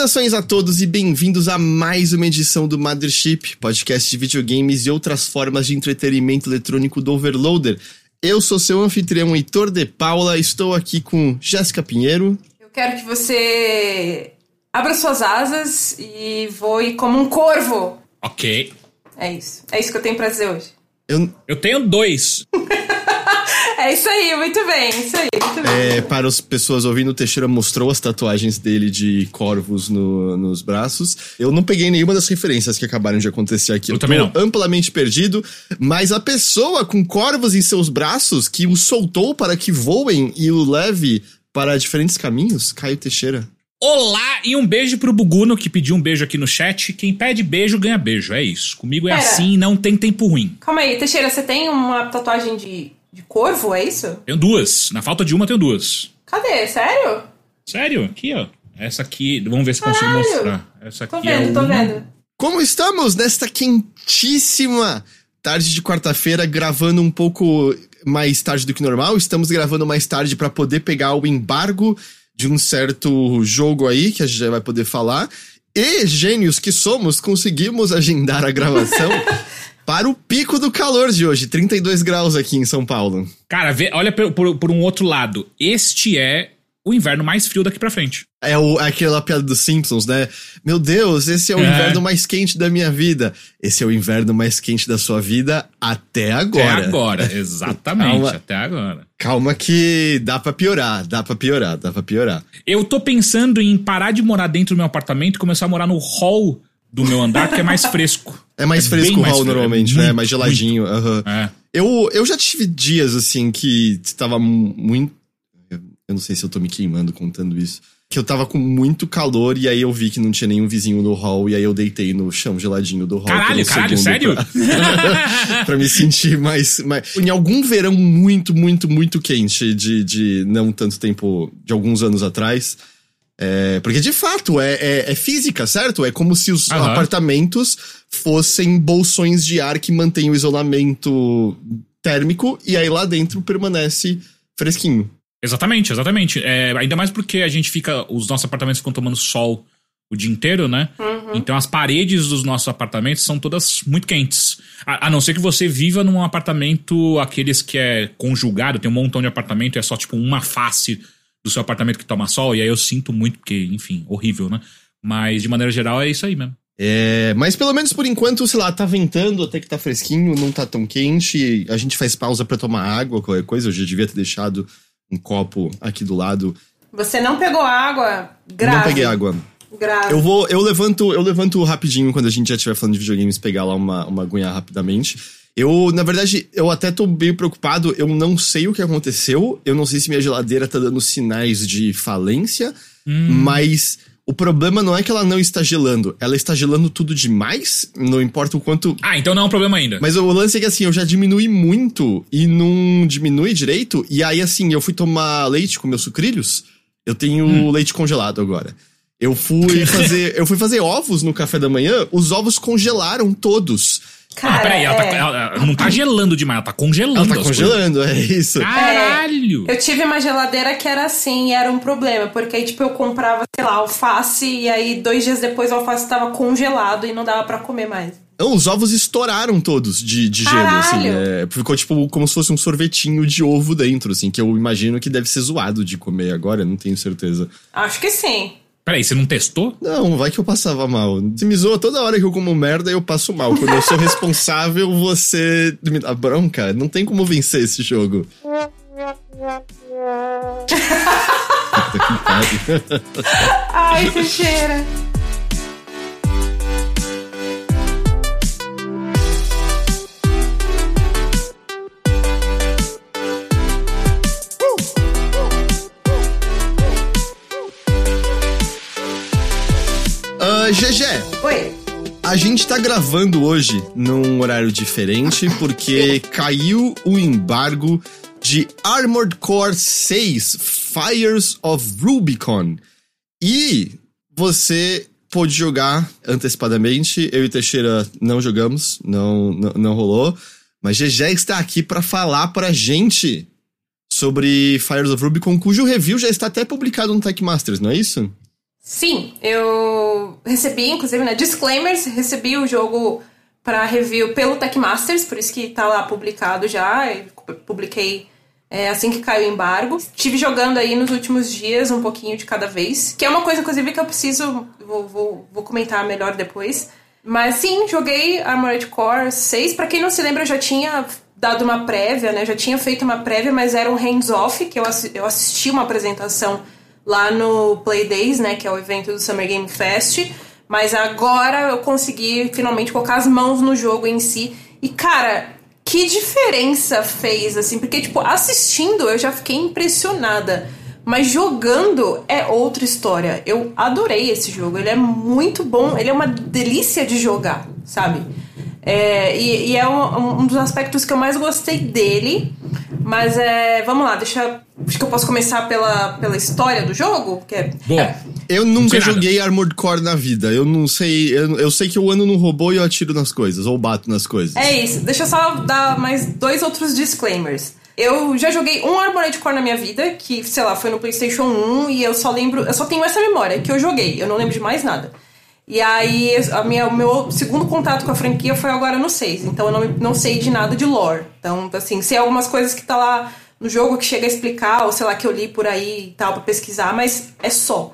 Saudações a todos e bem-vindos a mais uma edição do Mothership, podcast de videogames e outras formas de entretenimento eletrônico do Overloader. Eu sou seu anfitrião Heitor de Paula, estou aqui com Jéssica Pinheiro. Eu quero que você abra suas asas e voe como um corvo. Ok. É isso. É isso que eu tenho pra dizer hoje. Eu, Eu tenho dois. É isso aí, muito bem, isso aí, muito bem. é, para as pessoas ouvindo, o Teixeira mostrou as tatuagens dele de corvos no- nos braços. Eu não peguei nenhuma das referências que acabaram de acontecer aqui. Eu também tô não. amplamente perdido, mas a pessoa com corvos em seus braços que o soltou para que voem e o leve para diferentes caminhos, Caio Teixeira. Olá e um beijo pro Buguno que pediu um beijo aqui no chat. Quem pede beijo ganha beijo. É isso. Comigo é Pera. assim, não tem tempo ruim. Calma aí, Teixeira, você tem uma tatuagem de, de corvo, é isso? Tenho duas. Na falta de uma, tenho duas. Cadê? Sério? Sério? Aqui, ó. Essa aqui, vamos ver se consigo Caralho. mostrar. Essa aqui Tô é vendo, tô uma. vendo. Como estamos nesta quentíssima tarde de quarta-feira, gravando um pouco mais tarde do que normal? Estamos gravando mais tarde para poder pegar o embargo de um certo jogo aí, que a gente já vai poder falar. E, gênios que somos, conseguimos agendar a gravação para o pico do calor de hoje, 32 graus aqui em São Paulo. Cara, vê, olha por, por- por um outro lado. Este é o inverno mais frio daqui pra frente. É o, aquela piada dos Simpsons, né? Meu Deus, esse é o É. inverno mais quente da minha vida. Esse é o inverno mais quente da sua vida até agora. Até agora, exatamente. Calma. até agora. Calma que dá pra piorar, dá pra piorar, dá pra piorar. Eu tô pensando em parar de morar dentro do meu apartamento e começar a morar no hall do meu andar, porque é mais fresco. É mais É fresco o hall normalmente, é né? muito, Mais geladinho. É. Eu, eu já tive dias, assim, que tava mu- muito... Eu não sei se eu tô me queimando contando isso. Que eu tava com muito calor e aí eu vi que não tinha nenhum vizinho no hall e aí eu deitei no chão geladinho do hall. Caralho, caralho, sério? Pra, pra me sentir mais, mais... Em algum verão muito, muito, muito quente de, de não tanto tempo, de alguns anos atrás... É, porque de fato é, é, é física, certo? É como se os Aham. apartamentos fossem bolsões de ar que mantêm o isolamento térmico e aí lá dentro permanece fresquinho. Exatamente, exatamente. É, ainda mais porque a gente fica. Os nossos apartamentos ficam tomando sol o dia inteiro, né? Então as paredes dos nossos apartamentos são todas muito quentes. A, a não ser que você viva num apartamento, aqueles que é conjugado, tem um montão de apartamento e é só tipo uma face do seu apartamento que toma sol, e aí eu sinto muito, porque, enfim, horrível, né? Mas de maneira geral é isso aí mesmo. É, mas pelo menos por enquanto, sei lá, tá ventando, até que tá fresquinho, não tá tão quente. A gente faz pausa pra tomar água, qualquer coisa. Eu já devia ter deixado um copo aqui do lado. Você não pegou água? Grave. Não peguei água. Grave. Eu vou, eu levanto, eu levanto rapidinho quando a gente já estiver falando de videogames, pegar lá uma, uma aguinha rapidamente. Eu, na verdade, eu até tô meio preocupado, eu não sei o que aconteceu, eu não sei se minha geladeira tá dando sinais de falência, mas o problema não é que ela não está gelando, ela está gelando tudo demais, não importa o quanto. Ah, então não é um problema ainda. Mas o lance é que assim, eu já diminui muito e não diminui direito, e aí assim, eu fui tomar leite com meus sucrilhos, eu tenho leite congelado agora. Eu fui fazer, eu fui fazer ovos no café da manhã, os ovos congelaram todos. Cara, ah, peraí, ela, tá- é. ela- ela não tá gelando demais, ela tá congelando. Ela tá as coisas. congelando, é isso. Caralho! Eu tive uma geladeira que era assim, e era um problema, porque aí, tipo, eu comprava, sei lá, alface, e aí dois dias depois o alface tava congelado e não dava pra comer mais. Não, os ovos estouraram todos de, de gelo, assim. É, ficou tipo como se fosse um sorvetinho de ovo dentro, assim, que eu imagino que deve ser zoado de comer agora, não tenho certeza. Acho que sim. Peraí, você não testou? Não, vai que eu passava mal. Você me zoa toda hora que eu como merda, eu passo mal. Quando eu sou responsável, você me dá bronca. Não tem como vencer esse jogo. Puta que pariu. Ai, que cheira. GG, Oi. a gente tá gravando hoje num horário diferente porque caiu o embargo de Armored Core 6 Fires of Rubicon. E você pôde jogar antecipadamente. Eu e Teixeira não jogamos, não, não, não rolou. Mas GG está aqui para falar pra gente sobre Fires of Rubicon, cujo review já está até publicado no Tech Masters, não é isso? Sim, eu recebi, inclusive, né, disclaimers, recebi o jogo para review pelo Tech Masters, por isso que tá lá publicado já, publiquei é, assim que caiu o embargo. Estive jogando aí nos últimos dias um pouquinho de cada vez, que é uma coisa, inclusive, que eu preciso, vou, vou, vou comentar melhor depois. Mas sim, joguei Armored Core 6. Para quem não se lembra, eu já tinha dado uma prévia, né? Já tinha feito uma prévia, mas era um hands-off, que eu, eu assisti uma apresentação lá no Play Days, né? Que é o evento do Summer Game Fest. Mas agora eu consegui finalmente colocar as mãos no jogo em si. E, cara, que diferença fez, assim? Porque, tipo, assistindo eu já fiquei impressionada. Mas jogando é outra história. Eu adorei esse jogo. Ele é muito bom. Ele é uma delícia de jogar, sabe? É, e, e, é um, um, dos aspectos que eu mais gostei dele. Mas é, vamos lá, deixa. Acho que eu posso começar pela, pela história do jogo. Que é, Bom, é, eu nunca joguei Armored Core na vida. Eu não sei. Eu, eu sei que eu ando no robô e eu atiro nas coisas, ou bato nas coisas. É isso. Deixa eu só dar mais dois outros disclaimers. Eu já joguei um Armored Core na minha vida, que, sei lá, foi no PlayStation 1, e eu só lembro. Eu só tenho essa memória, que eu joguei, eu não lembro de mais nada. E aí, a minha, o meu segundo contato com a franquia foi agora no 6. Então eu não, não sei de nada de lore. Então, assim, sei algumas coisas que tá lá no jogo que chega a explicar, ou sei lá, que eu li por aí e tal, pra pesquisar, mas é só.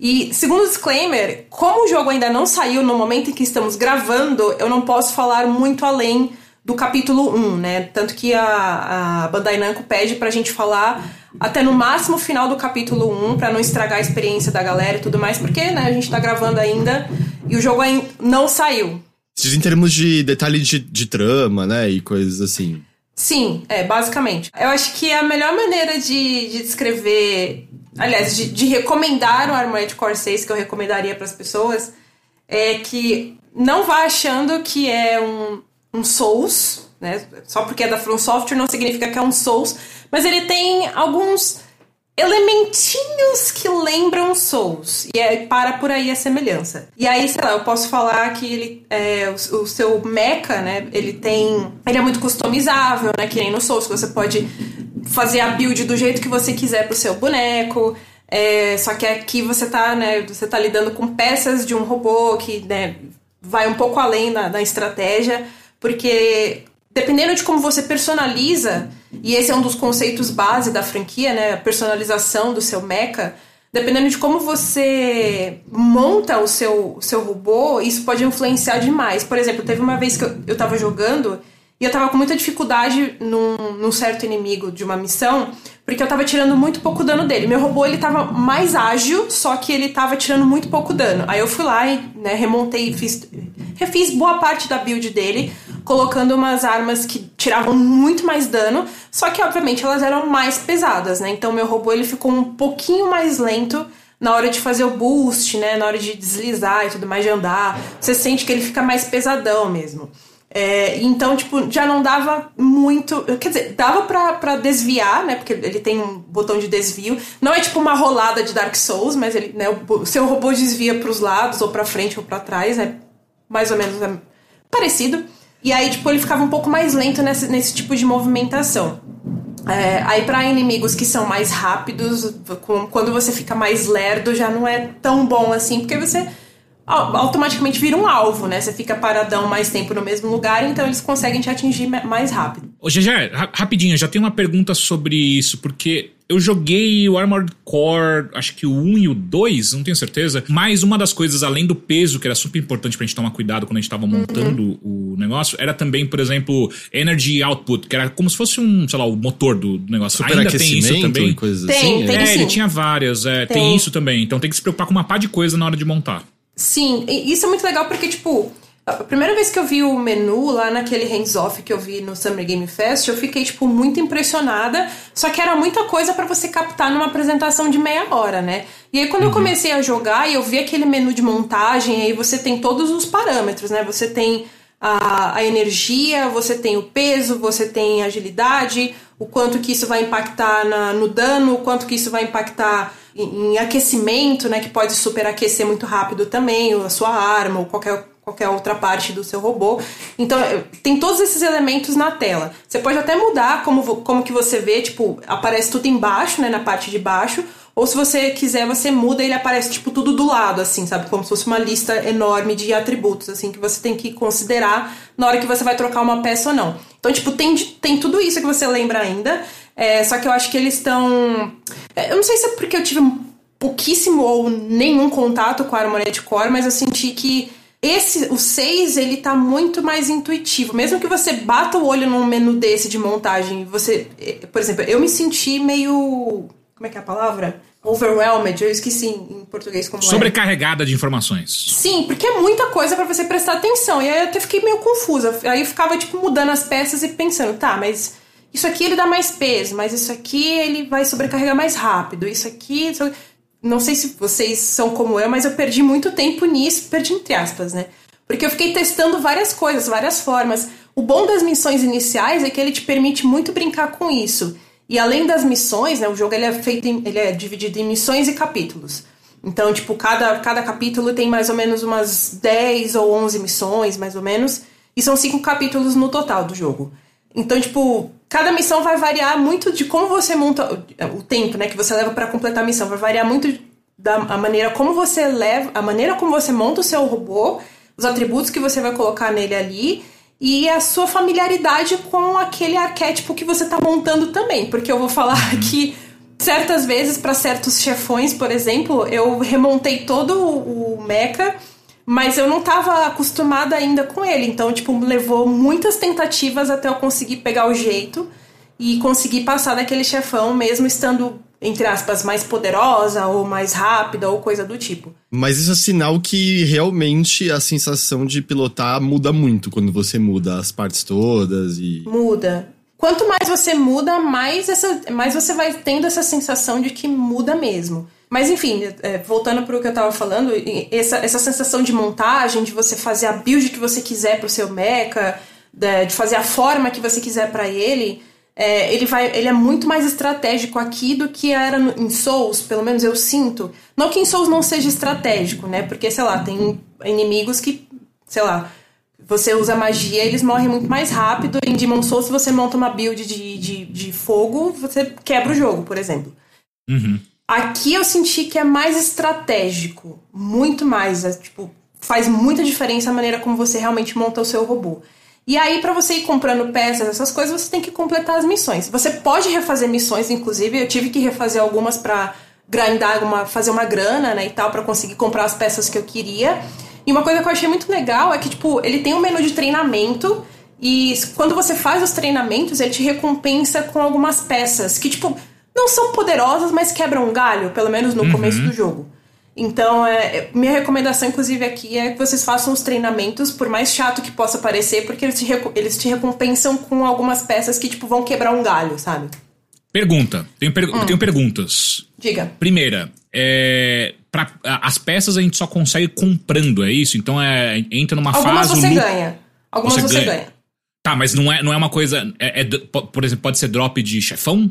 E segundo disclaimer, como o jogo ainda não saiu no momento em que estamos gravando, eu não posso falar muito além do capítulo 1, né? Tanto que a, a Bandai Namco pede pra gente falar até no máximo final do capítulo 1, para não estragar a experiência da galera e tudo mais, porque né, a gente tá gravando ainda e o jogo ainda não saiu. Em termos de detalhe de, de trama, né? E coisas assim. Sim, é, basicamente. Eu acho que a melhor maneira de, de descrever, aliás, de, de recomendar o Armored Core 6, que eu recomendaria para as pessoas, é que não vá achando que é um, um Souls, né? Só porque é da From Software não significa que é um Souls, mas ele tem alguns elementinhos que lembram Souls. E é, para por aí a semelhança. E aí, sei lá, eu posso falar que ele é, o, o, seu mecha, né? Ele tem. Ele é muito customizável, né? Que nem no Souls, que você pode fazer a build do jeito que você quiser pro seu boneco. É, só que aqui você tá, né? Você tá lidando com peças de um robô que né, vai um pouco além da, da estratégia porque dependendo de como você personaliza, e esse é um dos conceitos base da franquia, né, a personalização do seu mecha, dependendo de como você monta o seu, o seu robô, isso pode influenciar demais. Por exemplo, teve uma vez que eu, eu tava jogando e eu tava com muita dificuldade num, num certo inimigo de uma missão, porque eu tava tirando muito pouco dano dele. Meu robô, ele tava mais ágil, só que ele tava tirando muito pouco dano. Aí eu fui lá e né, remontei, fiz, refiz boa parte da build dele, colocando umas armas que tiravam muito mais dano, só que obviamente elas eram mais pesadas, né? Então meu robô ele ficou um pouquinho mais lento na hora de fazer o boost, né? Na hora de deslizar e tudo mais, de andar. Você sente que ele fica mais pesadão mesmo. É, então, tipo, já não dava muito. Quer dizer, dava pra, desviar, né? Porque ele tem um botão de desvio. Não é tipo uma rolada de Dark Souls, mas ele, né, o seu robô desvia pros lados, ou pra frente ou para trás, né? Mais ou menos é parecido. E aí, tipo, ele ficava um pouco mais lento nesse, nesse tipo de movimentação. É, aí, para inimigos que são mais rápidos, quando você fica mais lerdo, já não é tão bom assim, porque você automaticamente vira um alvo, né? Você fica paradão mais tempo no mesmo lugar, então eles conseguem te atingir mais rápido. Ô, Gegé, rapidinho, já tenho uma pergunta sobre isso, porque eu joguei o Armored Core, acho que o 1 e o 2, não tenho certeza. Mas uma das coisas, além do peso, que era super importante pra gente tomar cuidado quando a gente tava uhum. montando uhum. o negócio, era também, por exemplo, Energy Output, que era como se fosse um, sei lá, o motor do negócio. Ainda tem isso também. Coisas tem, assim, tem é, sim. ele tinha várias, é, tem. tem isso também. Então tem que se preocupar com uma pá de coisa na hora de montar. Sim, isso é muito legal porque, tipo, a primeira vez que eu vi o menu lá naquele hands-off que eu vi no Summer Game Fest, eu fiquei, tipo, muito impressionada. Só que era muita coisa para você captar numa apresentação de meia hora, né? E aí, quando uhum. eu comecei a jogar e eu vi aquele menu de montagem, aí você tem todos os parâmetros, né? Você tem a, a energia, você tem o peso, você tem a agilidade, o quanto que isso vai impactar na, no dano, o quanto que isso vai impactar em, em aquecimento, né, que pode superaquecer muito rápido também a sua arma ou qualquer qualquer outra parte do seu robô. Então, tem todos esses elementos na tela. Você pode até mudar como, como que você vê, tipo, aparece tudo embaixo, né, na parte de baixo, Ou se você quiser, você muda e ele aparece, tipo, tudo do lado, assim, sabe? Como se fosse uma lista enorme de atributos, assim, que você tem que considerar na hora que você vai trocar uma peça ou não. Então, tipo, tem, tem tudo isso que você lembra ainda. É, só que eu acho que eles estão. É, eu não sei se é porque eu tive pouquíssimo ou nenhum contato com a Armored Core, mas eu senti que esse, o 6, ele tá muito mais intuitivo. Mesmo que você bata o olho num menu desse de montagem, você. Eh, por exemplo, eu me senti meio. Como é que é a palavra? Overwhelmed, eu esqueci em português como Sobrecarregada é. de informações. Sim, porque é muita coisa para você prestar atenção. E aí eu até fiquei meio confusa. Aí eu ficava, tipo, mudando as peças e pensando, tá, mas isso aqui ele dá mais peso, mas isso aqui ele vai sobrecarregar mais rápido. Isso aqui. Isso não sei se vocês são como eu, mas eu perdi muito tempo nisso, perdi entre aspas, né? Porque eu fiquei testando várias coisas, várias formas. O bom das missões iniciais é que ele te permite muito brincar com isso. E além das missões, né, o jogo ele é feito em, ele é dividido em missões e capítulos. Então, tipo, cada, cada capítulo tem mais ou menos umas 10 ou 11 missões, mais ou menos. E são cinco capítulos no total do jogo. Então, tipo, cada missão vai variar muito de como você monta o tempo, né, que você leva para completar a missão, vai variar muito da a maneira como você leva, a maneira como você monta o seu robô, os atributos que você vai colocar nele ali e a sua familiaridade com aquele arquétipo que você está montando também, porque eu vou falar que certas vezes para certos chefões, por exemplo, eu remontei todo o mecha mas eu não estava acostumada ainda com ele, então, tipo, levou muitas tentativas até eu conseguir pegar o jeito e conseguir passar daquele chefão, mesmo estando, entre aspas, mais poderosa ou mais rápida ou coisa do tipo. Mas isso é sinal que realmente a sensação de pilotar muda muito quando você muda as partes todas e. Muda. Quanto mais você muda, mais, essa, mais você vai tendo essa sensação de que muda mesmo. Mas enfim, é, voltando para o que eu estava falando, essa, essa sensação de montagem, de você fazer a build que você quiser para o seu mecha, de, de, fazer a forma que você quiser para ele, é, ele, vai, ele é muito mais estratégico aqui do que era no, em Souls, pelo menos eu sinto. Não que em Souls não seja estratégico, né? Porque, sei lá, tem inimigos que, sei lá, você usa magia, eles morrem muito mais rápido. Em Demon Souls, se você monta uma build de, de, de fogo, você quebra o jogo, por exemplo. Uhum. Aqui eu senti que é mais estratégico, muito mais, é, tipo, faz muita diferença a maneira como você realmente monta o seu robô. E aí, para você ir comprando peças, essas coisas, você tem que completar as missões. Você pode refazer missões, inclusive, eu tive que refazer algumas para grindar, uma, fazer uma grana, né, e tal, para conseguir comprar as peças que eu queria. E uma coisa que eu achei muito legal é que, tipo, ele tem um menu de treinamento e quando você faz os treinamentos, ele te recompensa com algumas peças que, tipo, não são poderosas, mas quebram um galho, pelo menos no uhum. começo do jogo. Então, é, minha recomendação, inclusive, aqui é que vocês façam os treinamentos, por mais chato que possa parecer, porque eles te, eles te recompensam com algumas peças que, tipo, vão quebrar um galho, sabe? Pergunta. Tenho, per hum. tenho perguntas. Diga. Primeira, é, pra, as peças a gente só consegue comprando, é isso? Então é, entra numa Algumas fase. Algumas você ganha. Algumas você, você ganha. ganha. Tá, mas não é, não é uma coisa. É, é, por exemplo, pode ser drop de chefão?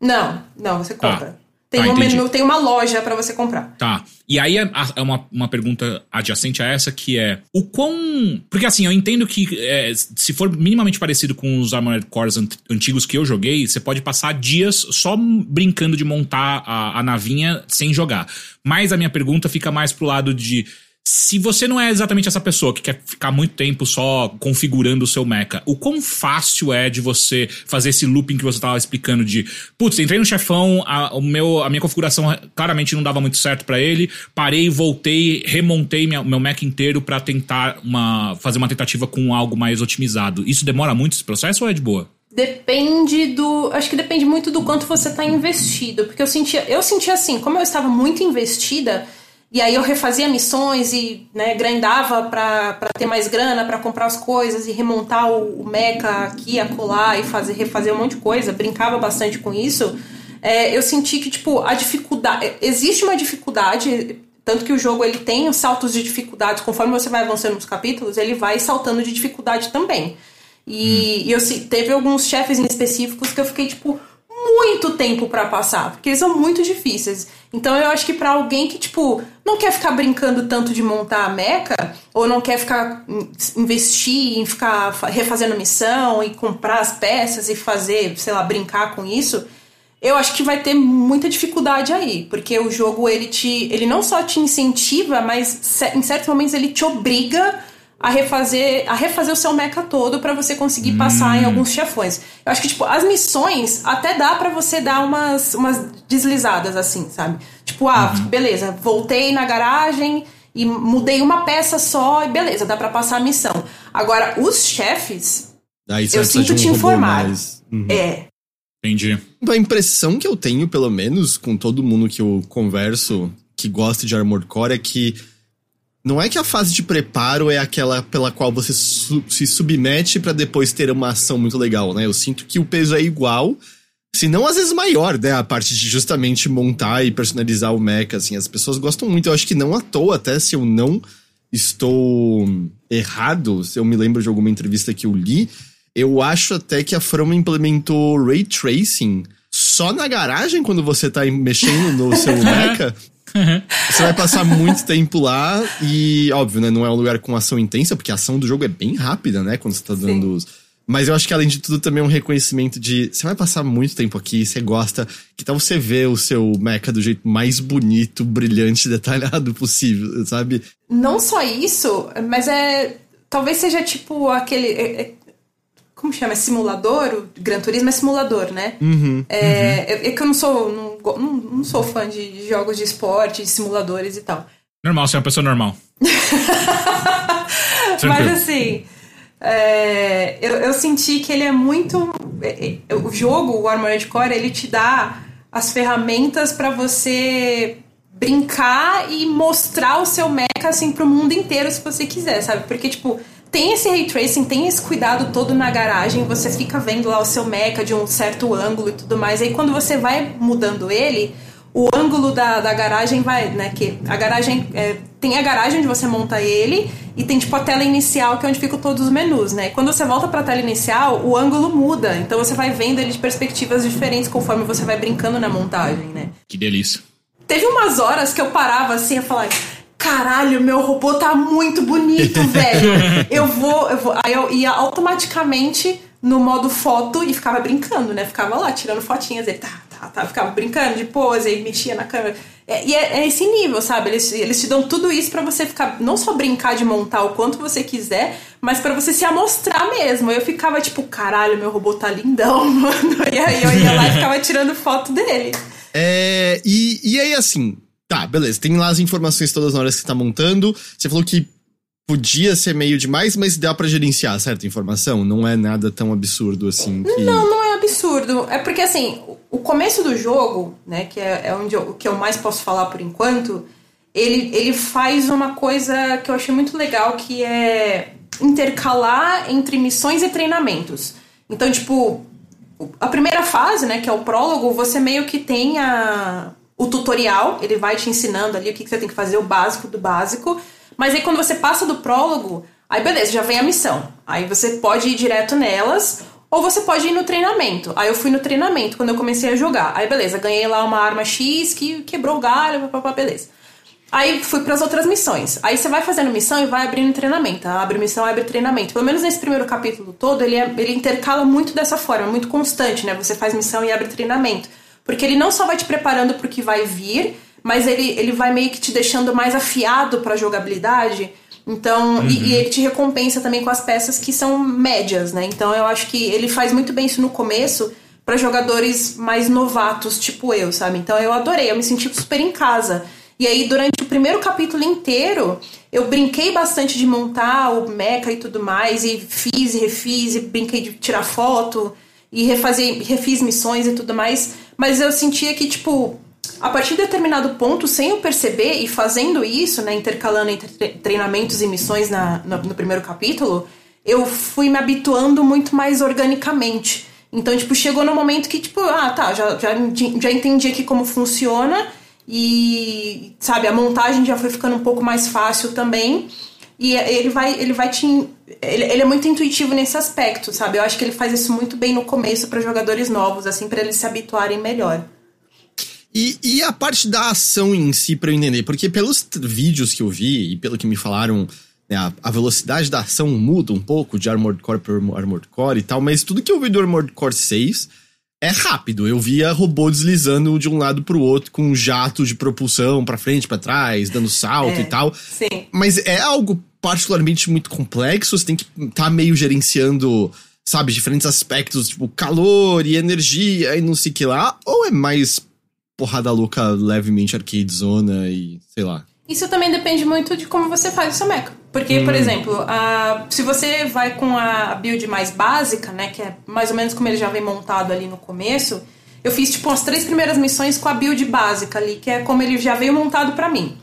Não, não, você tá. compra. Tá. Tem, tá, um menu, tem uma loja para você comprar. Tá. E aí é, uma, uma pergunta adjacente a essa que é: o quão. Porque assim, eu entendo que é, se for minimamente parecido com os Armored Cores antigos que eu joguei, você pode passar dias só brincando de montar a, a navinha sem jogar. Mas a minha pergunta fica mais pro lado de se você não é exatamente essa pessoa que quer ficar muito tempo só configurando o seu mecha, o quão fácil é de você fazer esse looping que você estava explicando de, putz, entrei no chefão, a, o meu, a minha configuração claramente não dava muito certo para ele, parei, voltei, remontei minha, meu mecha inteiro para tentar uma, fazer uma tentativa com algo mais otimizado. Isso demora muito esse processo ou é de boa? Depende do. Acho que depende muito do quanto você está investido. Porque eu sentia. Eu sentia assim, como eu estava muito investida, e aí eu refazia missões e né, grindava para ter mais grana para comprar as coisas e remontar o, o mecha aqui, acolá e fazer, refazer um monte de coisa. Brincava bastante com isso. É, eu senti que, tipo, a dificuldade... Existe uma dificuldade, tanto que o jogo ele tem os saltos de dificuldade. Conforme você vai avançando nos capítulos, ele vai saltando de dificuldade também. E, hum. e eu teve alguns chefes específicos que eu fiquei, tipo muito tempo para passar, porque eles são muito difíceis. Então eu acho que para alguém que, tipo, não quer ficar brincando tanto de montar a meca, ou não quer ficar investir em ficar refazendo missão e comprar as peças e fazer, sei lá, brincar com isso, eu acho que vai ter muita dificuldade aí, porque o jogo ele te, ele não só te incentiva, mas em certos momentos ele te obriga a refazer, a refazer o seu mecha todo para você conseguir hum. passar em hum. alguns chefões. Eu acho que tipo as missões até dá para você dar umas umas deslizadas assim, sabe? Tipo, ah, uhum. beleza, voltei na garagem e mudei uma peça só e beleza, dá para passar a missão. Agora os chefes eu sinto um te informar. Mais... Uhum. É, Entendi. A impressão que eu tenho, pelo menos, com todo mundo que eu converso que gosta de Armored Core é que não é que a fase de preparo é aquela pela qual você su se submete para depois ter uma ação muito legal, né? Eu sinto que o peso é igual, se não às vezes maior, né? A parte de justamente montar e personalizar o mecha, assim, as pessoas gostam muito. Eu acho que não à toa, até se eu não estou errado, se eu me lembro de alguma entrevista que eu li, eu acho até que a From implementou ray tracing só na garagem quando você tá mexendo no seu mecha. Você vai passar muito tempo lá e, óbvio, né? Não é um lugar com ação intensa, porque a ação do jogo é bem rápida, né? Quando você tá dando os. Mas eu acho que além de tudo também é um reconhecimento de você vai passar muito tempo aqui, você gosta, que tal você ver o seu mecha do jeito mais bonito, brilhante, detalhado possível, sabe? Não só isso, mas é talvez seja tipo aquele é, é como chama? É simulador? O Gran Turismo é simulador, né? Uhum, é, uhum. É, é, que eu não sou, não, não, não, sou fã de jogos de esporte, de simuladores e tal. Normal, você é uma pessoa normal. Mas assim, é, eu, eu senti que ele é muito. É, é, o jogo, o Armored Core, ele te dá as ferramentas para você brincar e mostrar o seu mecha assim pro mundo inteiro se você quiser, sabe? Porque, tipo, tem esse ray tracing, tem esse cuidado todo na garagem, você fica vendo lá o seu mecha de um certo ângulo e tudo mais. Aí quando você vai mudando ele, o ângulo da, da garagem vai, né? Que a garagem é, tem a garagem onde você monta ele e tem tipo a tela inicial que é onde ficam todos os menus, né? quando você volta para a tela inicial, o ângulo muda, então você vai vendo ele de perspectivas diferentes conforme você vai brincando na montagem, né? Que delícia. Teve umas horas que eu parava assim e falava caralho, meu robô tá muito bonito, velho. eu vou, eu vou. Aí eu ia automaticamente no modo foto e ficava brincando, né? Ficava lá tirando fotinhas e tá, tá, tá. Ficava brincando de pose e mexia na câmera. É, e é, é, esse nível, sabe? Eles, eles te dão tudo isso para você ficar, não só brincar de montar o quanto você quiser, mas para você se amostrar mesmo. Eu ficava tipo, caralho, meu robô tá lindão, mano. E aí eu ia lá e ficava tirando foto dele. É, e, e aí assim, Tá, beleza. Tem lá as informações todas na hora que você tá montando. Você falou que podia ser meio demais, mas dá para gerenciar certa informação. Não é nada tão absurdo assim. Que... Não, não é absurdo. É porque assim, o começo do jogo, né, que é, é onde eu, que eu mais posso falar por enquanto, ele, ele faz uma coisa que eu achei muito legal, que é intercalar entre missões e treinamentos. Então, tipo, a primeira fase, né, que é o prólogo, você meio que tem a, o tutorial, ele vai te ensinando ali o que, que você tem que fazer, o básico do básico. Mas aí quando você passa do prólogo, aí beleza, já vem a missão. Aí você pode ir direto nelas, ou você pode ir no treinamento. Aí eu fui no treinamento quando eu comecei a jogar. Aí beleza, ganhei lá uma arma X que quebrou o galho, papapá, beleza. Aí fui para as outras missões. Aí você vai fazendo missão e vai abrindo treinamento. Abre missão, abre treinamento. Pelo menos nesse primeiro capítulo todo, ele, é, ele intercala muito dessa forma, muito constante, né? Você faz missão e abre treinamento. Porque ele não só vai te preparando para o que vai vir, mas ele, ele vai meio que te deixando mais afiado para jogabilidade. Então, uhum. e, e, ele te recompensa também com as peças que são médias, né? Então eu acho que ele faz muito bem isso no começo para jogadores mais novatos, tipo eu, sabe? Então eu adorei, eu me senti super em casa. E aí, durante o primeiro capítulo inteiro, eu brinquei bastante de montar o mecha e tudo mais, e fiz e refiz, e brinquei de tirar foto, e refazer, refiz missões e tudo mais. Mas eu sentia que, tipo, a partir de determinado ponto, sem eu perceber e fazendo isso, né, intercalando entre treinamentos e missões na, no, no primeiro capítulo, eu fui me habituando muito mais organicamente. Então, tipo, chegou no momento que, tipo, ah, tá, já, já, já entendi aqui como funciona e, sabe, a montagem já foi ficando um pouco mais fácil também. E ele vai, ele vai te. Ele, ele, é muito intuitivo nesse aspecto, sabe? Eu acho que ele faz isso muito bem no começo para jogadores novos, assim, para eles se habituarem melhor. E, e a parte da ação em si, para eu entender, porque pelos vídeos que eu vi e pelo que me falaram, né, a, a, velocidade da ação muda um pouco de Armored Core para Armored Core e tal, mas tudo que eu vi do Armored Core 6 é rápido. Eu via robô deslizando de um lum pro outro com um jato de propulsão para frente, para trás, dando salto É, e tal. Sim. Mas é algo particularmente muito complexo, você tem que estar tá meio gerenciando, sabe, diferentes aspectos, tipo calor e energia e não sei o que lá, ou é mais porrada louca, levemente arcade zona e sei lá. Isso também depende muito de como você faz o seu mecha. Porque, por exemplo, a- se você vai com a build mais básica, né, que é mais ou menos como ele já vem montado ali no começo, eu fiz tipo as três primeiras missões com a build básica ali, que é como ele já veio montado pra mim.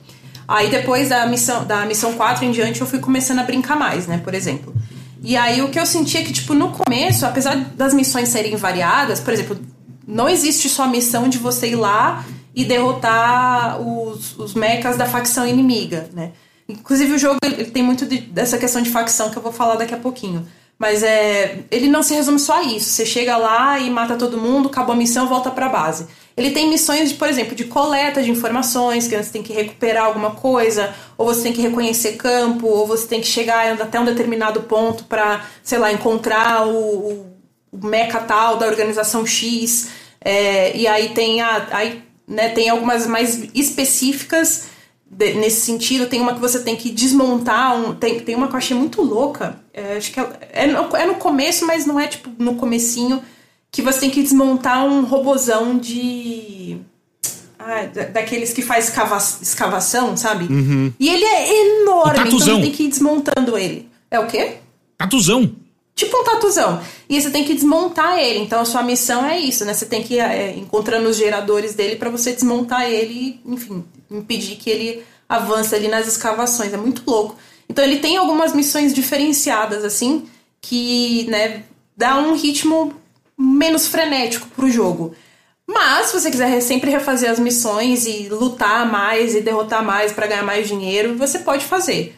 Aí depois da missão da missão 4 em diante eu fui começando a brincar mais, né, por exemplo. E aí o que eu sentia que tipo no começo, apesar das missões serem variadas, por exemplo, não existe só a missão de você ir lá e derrotar os, os mechas da facção inimiga, né? Inclusive o jogo ele tem muito de- dessa questão de facção que eu vou falar daqui a pouquinho. Mas é, ele não se resume só a isso. Você chega lá e mata todo mundo, acabou a missão, volta pra base. Ele tem missões, de, por exemplo, de coleta de informações, que você tem que recuperar alguma coisa, ou você tem que reconhecer campo, ou você tem que chegar até um determinado ponto pra, sei lá, encontrar o, o, mecha tal da organização X. É, e aí tem a, aí, né, tem algumas mais específicas de- nesse sentido. Tem uma que você tem que desmontar. Um, tem, tem uma que eu achei muito louca. É, acho que é, é, no, é no começo, mas não é tipo no comecinho. Que você tem que desmontar um robozão de. Ah, da- daqueles que faz escava, escavação, sabe? E ele é enorme, então você tem que ir desmontando ele. É o quê? Tatuzão. Tipo um tatuzão. E você tem que desmontar ele. Então a sua missão é isso, né? Você tem que ir é, encontrando os geradores dele pra você desmontar ele e, enfim, impedir que ele avance ali nas escavações. É muito louco. Então ele tem algumas missões diferenciadas, assim, que, né, dá um ritmo menos frenético pro jogo. Mas, se você quiser re- sempre refazer as missões e lutar mais e derrotar mais pra ganhar mais dinheiro, você pode fazer.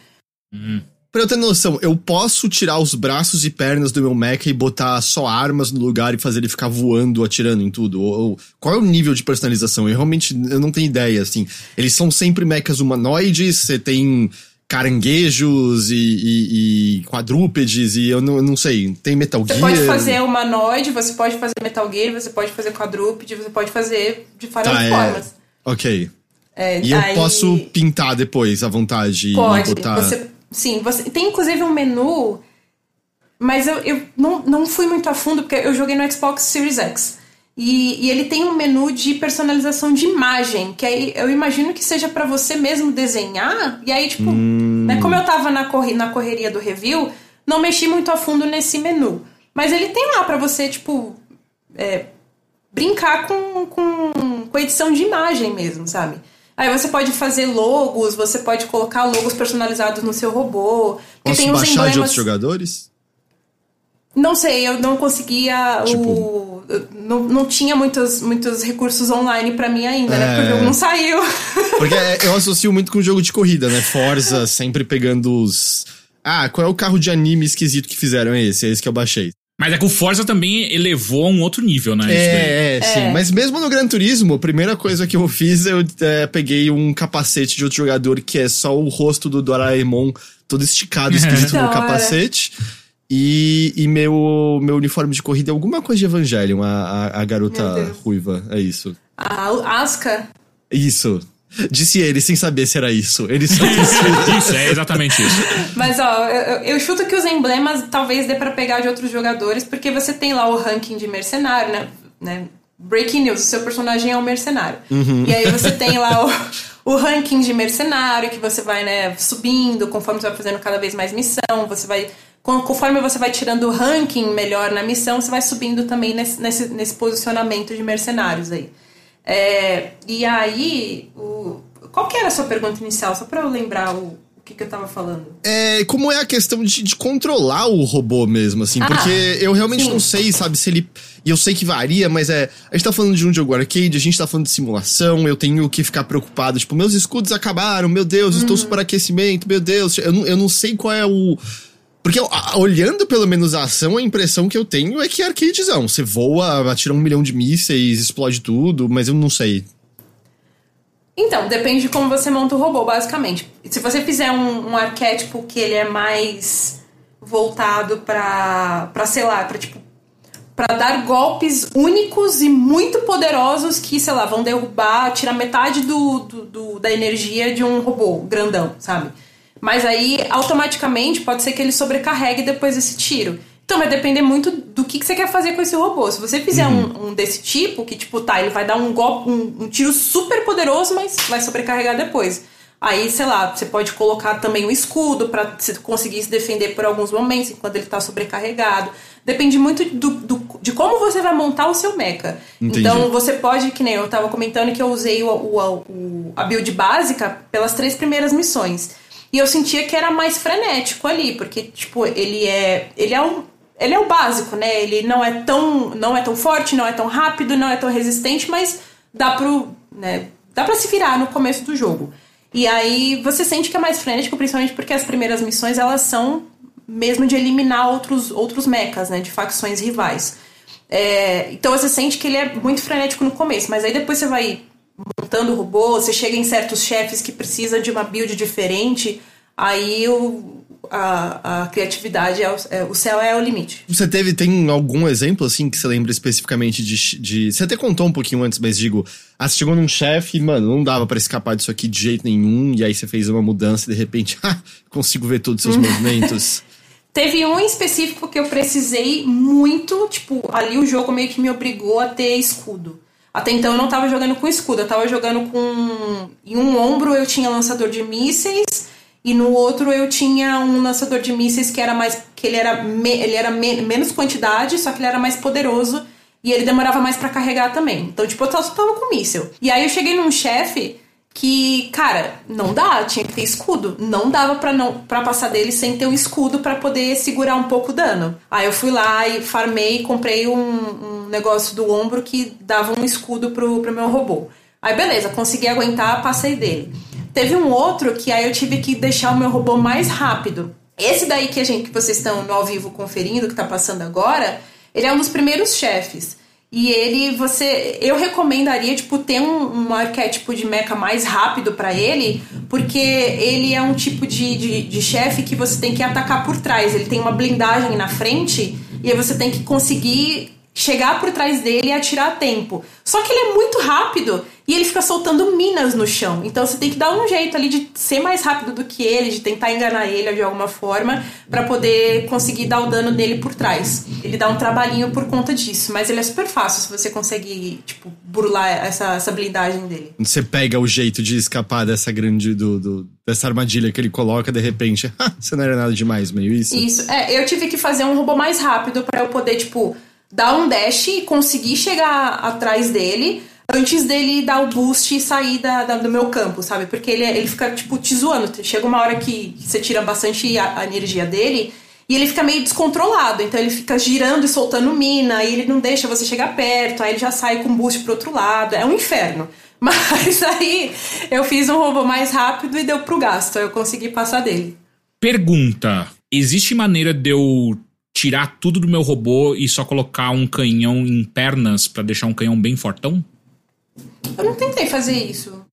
Pra eu ter noção, eu posso tirar os braços e pernas do meu mecha e botar só armas no lugar e fazer ele ficar voando, atirando em tudo? Ou, ou- qual é o nível de personalização? Eu realmente eu não tenho ideia, assim. Eles são sempre mechas humanoides, você tem caranguejos e, e- e quadrúpedes e eu não, eu não sei. Tem Metal Você Gear? pode fazer humanoide, você pode fazer Metal Gear, você pode fazer quadrúpede, você pode fazer de várias Tá, é. formas. Ok. É, E eu aí- posso pintar depois à vontade Pode. e botar... Você, sim, você tem inclusive um menu, mas eu, eu não, não fui muito a fundo porque eu joguei no Xbox Series X. E, e ele tem um menu de personalização de imagem, que aí eu imagino que seja pra você mesmo desenhar. E aí, tipo, né, como eu tava na, corri na correria do review, não mexi muito a fundo nesse menu. Mas ele tem lá pra você, tipo, é, brincar com, com, com edição de imagem mesmo, sabe? Aí você pode fazer logos, você pode colocar logos personalizados no seu robô. Posso tem baixar emblemas. de outros jogadores? Não sei, eu não conseguia Tipo- o. Não, não tinha muitos, muitos recursos online pra mim ainda, né? Porque É. o jogo não saiu. Porque é, eu associo muito com jogo de corrida, né? Forza sempre pegando os. Ah, qual é o carro de anime esquisito que fizeram esse? É esse que eu baixei. Mas é que o Forza também elevou a um outro nível, né? É, é, sim. Mas mesmo no Gran Turismo, a primeira coisa que eu fiz, eu é, peguei um capacete de outro jogador que é só o rosto do Doraemon todo esticado, esquisito no capacete. E, e meu, meu uniforme de corrida é alguma coisa de Evangelion, a, a, a garota ruiva. É isso. A Aska. Isso. Disse ele, sem saber se era isso. Ele só disse. Isso, é exatamente isso. Mas ó, eu, eu chuto que os emblemas talvez dê pra pegar de outros jogadores, porque você tem lá o ranking de mercenário, né? né? Breaking news, o seu personagem é um mercenário. E aí você tem lá o, o ranking de mercenário, que você vai, né, subindo conforme você vai fazendo cada vez mais missão, você vai. Con- Conforme você vai tirando o ranking melhor na missão, você vai subindo também nesse, nesse, nesse posicionamento de mercenários aí. É, e aí, o, qual que era a sua pergunta inicial? Só pra eu lembrar o, o que, que eu tava falando. É, como é a questão de, de controlar o robô mesmo, assim, Ah, porque eu realmente sim. não sei, sabe, se ele. E eu sei que varia, mas é. A gente tá falando de um jogo arcade, a gente tá falando de simulação, eu tenho que ficar preocupado, tipo, meus escudos acabaram, meu Deus, Uhum. estou superaquecimento, meu Deus, eu eu não sei qual é o. Porque olhando pelo menos a ação, a impressão que eu tenho é que é arcadezão. Você voa, atira um milhão de mísseis, explode tudo, mas eu não sei. Então, depende de como você monta o robô, basicamente. Se você fizer um, um arquétipo que ele é mais voltado pra, pra sei lá, pra tipo. para dar golpes únicos e muito poderosos que, sei lá, vão derrubar, tirar metade do, do, do, da energia de um robô grandão, sabe? Mas aí, automaticamente, pode ser que ele sobrecarregue depois desse tiro. Então vai depender muito do que, que você quer fazer com esse robô. Se você fizer uhum. um, um, desse tipo, que tipo, tá, ele vai dar um golpe, um, um tiro super poderoso, mas vai sobrecarregar depois. Aí, sei lá, você pode colocar também um escudo para conseguir se defender por alguns momentos enquanto ele está sobrecarregado. Depende muito do, do, de como você vai montar o seu mecha. Entendi. Então, você pode, que nem eu estava comentando que eu usei o, o, o, a build básica pelas três primeiras missões. E eu sentia que era mais frenético ali, porque, tipo, ele é. Ele é um. Ele é o básico, né? Ele não é tão. não é tão forte, não é tão rápido, não é tão resistente, mas dá pro. Né, dá pra se virar no começo do jogo. E aí você sente que é mais frenético, principalmente porque as primeiras missões elas são mesmo de eliminar outros, outros mechas, né? De facções rivais. É, então você sente que ele é muito frenético no começo, mas aí depois você vai montando robô, você chega em certos chefes que precisa de uma build diferente, aí o, a, a criatividade, é o, é, o céu é o limite. Você teve, tem algum exemplo, assim, que você lembra especificamente de, de... Você até contou um pouquinho antes, mas digo, ah, você chegou num chefe, mano, não dava para escapar disso aqui de jeito nenhum, e aí você fez uma mudança e de repente, ah, consigo ver todos os seus movimentos. Teve um específico que eu precisei muito, tipo, ali o jogo meio que me obrigou a ter escudo. Até então eu não tava jogando com escudo, eu tava jogando com. Em um ombro eu tinha lançador de mísseis e no outro eu tinha um lançador de mísseis que era mais. que ele era, me, ele era me, menos quantidade, só que ele era mais poderoso e ele demorava mais para carregar também. Então, tipo, eu só tava com míssil. E aí eu cheguei num chefe que, cara, não dá, tinha que ter escudo. Não dava para não para passar dele sem ter um escudo para poder segurar um pouco o dano. Aí eu fui lá e farmei, comprei um, um negócio do ombro que dava um escudo pro, pro meu robô. Aí beleza, consegui aguentar, passei dele. Teve um outro que aí eu tive que deixar o meu robô mais rápido. Esse daí que a gente que vocês estão no ao vivo conferindo, que tá passando agora, ele é um dos primeiros chefes. E ele, você. Eu recomendaria, tipo, ter um, um arquétipo de mecha mais rápido para ele, porque ele é um tipo de, de, de chefe que você tem que atacar por trás. Ele tem uma blindagem na frente e aí você tem que conseguir chegar por trás dele e atirar a tempo. Só que ele é muito rápido e ele fica soltando minas no chão. Então você tem que dar um jeito ali de ser mais rápido do que ele, de tentar enganar ele de alguma forma, para poder conseguir dar o dano nele por trás. Ele dá um trabalhinho por conta disso, mas ele é super fácil se você consegue, tipo, burlar essa, essa blindagem dele. Você pega o jeito de escapar dessa grande. Do, do dessa armadilha que ele coloca, de repente, você não era nada demais, meio isso? Isso, é, eu tive que fazer um robô mais rápido para eu poder, tipo dar um dash e conseguir chegar atrás dele antes dele dar o boost e sair da, da, do meu campo, sabe? Porque ele, ele fica, tipo, te zoando. Chega uma hora que você tira bastante a, a, energia dele e ele fica meio descontrolado. Então ele fica girando e soltando mina e ele não deixa você chegar perto. Aí ele já sai com boost pro outro lado. É um inferno. Mas aí eu fiz um robô mais rápido e deu pro gasto. Eu consegui passar dele. Pergunta: existe maneira de eu tirar tudo do meu robô e só colocar um canhão em pernas para deixar um canhão bem fortão? Eu não tentei fazer isso.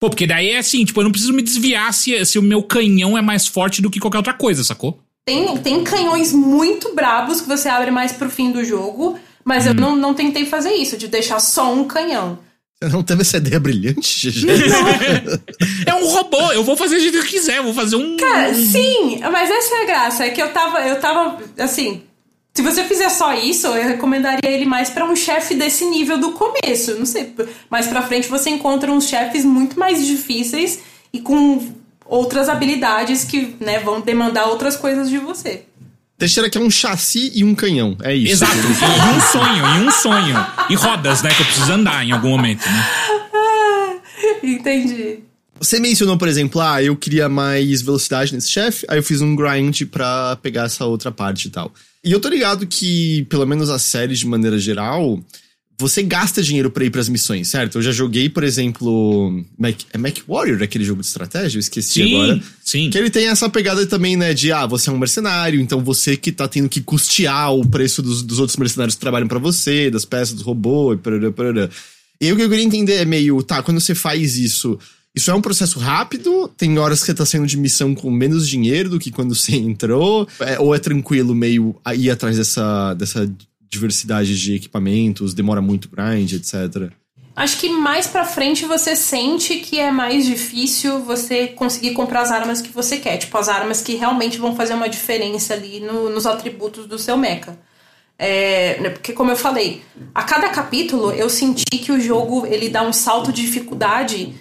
Pô, porque daí é assim, tipo, eu não preciso me desviar se, se o meu canhão é mais forte do que qualquer outra coisa, sacou? Tem, tem canhões muito brabos que você abre mais pro fim do jogo, mas hum. eu não, não tentei fazer isso, de deixar só um canhão. Você não teve essa ideia brilhante, GG? é um robô, eu vou fazer do jeito que eu quiser, eu vou fazer um. Cara, sim, mas essa é a graça, é que eu tava, eu tava, assim, se você fizer só isso, eu recomendaria ele mais para um chefe desse nível do começo. Não sei, mais pra frente você encontra uns chefes muito mais difíceis e com outras habilidades que né, vão demandar outras coisas de você. Teixeira que é um chassi e um canhão. É isso. Exato. e um sonho, e um sonho. E rodas, né? Que eu preciso andar em algum momento, né? Entendi. Você mencionou, por exemplo, ah, eu queria mais velocidade nesse chefe, aí eu fiz um grind pra pegar essa outra parte e tal. E eu tô ligado que, pelo menos as séries de maneira geral, você gasta dinheiro pra ir pras missões, certo? Eu já joguei, por exemplo, Mac, é Mac Warrior, aquele jogo de estratégia, eu esqueci sim, agora. Sim. Que ele tem essa pegada também, né, de, ah, você é um mercenário, então você que tá tendo que custear o preço dos, dos outros mercenários que trabalham para você, das peças do robô e parará, parará. E o que eu queria entender é meio, tá, quando você faz isso, isso é um processo rápido? Tem horas que você tá saindo de missão com menos dinheiro do que quando você entrou? É, ou é tranquilo meio ir atrás dessa, dessa diversidade de equipamentos, demora muito grind, etc. Acho que mais pra frente você sente que é mais difícil você conseguir comprar as armas que você quer. Tipo, as armas que realmente vão fazer uma diferença ali no, nos atributos do seu mecha. É, né, porque como eu falei, a cada capítulo eu senti que o jogo ele dá um salto de dificuldade.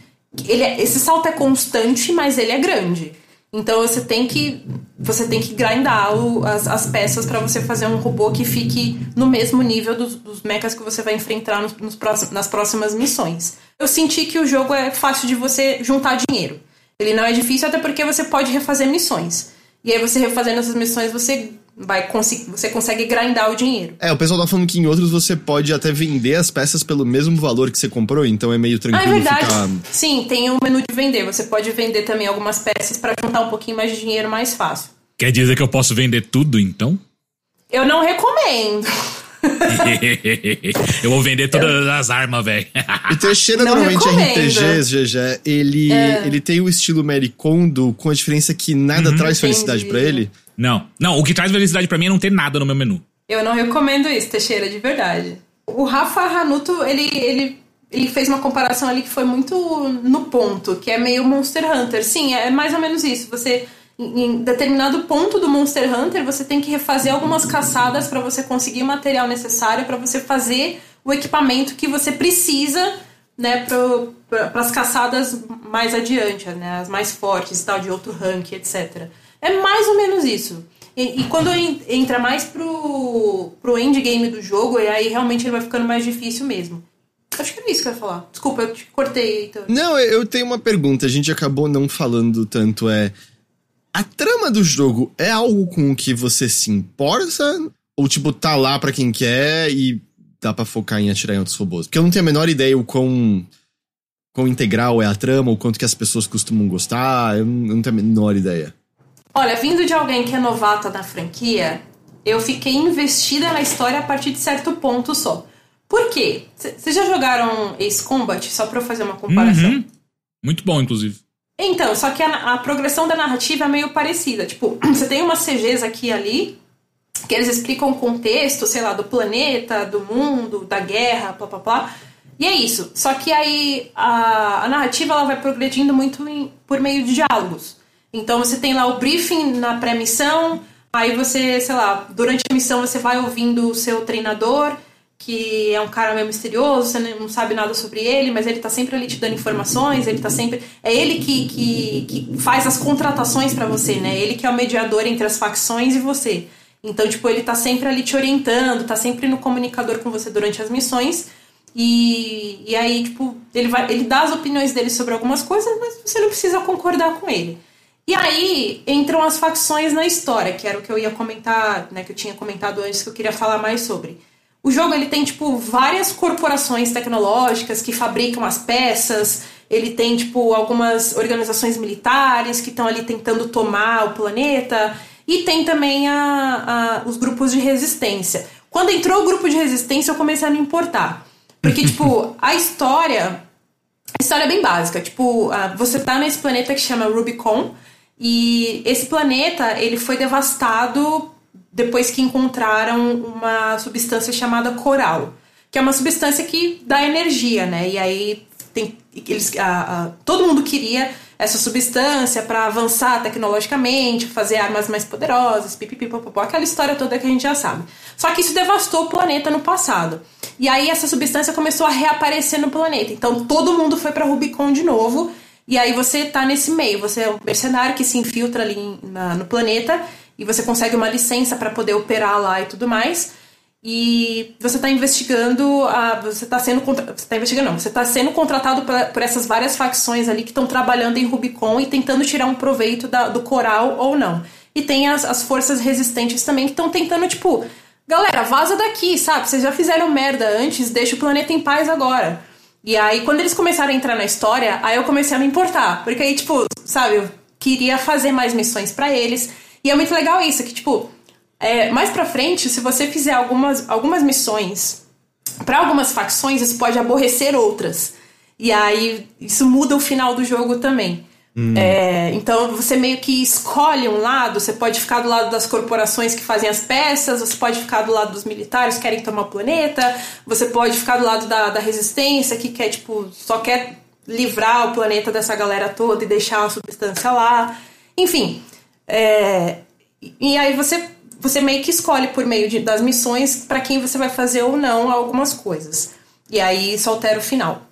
Ele é, esse salto é constante, mas ele é grande. Então você tem que você tem que grindar o, as, as peças para você fazer um robô que fique no mesmo nível dos, dos mechas que você vai enfrentar nos, nos próximos, nas próximas missões. Eu senti que o jogo é fácil de você juntar dinheiro. Ele não é difícil até porque você pode refazer missões. E aí você refazendo essas missões, você vai conseguir, você consegue grindar o dinheiro. É, o pessoal tá falando que em outros você pode até vender as peças pelo mesmo valor que você comprou, então é meio tranquilo ah, é verdade. ficar. Sim, tem um menu de vender. Você pode vender também algumas peças para juntar um pouquinho mais de dinheiro mais fácil. Quer dizer que eu posso vender tudo, então? Eu não recomendo. eu vou vender todas as armas, velho. O Teixeira, Não normalmente recomendo. RPGs, GG, ele, É. ele tem o estilo Mary Kondo, com a diferença que nada traz felicidade pra ele. Não, não, o que traz felicidade pra mim é não ter nada no meu menu. Eu não recomendo isso, Teixeira, de verdade. O Rafa Hanuto, ele, ele, ele fez uma comparação ali que foi muito no ponto, que é meio Monster Hunter. Sim, é mais ou menos isso. Você, em determinado ponto do Monster Hunter, você tem que refazer algumas caçadas para você conseguir o material necessário para você fazer o equipamento que você precisa, né, para as caçadas mais adiante, né, as mais fortes, tal, de outro rank, etc. É mais ou menos isso. E, e quando en- entra mais pro, pro endgame do jogo, e aí realmente ele vai ficando mais difícil mesmo. Acho que era isso que eu ia falar. Desculpa, eu te cortei, Heitor. Não, eu tenho uma pergunta, a gente acabou não falando tanto, é... A trama do jogo é algo com o que você se importa? Ou, tipo, tá lá pra quem quer e dá pra focar em atirar em outros robôs? Porque eu não tenho a menor ideia o quão, quão integral é a trama, o quanto que as pessoas costumam gostar, eu não tenho a menor ideia. Olha, vindo de alguém que é novata na franquia, eu fiquei investida na história a partir de certo ponto só. Por quê? Vocês já jogaram Ace Combat? Só pra eu fazer uma comparação. Uhum. Muito bom, inclusive. Então, só que a, a progressão da narrativa é meio parecida. Tipo, você tem umas CGs aqui e ali, que eles explicam o contexto, sei lá, do planeta, do mundo, da guerra, blá blá blá. E é isso. Só que aí a, a narrativa ela vai progredindo muito em- por meio de diálogos. Então você tem lá o briefing na pré-missão, aí você, sei lá, durante a missão você vai ouvindo o seu treinador, que é um cara meio misterioso, você não sabe nada sobre ele, mas ele tá sempre ali te dando informações, ele tá sempre. É ele que, que, que faz as contratações pra você, né? Ele que é o mediador entre as facções e você. Então, tipo, ele tá sempre ali te orientando, tá sempre no comunicador com você durante as missões. E, e aí, tipo, ele, vai, ele dá as opiniões dele sobre algumas coisas, mas você não precisa concordar com ele. E aí entram as facções na história, que era o que eu ia comentar, né, que eu tinha comentado antes, que eu queria falar mais sobre. O jogo ele tem tipo várias corporações tecnológicas que fabricam as peças, ele tem tipo algumas organizações militares que estão ali tentando tomar o planeta e tem também a, a- os grupos de resistência. Quando entrou o grupo de resistência, eu comecei a me importar. Porque, tipo, a história a história é bem básica. Tipo, ah, você tá nesse planeta que chama Rubicon. E esse planeta, ele foi devastado depois que encontraram uma substância chamada coral. Que é uma substância que dá energia, né? E aí tem, eles, ah, ah, todo mundo queria essa substância para avançar tecnologicamente, fazer armas mais poderosas, pipipipopopó, aquela história toda que a gente já sabe. Só que isso devastou o planeta no passado. E aí essa substância começou a reaparecer no planeta. Então todo mundo foi para Rubicon de novo. E aí você tá nesse meio, você é um mercenário que se infiltra ali na- no planeta e você consegue uma licença para poder operar lá e tudo mais. E você tá investigando, a, você tá sendo você tá investigando, não, você tá sendo contratado pra- por essas várias facções ali que estão trabalhando em Rubicon e tentando tirar um proveito da- do coral ou não. E tem as, as forças resistentes também que estão tentando, tipo, galera, vaza daqui, sabe? Vocês já fizeram merda antes, deixa o planeta em paz agora. E aí, quando eles começaram a entrar na história, aí eu comecei a me importar. Porque aí, tipo, sabe, eu queria fazer mais missões pra eles. E é muito legal isso, que, tipo, é, mais pra frente, se você fizer algumas, algumas missões pra algumas facções, isso pode aborrecer outras. E aí, isso muda o final do jogo também. É, então você meio que escolhe um lado, você pode ficar do lado das corporações que fazem as peças, você pode ficar do lado dos militares que querem tomar o planeta, você pode ficar do lado da, da resistência que quer, tipo, só quer livrar o planeta dessa galera toda e deixar a substância lá. Enfim. É, e aí você, você meio que escolhe por meio de, das missões para quem você vai fazer ou não algumas coisas. E aí isso altera o final.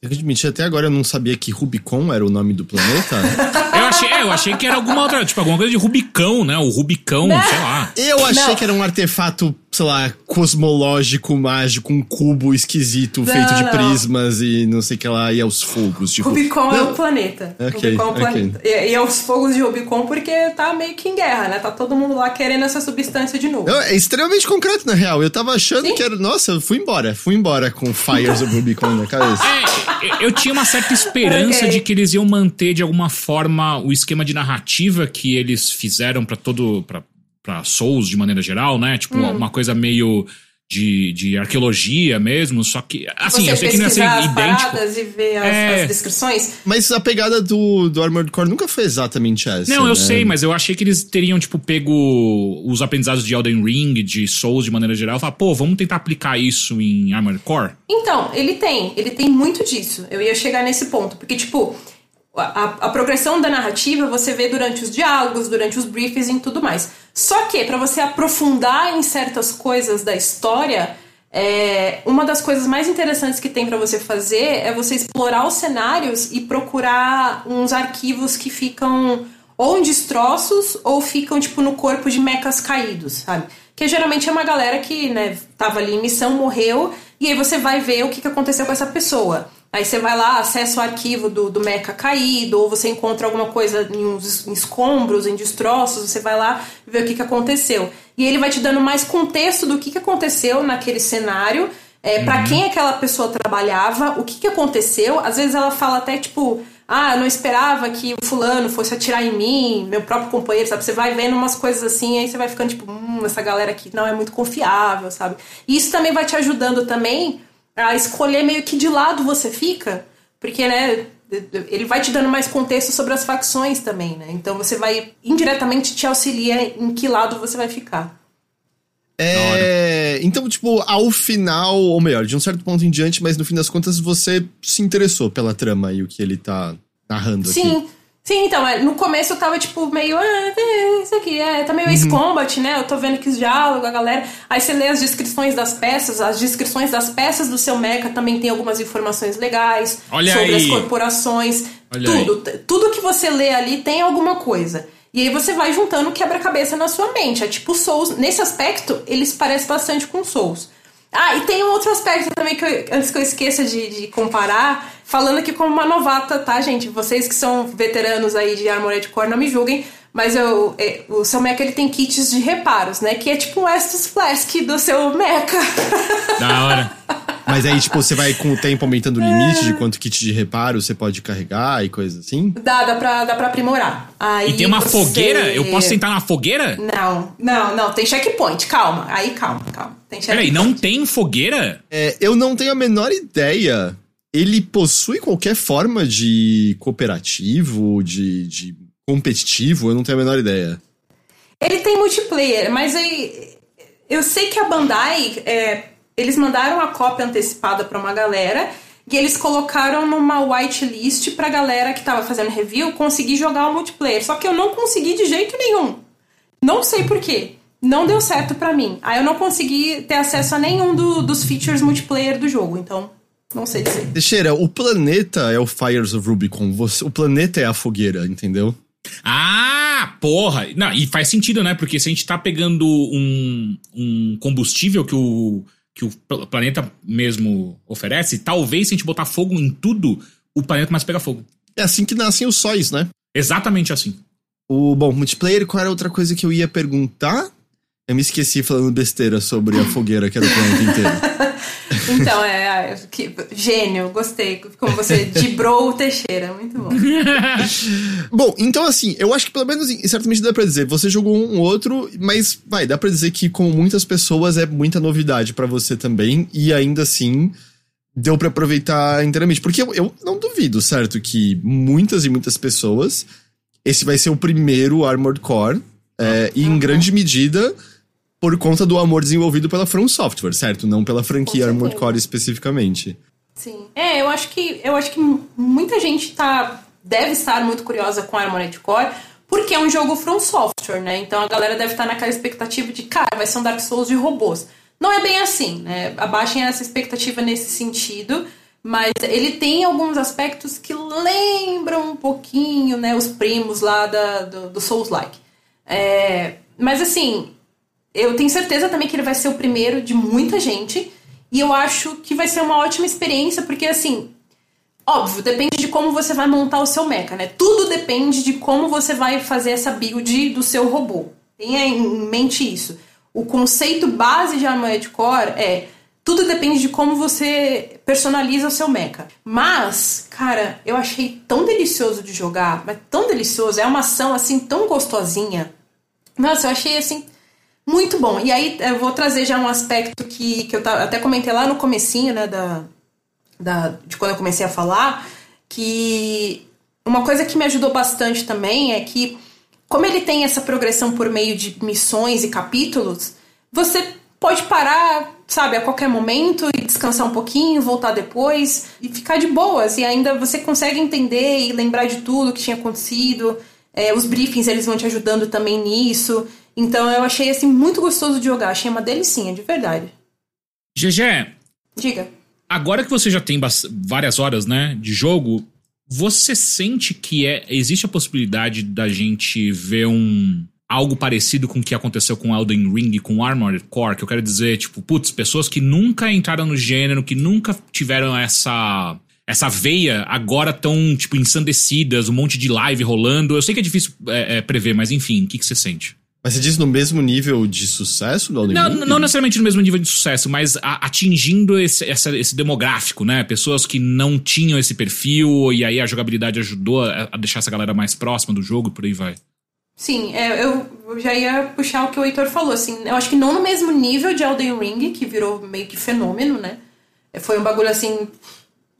Eu admitir, até agora eu não sabia que Rubicon era o nome do planeta. eu, achei, é, eu achei que era alguma outra, tipo, alguma coisa de Rubicão, né? O Rubicão, Né? sei lá. Eu achei Não. que era um artefato, sei lá, cosmológico, mágico, um cubo esquisito, Não, feito de não. prismas e não sei o que lá, e aos fogos, tipo. Rubicon é o planeta. Ok, Rubicon é o planeta. E, e é os fogos de Rubicon porque tá meio que em guerra, né? Tá todo mundo lá querendo essa substância de novo. é extremamente concreto, na real. Eu tava achando Sim. que era. Nossa, eu fui embora. Fui embora com Fires of Rubicon na cabeça. É, eu tinha uma certa esperança Ok. de que eles iam manter de alguma forma o esquema de narrativa que eles fizeram pra todo. Pra, pra Souls de maneira geral, né? Tipo, Hum. uma coisa meio de, de arqueologia mesmo, só que. Assim, Você eu sei que não ia ser pesquisar as idêntico. paradas e ver as, É. as descrições. Mas a pegada do, do Armored Core nunca foi exatamente essa. Não, eu né? sei, mas eu achei que eles teriam, tipo, pego os aprendizados de Elden Ring, de Souls de maneira geral, e falar, pô, vamos tentar aplicar isso em Armored Core? Então, ele tem, ele tem muito disso. Eu ia chegar nesse ponto, porque, tipo, a, a- progressão da narrativa você vê durante os diálogos, durante os briefings e tudo mais. Só que, pra você aprofundar em certas coisas da história, é, uma das coisas mais interessantes que tem pra você fazer é você explorar os cenários e procurar uns arquivos que ficam ou em destroços ou ficam, tipo, no corpo de mechas caídos, sabe? Que geralmente é uma galera que, né, tava ali em missão, morreu, e aí você vai ver o que, que aconteceu com essa pessoa. Aí você vai lá, acessa o arquivo do, do mecha caído, ou você encontra alguma coisa em uns em escombros, em destroços, você vai lá ver o que, que aconteceu. E ele vai te dando mais contexto do que, que aconteceu naquele cenário, é, para quem aquela pessoa trabalhava, o que, que aconteceu. Às vezes ela fala até tipo, ah, eu não esperava que o fulano fosse atirar em mim, meu próprio companheiro, sabe? Você vai vendo umas coisas assim, aí você vai ficando tipo, hum, essa galera aqui não é muito confiável, sabe? E isso também vai te ajudando também a escolher meio que de lado você fica, porque, né, ele vai te dando mais contexto sobre as facções também, né? Então você vai indiretamente te auxilia em que lado você vai ficar. É. Então, tipo, ao final, ou melhor, de um certo ponto em diante, mas no fim das contas você se interessou pela trama e o que ele tá narrando aqui. Sim. Sim, então, é, no começo eu tava, tipo, meio, ah, é, isso aqui, é, tá meio Ace Combat, né? Eu tô vendo que os diálogos, a galera. Aí você lê as descrições das peças, as descrições das peças do seu mecha também tem algumas informações legais Olha sobre as aí. corporações. Olha tudo. t- Tudo que você lê ali tem alguma coisa. E aí você vai juntando quebra-cabeça na sua mente. É tipo Souls. Nesse aspecto, eles parecem bastante com Souls. Ah, e tem um outro aspecto também que eu, antes que eu esqueça de, de comparar, falando aqui como uma novata, tá, gente? Vocês que são veteranos aí de Armored Core, não me julguem, mas eu, é, o seu mecha ele tem kits de reparos, né? Que é tipo um Estus Flask do seu mecha. Da hora. Mas aí, tipo, você vai com o tempo aumentando o limite de quanto kit de reparo você pode carregar e coisa assim? dá, dá, pra, dá pra aprimorar. Aí E tem uma você- fogueira? Eu posso sentar na fogueira? Não, não, não, tem checkpoint, calma. Aí calma, calma. Tem checkpoint. Peraí, não tem fogueira? É, eu não tenho a menor ideia. Ele possui qualquer forma de cooperativo, de, de competitivo? Eu não tenho a menor ideia. Ele tem multiplayer, mas aí, eu sei que a Bandai, é, eles mandaram a cópia antecipada pra uma galera e eles colocaram numa whitelist pra galera que tava fazendo review conseguir jogar o multiplayer. Só que eu não consegui de jeito nenhum. Não sei por quê. Não deu certo pra mim. Aí eu não consegui ter acesso a nenhum do- dos features multiplayer do jogo, então não sei dizer. Teixeira, o planeta é o Fires of Rubicon. Você- o planeta é a fogueira, entendeu? Ah, porra! Não, e faz sentido, né? Porque se a gente tá pegando um, um combustível que o, que o pl- planeta mesmo oferece, talvez se a gente botar fogo em tudo, o planeta começa a pegar fogo. É assim que nascem os sóis, né? Exatamente assim. O, bom, multiplayer, qual era outra coisa que eu ia perguntar? Eu me esqueci falando besteira sobre a fogueira que era o planeta inteiro. Então, é. é, que- gênio, gostei. Como você dibrou o Teixeira. Muito bom. Bom, então assim, eu acho que pelo menos certamente dá pra dizer, você jogou um outro, mas vai, dá pra dizer que como muitas pessoas é muita novidade pra você também, e ainda assim deu para aproveitar inteiramente. Porque eu, eu não duvido, certo, que muitas e muitas pessoas. Esse vai ser o primeiro Armored Core. É, e em grande medida por conta do amor desenvolvido pela From Software, certo? Não pela franquia Armored Core especificamente. Sim. É, eu acho que eu acho que muita gente tá deve estar muito curiosa com Armored Core, porque é um jogo From Software, né? Então a galera deve estar naquela expectativa de, cara, vai ser um Dark Souls de robôs. Não é bem assim, né? Abaixem essa expectativa nesse sentido, mas ele tem alguns aspectos que lembram um pouquinho, né, os primos lá da, do, do Souls-like. É, mas assim, eu tenho certeza também que ele vai ser o primeiro de muita gente. E eu acho que vai ser uma ótima experiência, porque assim, óbvio, depende de como você vai montar o seu mecha, né? Tudo depende de como você vai fazer essa build do seu robô. Tenha em mente isso. O conceito base de Armored Core é tudo depende de como você personaliza o seu mecha. Mas, cara, eu achei tão delicioso de jogar, mas tão delicioso, é uma ação assim tão gostosinha. Nossa, eu achei assim muito bom. E aí eu vou trazer já um aspecto que, que eu até comentei lá no comecinho, né, da, da, de quando eu comecei a falar, que uma coisa que me ajudou bastante também é que, como ele tem essa progressão por meio de missões e capítulos, você pode parar, sabe, a qualquer momento e descansar um pouquinho, voltar depois e ficar de boas. E ainda você consegue entender e lembrar de tudo que tinha acontecido. É, os briefings eles vão te ajudando também nisso. Então eu achei assim muito gostoso de jogar, achei uma delicinha, de verdade. GG. Diga. Agora que você já tem várias horas, né, de jogo, você sente que é existe a possibilidade da gente ver um algo parecido com o que aconteceu com Elden Ring, com Armored Core, que eu quero dizer, tipo, putz, pessoas que nunca entraram no gênero, que nunca tiveram essa essa veia agora tão, tipo, ensandecidas, um monte de live rolando. Eu sei que é difícil é, é, prever, mas enfim, o que, que você sente? Mas você diz no mesmo nível de sucesso do não, Ring? Não necessariamente no mesmo nível de sucesso, mas a, atingindo esse, essa, esse demográfico, né? Pessoas que não tinham esse perfil e aí a jogabilidade ajudou a, a deixar essa galera mais próxima do jogo e por aí vai. Sim, é, eu já ia puxar o que o Heitor falou, assim, eu acho que não no mesmo nível de Elden Ring, que virou meio que fenômeno, né? Foi um bagulho assim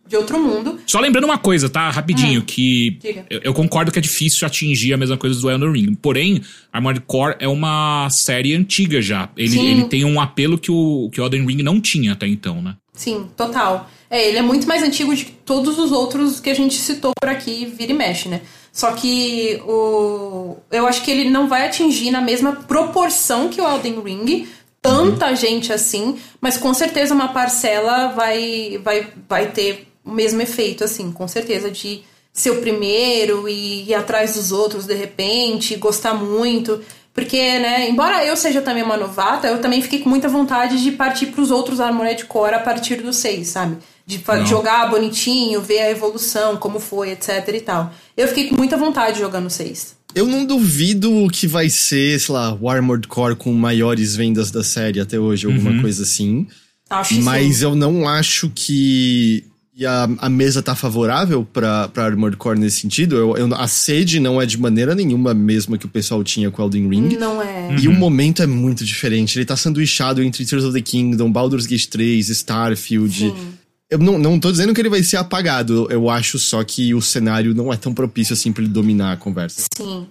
de outro mundo. Só lembrando uma coisa, tá? Rapidinho, hum, que eu, eu, concordo que é difícil atingir a mesma coisa do Elden Ring. Porém, Armored Core é uma série antiga já. Ele, ele tem um apelo que o, que o Elden Ring não tinha até então, né? Sim, total. É, ele é muito mais antigo de todos os outros que a gente citou por aqui, vira e mexe, né? Só que o eu acho que ele não vai atingir na mesma proporção que o Elden Ring, tanta uhum. gente assim, mas com certeza uma parcela vai, vai, vai ter o mesmo efeito, assim, com certeza, de ser o primeiro e ir atrás dos outros de repente, gostar muito. Porque, né, embora eu seja também uma novata, eu também fiquei com muita vontade de partir para os outros Armored Core a partir do 6, sabe? De Não. jogar bonitinho, ver a evolução, como foi, etc e tal. Eu fiquei com muita vontade jogando 6. Eu não duvido que vai ser, sei lá, o Armored Core com maiores vendas da série até hoje, alguma uhum. coisa assim. Acho Mas sim. eu não acho que e a, a mesa tá favorável pra, pra Armored Core nesse sentido. Eu, eu, a sede não é de maneira nenhuma a mesma que o pessoal tinha com Elden Ring. Não é. E uhum. o momento é muito diferente. Ele tá sanduichado entre Tears of the Kingdom, Baldur's Gate 3, Starfield. Sim. Eu não, não tô dizendo que ele vai ser apagado. Eu acho só que o cenário não é tão propício assim pra ele dominar a conversa. Sim.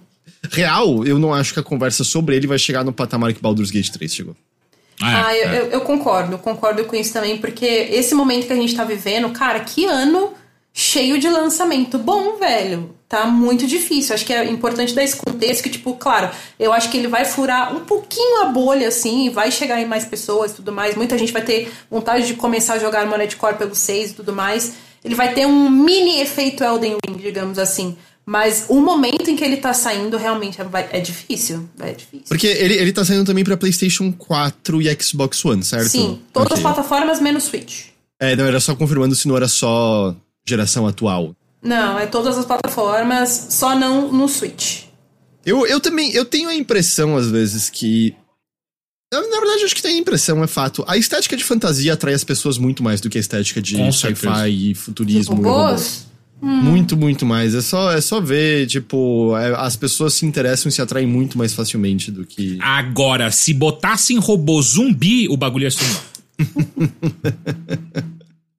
Real, eu não acho que a conversa sobre ele vai chegar no patamar que Baldur's Gate 3 chegou. Ah, ah eu, é. eu, concordo, concordo com isso também, porque esse momento que a gente tá vivendo, cara, que ano cheio de lançamento bom, velho. Tá muito difícil. Acho que é importante dar esse contexto que, tipo, claro, eu acho que ele vai furar um pouquinho a bolha, assim, vai chegar em mais pessoas e tudo mais. Muita gente vai ter vontade de começar a jogar Moned Core pelo 6 e tudo mais. Ele vai ter um mini efeito Elden Ring, digamos assim. Mas o momento em que ele tá saindo realmente é, é difícil. É difícil. Porque ele, ele tá saindo também pra PlayStation 4 e Xbox One, certo? Sim, todas okay. as plataformas menos Switch. É, não, era só confirmando se não era só geração atual. Não, é todas as plataformas, só não no Switch. Eu, eu também, eu tenho a impressão, às vezes, que. Na, na verdade, acho que tem a impressão, é fato. A estética de fantasia atrai as pessoas muito mais do que a estética de sci-fi e futurismo. Tipo, e Hum. Muito, muito mais. É só, é só ver, tipo, é, as pessoas se interessam e se atraem muito mais facilmente do que. Agora, se botassem robô zumbi, o bagulho ia sumir.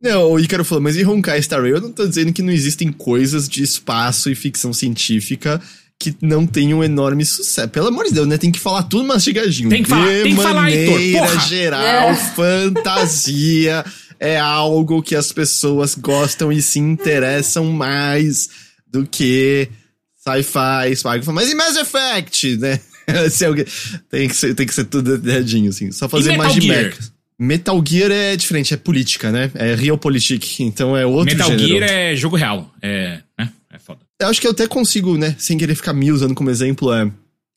Não, o Icaro falou, mas em Honkai Star Rail eu não tô dizendo que não existem coisas de espaço e ficção científica que não tenham enorme sucesso. Pelo amor de Deus, né? Tem que falar tudo mastigadinho. Tem que falar, de tem que falar, Heitor, geral, É. fantasia é algo que as pessoas gostam e se interessam mais do que sci-fi, spy. Mas e Mass Effect, né? Se alguém- tem, que ser, tem que ser tudo dedinho, assim. Só fazer mais de Gear? mecha. Metal Gear é diferente, é política, né? É realpolitik, então é outro Metal gênero. Gear é jogo real. É, né? É foda. Eu acho que eu até consigo, né, sem querer ficar me usando como exemplo, é...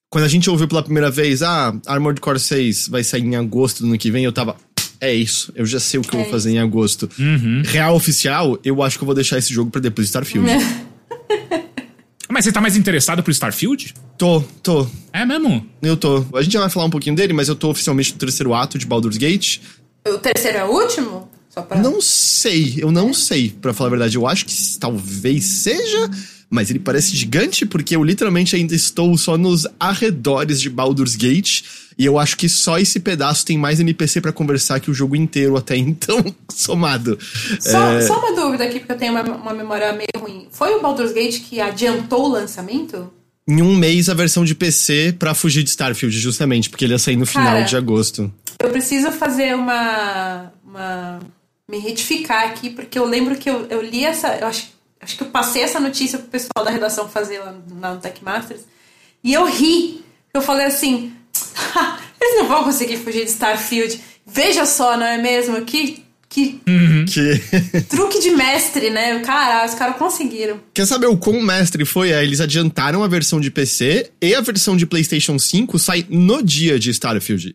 Quando a gente ouviu pela primeira vez, ah, Armored Core 6 vai sair em agosto do ano que vem, eu tava... É isso, eu já sei o que eu É vou fazer em agosto. Uhum. Real oficial, eu acho que eu vou deixar esse jogo pra depois de Starfield. Mas você tá mais interessado pro Starfield? tô, tô, É mesmo? eu tô. A gente já vai falar um pouquinho dele, mas eu tô oficialmente no terceiro ato de Baldur's Gate. O terceiro é o último? Só pra... Não sei, eu não sei, pra falar a verdade. Eu acho que talvez seja, mas ele parece gigante porque eu literalmente ainda estou só nos arredores de Baldur's Gate. E eu acho que só esse pedaço tem mais NPC pra conversar que o jogo inteiro até então somado. Só, É, só uma dúvida aqui, porque eu tenho uma, uma memória meio ruim. Foi o Baldur's Gate que adiantou o lançamento? Em um mês a versão de PC pra fugir de Starfield, justamente, porque ele ia sair no final Cara. de agosto. Eu preciso fazer uma. uma me retificar aqui, porque eu lembro que eu, eu li essa. Eu acho, acho que eu passei essa notícia pro pessoal da redação fazer lá, lá no Tech Masters. E eu ri. Eu falei assim. eles não vão conseguir fugir de Starfield. Veja só, não é mesmo? Que, que Que... truque de mestre, né? Caralho, os caras conseguiram. Quer saber o quão mestre foi? É, eles adiantaram a versão de PC e a versão de PlayStation 5 sai no dia de Starfield.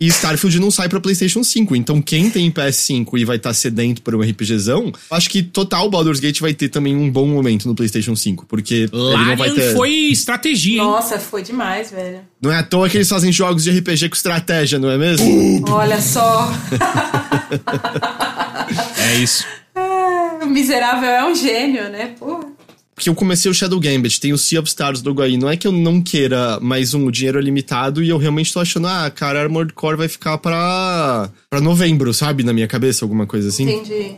E Starfield não sai pra PlayStation 5, então quem tem PS5 e vai estar sedento por um RPGzão, acho que total Baldur's Gate vai ter também um bom momento no PlayStation 5, porque ele não vai Larian ter. foi estratégia, hein? Nossa, foi demais, velho. Não é à toa que eles fazem jogos de RPG com estratégia, não é mesmo? Olha só. É isso. o miserável é um gênio, né? Porra. Porque eu comecei o Shadow Gambit, tem o Sea of Stars logo aí. Não é que eu não queira, mas um, o dinheiro é limitado e eu realmente tô achando, ah, cara, Armored Core vai ficar pra, pra novembro, sabe? Na minha cabeça, alguma coisa assim. Entendi.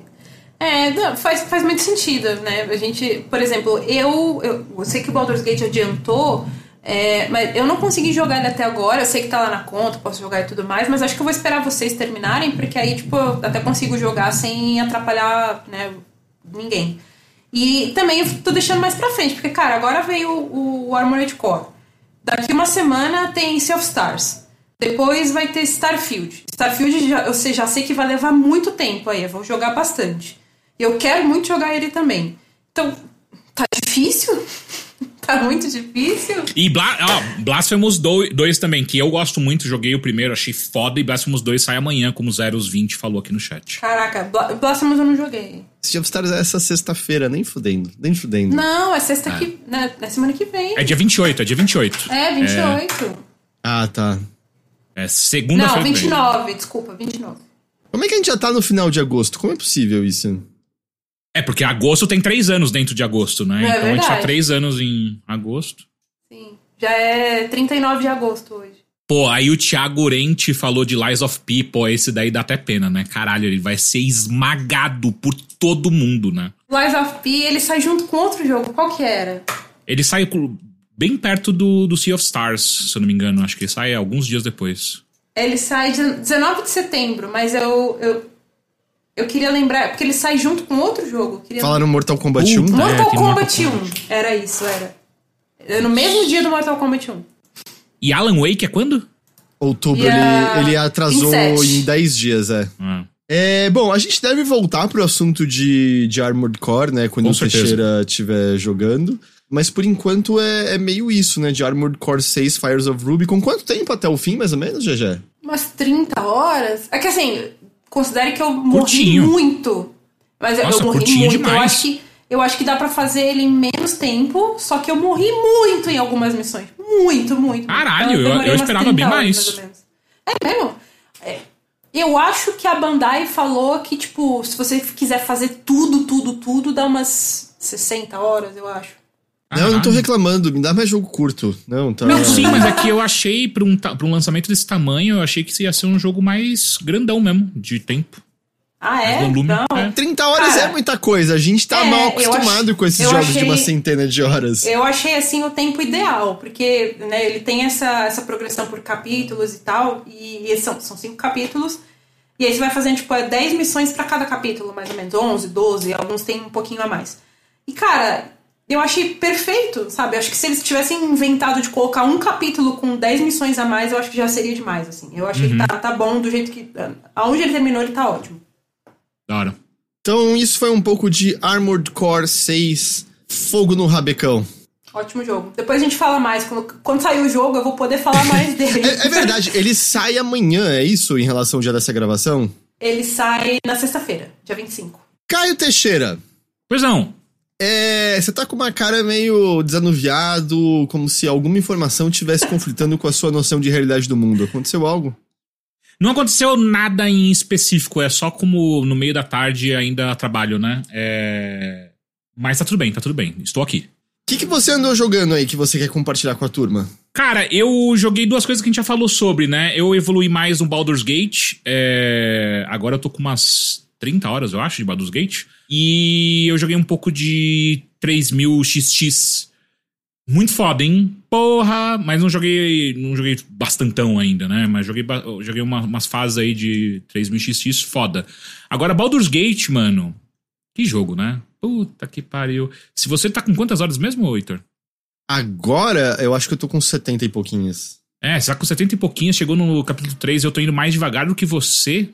É, faz, faz muito sentido, né? A gente, por exemplo, eu, eu, eu sei que o Baldur's Gate adiantou, é, mas eu não consegui jogar ele até agora. Eu sei que tá lá na conta, posso jogar e tudo mais, mas acho que eu vou esperar vocês terminarem, porque aí, tipo, eu até consigo jogar sem atrapalhar, né, ninguém. E também eu tô deixando mais pra frente, porque, cara, agora veio o, o Armored Core. Daqui uma semana tem Sea of Stars. Depois vai ter Starfield. Starfield já, eu sei- já sei que vai levar muito tempo aí, eu vou jogar bastante. E eu quero muito jogar ele também. Então, tá difícil? Tá muito difícil? E Bla ó, Blasphemous 2 também, que eu gosto muito, joguei o primeiro, achei foda, e Blasphemous 2 sai amanhã, como o Zeros20 falou aqui no chat. Caraca, Bla- Blasphemous eu não joguei. Of Stars é essa sexta-feira, nem fudendo, nem fudendo. Não, é sexta que. Né, é semana que vem. É dia 28, é dia 28. É, 28. Ah, tá. É segunda-feira. não, que vem. 29, desculpa, 29. Como é que a gente já tá no final de agosto? Como é possível isso? É, porque agosto tem três anos dentro de agosto, né? É então a gente tá verdade. três anos em agosto. Sim. Já é 39 de agosto hoje. Pô, aí o Thiago Rente falou de Lies of P, pô, esse daí dá até pena, né? Caralho, ele vai ser esmagado por todo mundo, né? Lies of P, ele sai junto com outro jogo. Qual que era? Ele sai bem perto do, do Sea of Stars, se eu não me engano. Acho que ele sai alguns dias depois. Ele sai de 19 de setembro, mas eu, eu, eu queria lembrar, porque ele sai junto com outro jogo. Eu Queria... Fala no Mortal Kombat Puta. 1? Mortal É, Kombat Mortal 1. Era isso, era. É no mesmo dia do Mortal Kombat 1. E Alan Wake é quando? Outubro, a- ele, ele atrasou em sete. em 10 dias, é. Ah. É, bom, a gente deve voltar pro assunto de, de Armored Core, né? Quando Com o certeza. Teixeira estiver jogando. Mas por enquanto é, é meio isso, né? De Armored Core 6 Fires of Ruby. Com quanto tempo até o fim, mais ou menos, GG? Umas 30 horas. É que assim, considere que eu morri Curtinho. muito. Mas eu- Nossa, eu morri muito. Eu demais. acho, que, eu acho que dá pra fazer ele em menos tempo, só que eu morri muito em algumas missões. Muito, muito. Caralho, eu- demorei eu umas esperava 30 bem mais. menos. É mesmo? É. Eu acho que a Bandai falou que, tipo, se você quiser fazer tudo, tudo, tudo, dá umas 60 horas, eu acho. Não, eu não tô reclamando, me dá mais jogo curto. Não, tá. Não, sim, mas é que eu achei, pra um, pra um lançamento desse tamanho, eu achei que ia ser um jogo mais grandão mesmo, de tempo. Ah, é? volume, Então, é. 30 horas Cara, é muita coisa. A gente tá é, mal acostumado ach- com esses eu jogos de achei- uma centena de horas. Eu achei assim o tempo ideal, porque né, ele tem essa, essa progressão por capítulos e tal, e, e são, são cinco capítulos, e aí você vai fazendo tipo é 10 missões pra cada capítulo, mais ou menos, 11, 12, alguns tem um pouquinho a mais. E cara, eu achei perfeito, sabe? Acho que se eles tivessem inventado de colocar um capítulo com 10 missões a mais, eu acho que já seria demais, assim. Eu achei que tá, tá bom do jeito que. Aonde ele terminou, ele tá ótimo. Da hora. Então, isso foi um pouco de Armored Core 6 Fogo no Rabecão. Ótimo jogo. Depois a gente fala mais. Quando, quando sair o jogo, eu vou poder falar mais dele. É, é verdade, ele sai amanhã, é isso, em relação ao dia dessa gravação? Ele sai na sexta-feira, dia 25. Caio Teixeira, Pois não. É, você tá com uma cara meio desanuviado, como se alguma informação estivesse conflitando com a sua noção de realidade do mundo. Aconteceu algo? Não aconteceu nada em específico, é só como no meio da tarde ainda trabalho, né? É... Mas tá tudo bem, tá tudo bem. Estou aqui. O que, que você andou jogando aí que você quer compartilhar com a turma? Cara, eu joguei duas coisas que a gente já falou sobre, né? Eu evolui mais no Baldur's Gate. é, Agora eu tô com umas 30 horas, eu acho, de Baldur's Gate. E eu joguei um pouco de 3000 XX. Muito foda, hein? Porra! Mas não joguei. Não joguei bastantão ainda, né? Mas joguei, joguei uma- umas fases aí de 3000 XX foda. Agora, Baldur's Gate, mano. Que jogo, né? Puta que pariu. Se você tá com quantas horas mesmo, Heitor? Agora, eu acho que eu tô com 70 e pouquinhos. É, você tá com 70 e pouquinho, chegou no capítulo 3 eu tô indo mais devagar do que você.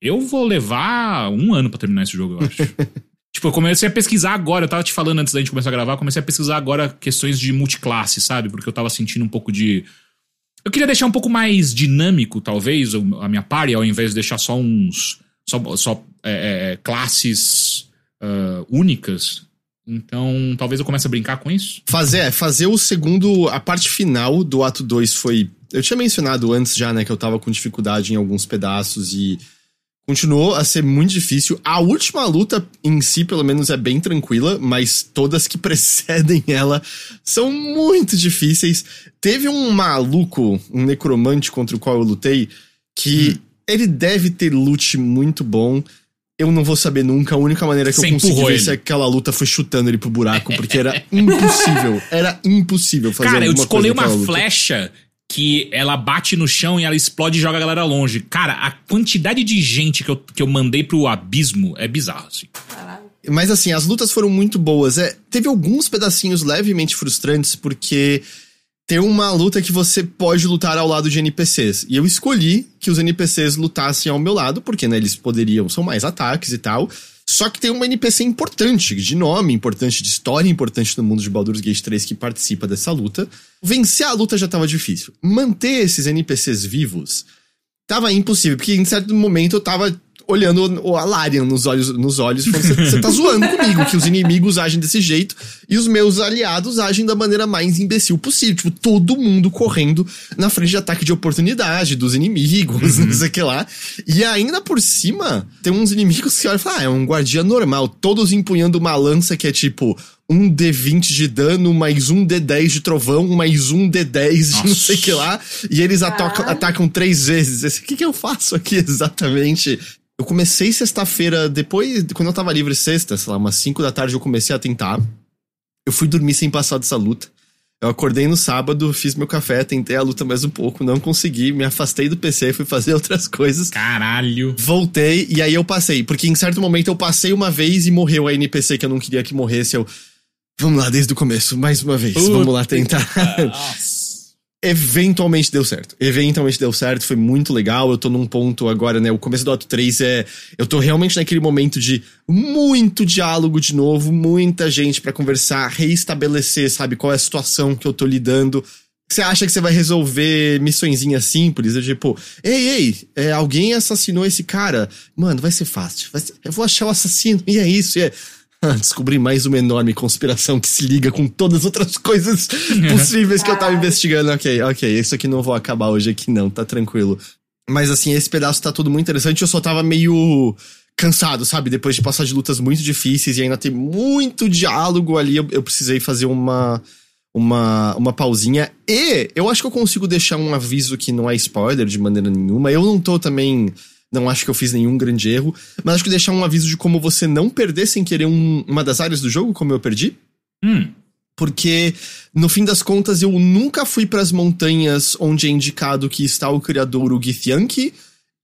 Eu vou levar um ano pra terminar esse jogo, eu acho. tipo, eu comecei a pesquisar agora, eu tava te falando antes da gente começar a gravar, eu comecei a pesquisar agora questões de multiclasse, sabe? Porque eu tava sentindo um pouco de. Eu queria deixar um pouco mais dinâmico, talvez, a minha party, ao invés de deixar só uns. só, só é, é, classes ah, únicas. Então, talvez eu comece a brincar com isso. Fazer, é, fazer o segundo, a parte final do ato 2 foi. Eu tinha mencionado antes já, né, que eu tava com dificuldade em alguns pedaços e continuou a ser muito difícil. A última luta em si, pelo menos, é bem tranquila, mas todas que precedem ela são muito difíceis. Teve um maluco, um necromante contra o qual eu lutei, que ele deve ter loot muito bom. Eu não vou saber nunca. A única maneira que Você eu consegui ver ele. se aquela luta foi chutando ele pro buraco, porque era impossível. Era impossível fazer Cara, eu descolei uma luta. flecha que ela bate no chão e ela explode e joga a galera longe. Cara, a quantidade de gente que eu, que eu mandei pro abismo é bizarro, assim. Caralho. Mas assim, as lutas foram muito boas. É, teve alguns pedacinhos levemente frustrantes, porque tem uma luta que você pode lutar ao lado de NPCs. E eu escolhi que os NPCs lutassem ao meu lado, porque né, eles poderiam, são mais ataques e tal. Só que tem uma NPC importante, de nome, importante de história, importante no mundo de Baldur's Gate 3 que participa dessa luta. Vencer a luta já tava difícil. Manter esses NPCs vivos tava impossível, porque em certo momento eu tava olhando o Alarian nos olhos, nos olhos e falando, você tá zoando comigo, que os inimigos agem desse jeito e os meus aliados agem da maneira mais imbecil possível. Tipo, todo mundo correndo na frente de ataque de oportunidade dos inimigos, não sei o que lá. E ainda por cima, tem uns inimigos que olham e falam, ah, é um guardia normal, todos empunhando uma lança que é tipo um D20 de dano, mais um D10 de trovão, mais um D10 de não sei o que lá. E eles atacam, atacam três vezes. O que, que eu faço aqui exatamente? Eu comecei sexta-feira, depois, quando eu tava livre sexta, sei lá, umas 5 da tarde eu comecei a tentar. Eu fui dormir sem passar dessa luta. Eu acordei no sábado, fiz meu café, tentei a luta mais um pouco, não consegui, me afastei do PC, fui fazer outras coisas. Caralho. Voltei e aí eu passei, porque em certo momento eu passei uma vez e morreu a NPC que eu não queria que morresse. Eu, vamos lá, desde o começo, mais uma vez, Puta vamos lá tentar. Nossa. Eventualmente deu certo. Eventualmente deu certo, foi muito legal. Eu tô num ponto agora, né? O começo do ato 3 é. Eu tô realmente naquele momento de muito diálogo de novo, muita gente pra conversar, reestabelecer, sabe, qual é a situação que eu tô lidando. Você acha que você vai resolver missõezinhas simples? Eu, tipo, ei, ei, é, alguém assassinou esse cara. Mano, vai ser fácil. vai ser- eu vou achar o assassino, e é isso, e é. Descobri mais uma enorme conspiração que se liga com todas as outras coisas possíveis que eu tava investigando. Ok, ok, isso aqui não vou acabar hoje aqui não, tá tranquilo. Mas assim, esse pedaço tá tudo muito interessante. Eu só tava meio cansado, sabe? Depois de passar de lutas muito difíceis e ainda ter muito diálogo ali, eu, eu precisei fazer uma, uma, uma pausinha. E eu acho que eu consigo deixar um aviso que não é spoiler de maneira nenhuma. Eu não tô também Não acho que eu fiz nenhum grande erro, mas acho que deixar um aviso de como você não perder sem querer um, uma das áreas do jogo, como eu perdi. Hum. Porque, no fim das contas, eu nunca fui para as montanhas onde é indicado que está o criador, o Githyanki,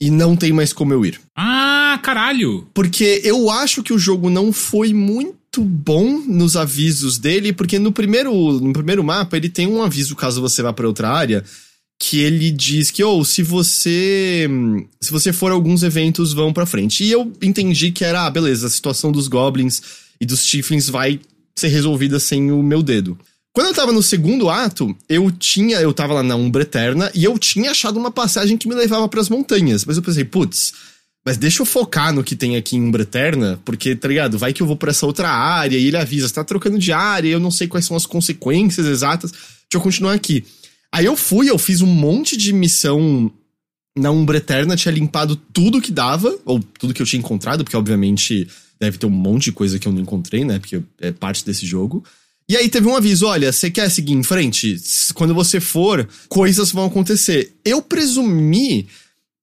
e não tem mais como eu ir. Ah, caralho! Porque eu acho que o jogo não foi muito bom nos avisos dele, porque no primeiro, no primeiro mapa ele tem um aviso caso você vá para outra área, que ele diz que, ou oh, se você se você for alguns eventos, vão pra frente. E eu entendi que era, ah, beleza, a situação dos goblins e dos tieflings vai ser resolvida sem o meu dedo. Quando eu tava no segundo ato, eu tinha, eu tava lá na Umbra Eterna e eu tinha achado uma passagem que me levava para as montanhas, mas eu pensei, putz, mas deixa eu focar no que tem aqui em Umbra Eterna, porque, tá ligado? Vai que eu vou para essa outra área e ele avisa, você tá trocando de área, eu não sei quais são as consequências exatas, deixa eu continuar aqui. Aí eu fui, eu fiz um monte de missão na Umbra Eterna, tinha limpado tudo que dava, ou tudo que eu tinha encontrado, porque obviamente deve ter um monte de coisa que eu não encontrei, né? Porque é parte desse jogo. E aí teve um aviso: olha, você quer seguir em frente? Quando você for, coisas vão acontecer. Eu presumi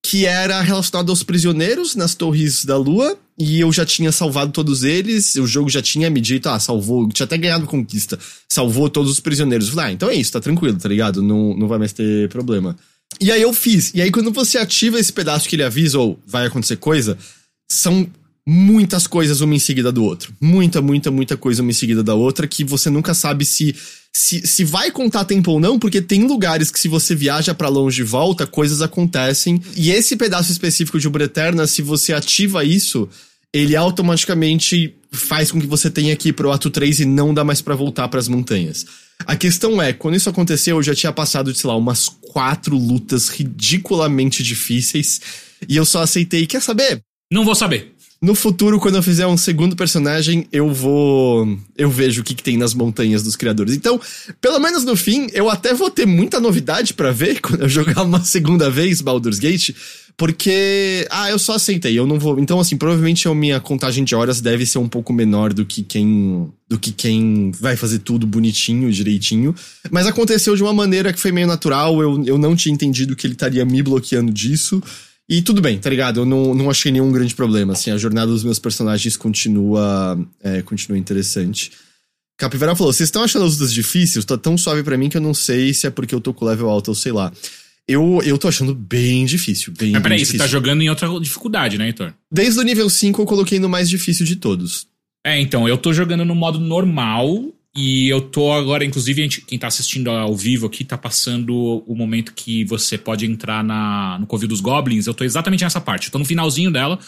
que era relacionado aos prisioneiros nas Torres da Lua, e eu já tinha salvado todos eles, o jogo já tinha me dito, ah, salvou, tinha até ganhado conquista, salvou todos os prisioneiros. Falei, ah, então é isso, tá tranquilo, tá ligado? Não, não vai mais ter problema. E aí eu fiz. E aí quando você ativa esse pedaço que ele avisa, ou vai acontecer coisa, são muitas coisas uma em seguida do outro. Muita, muita, muita coisa uma em seguida da outra que você nunca sabe se se, se vai contar tempo ou não, porque tem lugares que se você viaja para longe e volta, coisas acontecem. E esse pedaço específico de Ubra Eterna, se você ativa isso, ele automaticamente faz com que você tenha que ir pro ato 3 e não dá mais para voltar para as montanhas. A questão é, quando isso aconteceu, eu já tinha passado sei lá, umas quatro lutas ridiculamente difíceis, e eu só aceitei, quer saber? Não vou saber. No futuro, quando eu fizer um segundo personagem, eu vou. Eu vejo o que, que tem nas montanhas dos criadores. Então, pelo menos no fim, eu até vou ter muita novidade para ver quando eu jogar uma segunda vez Baldur's Gate. Porque. Ah, eu só aceitei, eu não vou. Então, assim, provavelmente a minha contagem de horas deve ser um pouco menor do que quem. Do que quem vai fazer tudo bonitinho, direitinho. Mas aconteceu de uma maneira que foi meio natural. Eu, eu não tinha entendido que ele estaria me bloqueando disso. E tudo bem, tá ligado? Eu não, não achei nenhum grande problema. Assim, a jornada dos meus personagens continua, é, continua interessante. Capivara falou: vocês estão achando as lutas difíceis? Tá tão suave para mim que eu não sei se é porque eu tô com level alto ou sei lá. Eu, eu tô achando bem difícil. Bem, Mas peraí, bem você tá jogando em outra dificuldade, né, Heitor? Desde o nível 5 eu coloquei no mais difícil de todos. É, então, eu tô jogando no modo normal e eu tô agora, inclusive, gente, quem tá assistindo ao vivo aqui tá passando o momento que você pode entrar na, no Covil dos Goblins. Eu tô exatamente nessa parte. Eu tô no finalzinho dela,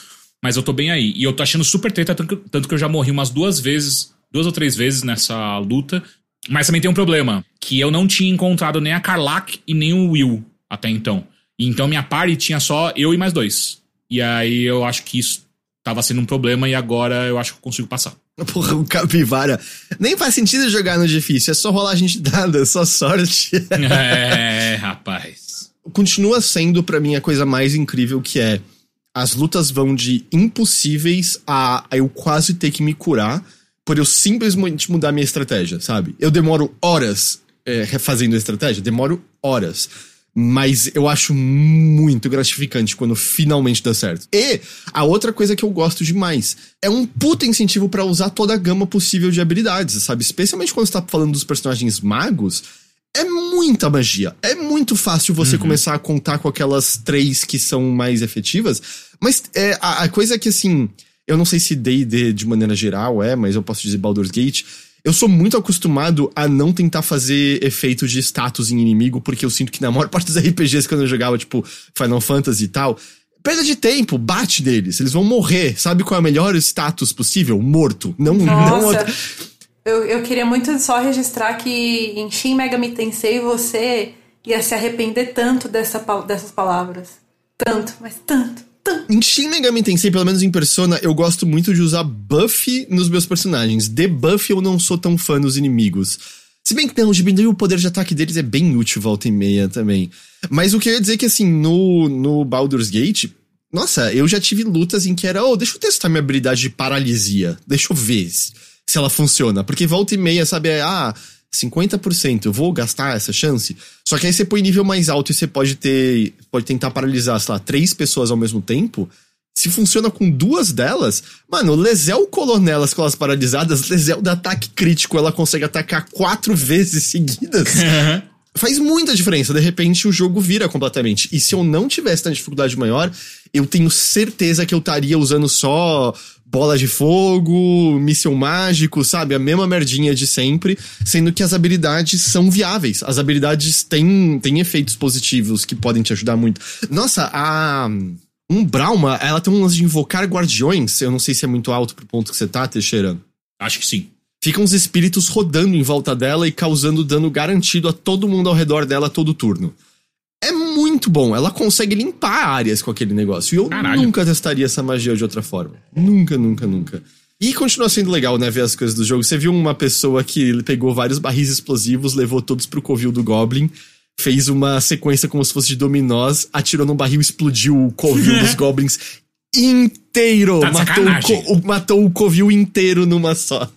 mas eu tô bem aí. E eu tô achando super treta, tanto que eu já morri umas duas vezes, duas ou três vezes nessa luta. Mas também tem um problema, que eu não tinha encontrado nem a Karlak e nem o Will até então. Então minha party tinha só eu e mais dois. E aí eu acho que isso tava sendo um problema e agora eu acho que eu consigo passar. Porra, o capivara. Nem faz sentido jogar no difícil, é só rolar a gente dada, é só sorte. é, rapaz. Continua sendo para mim a coisa mais incrível que é as lutas vão de impossíveis a, a eu quase ter que me curar por eu simplesmente mudar minha estratégia, sabe? Eu demoro horas é, refazendo a estratégia, demoro horas. Mas eu acho muito gratificante quando finalmente dá certo. E a outra coisa que eu gosto demais é um puta incentivo para usar toda a gama possível de habilidades, sabe? Especialmente quando você tá falando dos personagens magos. É muita magia. É muito fácil você uhum. começar a contar com aquelas três que são mais efetivas. Mas é, a, a coisa é que, assim, eu não sei se DD de maneira geral é, mas eu posso dizer Baldur's Gate eu sou muito acostumado a não tentar fazer efeito de status em inimigo, porque eu sinto que na maior parte dos RPGs quando eu jogava, tipo, Final Fantasy e tal, perda de tempo, bate neles, eles vão morrer. Sabe qual é o melhor status possível? Morto. Não, Nossa. não. Eu, eu queria muito só registrar que em Shin Megami Tensei você ia se arrepender tanto dessa, dessas palavras. Tanto, mas tanto. Em Shin Megami Tensei, pelo menos em Persona, eu gosto muito de usar buff nos meus personagens. Debuff eu não sou tão fã nos inimigos. Se bem que não, diminuir o poder de ataque deles é bem útil volta e meia também. Mas o que eu ia dizer é que assim, no, no Baldur's Gate, nossa, eu já tive lutas em que era, oh, deixa eu testar minha habilidade de paralisia. Deixa eu ver se ela funciona. Porque volta e meia, sabe, é, ah, 50%, eu vou gastar essa chance? Só que aí você põe nível mais alto e você pode ter. Pode tentar paralisar, sei lá, três pessoas ao mesmo tempo. Se funciona com duas delas, mano, Lezel Colonelas com elas paralisadas, Lezel de ataque crítico, ela consegue atacar quatro vezes seguidas. Faz muita diferença. De repente, o jogo vira completamente. E se eu não tivesse na dificuldade maior, eu tenho certeza que eu estaria usando só bola de fogo, míssil mágico, sabe? A mesma merdinha de sempre, sendo que as habilidades são viáveis. As habilidades têm, têm efeitos positivos que podem te ajudar muito. Nossa, a. Um Brauma, ela tem um lance de invocar guardiões. Eu não sei se é muito alto pro ponto que você tá, Teixeira. Acho que sim. Ficam os espíritos rodando em volta dela e causando dano garantido a todo mundo ao redor dela todo turno. É muito bom. Ela consegue limpar áreas com aquele negócio. E eu Caralho. nunca testaria essa magia de outra forma. Nunca, nunca, nunca. E continua sendo legal, né, ver as coisas do jogo. Você viu uma pessoa que pegou vários barris explosivos, levou todos pro covil do Goblin, fez uma sequência como se fosse de dominós, atirou num barril, explodiu o covil dos Goblins inteiro. Tá matou, o, co- o- matou o covil inteiro numa só.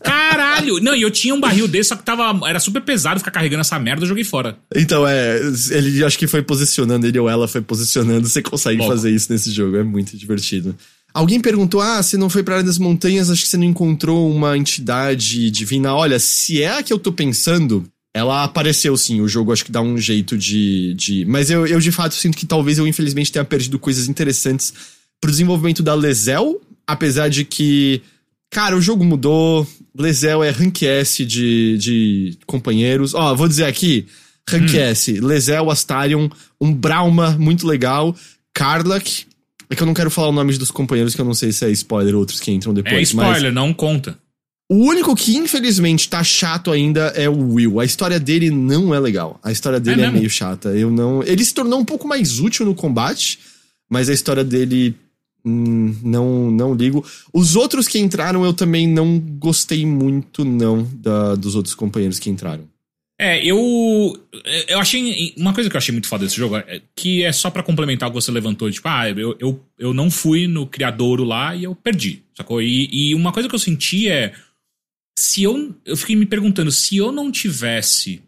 Caralho! Não, e eu tinha um barril desse, só que tava. Era super pesado ficar carregando essa merda, eu joguei fora. Então, é, ele acho que foi posicionando, ele ou ela foi posicionando, você consegue Louco. fazer isso nesse jogo, é muito divertido. Alguém perguntou: ah, você não foi pra área das montanhas, acho que você não encontrou uma entidade divina. Olha, se é a que eu tô pensando, ela apareceu sim, o jogo acho que dá um jeito de. de... Mas eu, eu de fato sinto que talvez eu infelizmente tenha perdido coisas interessantes pro desenvolvimento da Lezel, apesar de que. Cara, o jogo mudou. Lezel é rank S de, de companheiros. Ó, vou dizer aqui: rank S, Lezel, Astarion, um Brauma muito legal, Karlak. É que eu não quero falar o nome dos companheiros, que eu não sei se é spoiler outros que entram depois. É mas spoiler, não conta. o único que, infelizmente, tá chato ainda é o Will. A história dele não é legal. A história dele é, mesmo? meio chata. Eu não. Ele se tornou um pouco mais útil no combate, mas a história dele. Hum, não, não ligo. Os outros que entraram eu também não gostei muito, não, da, dos outros companheiros que entraram. É, eu. Eu achei. Uma coisa que eu achei muito foda desse jogo, é que é só pra complementar o que você levantou, tipo, ah, eu, eu, eu não fui no criadouro lá e eu perdi, sacou? E, e uma coisa que eu senti é. Se eu. Eu fiquei me perguntando, se eu não tivesse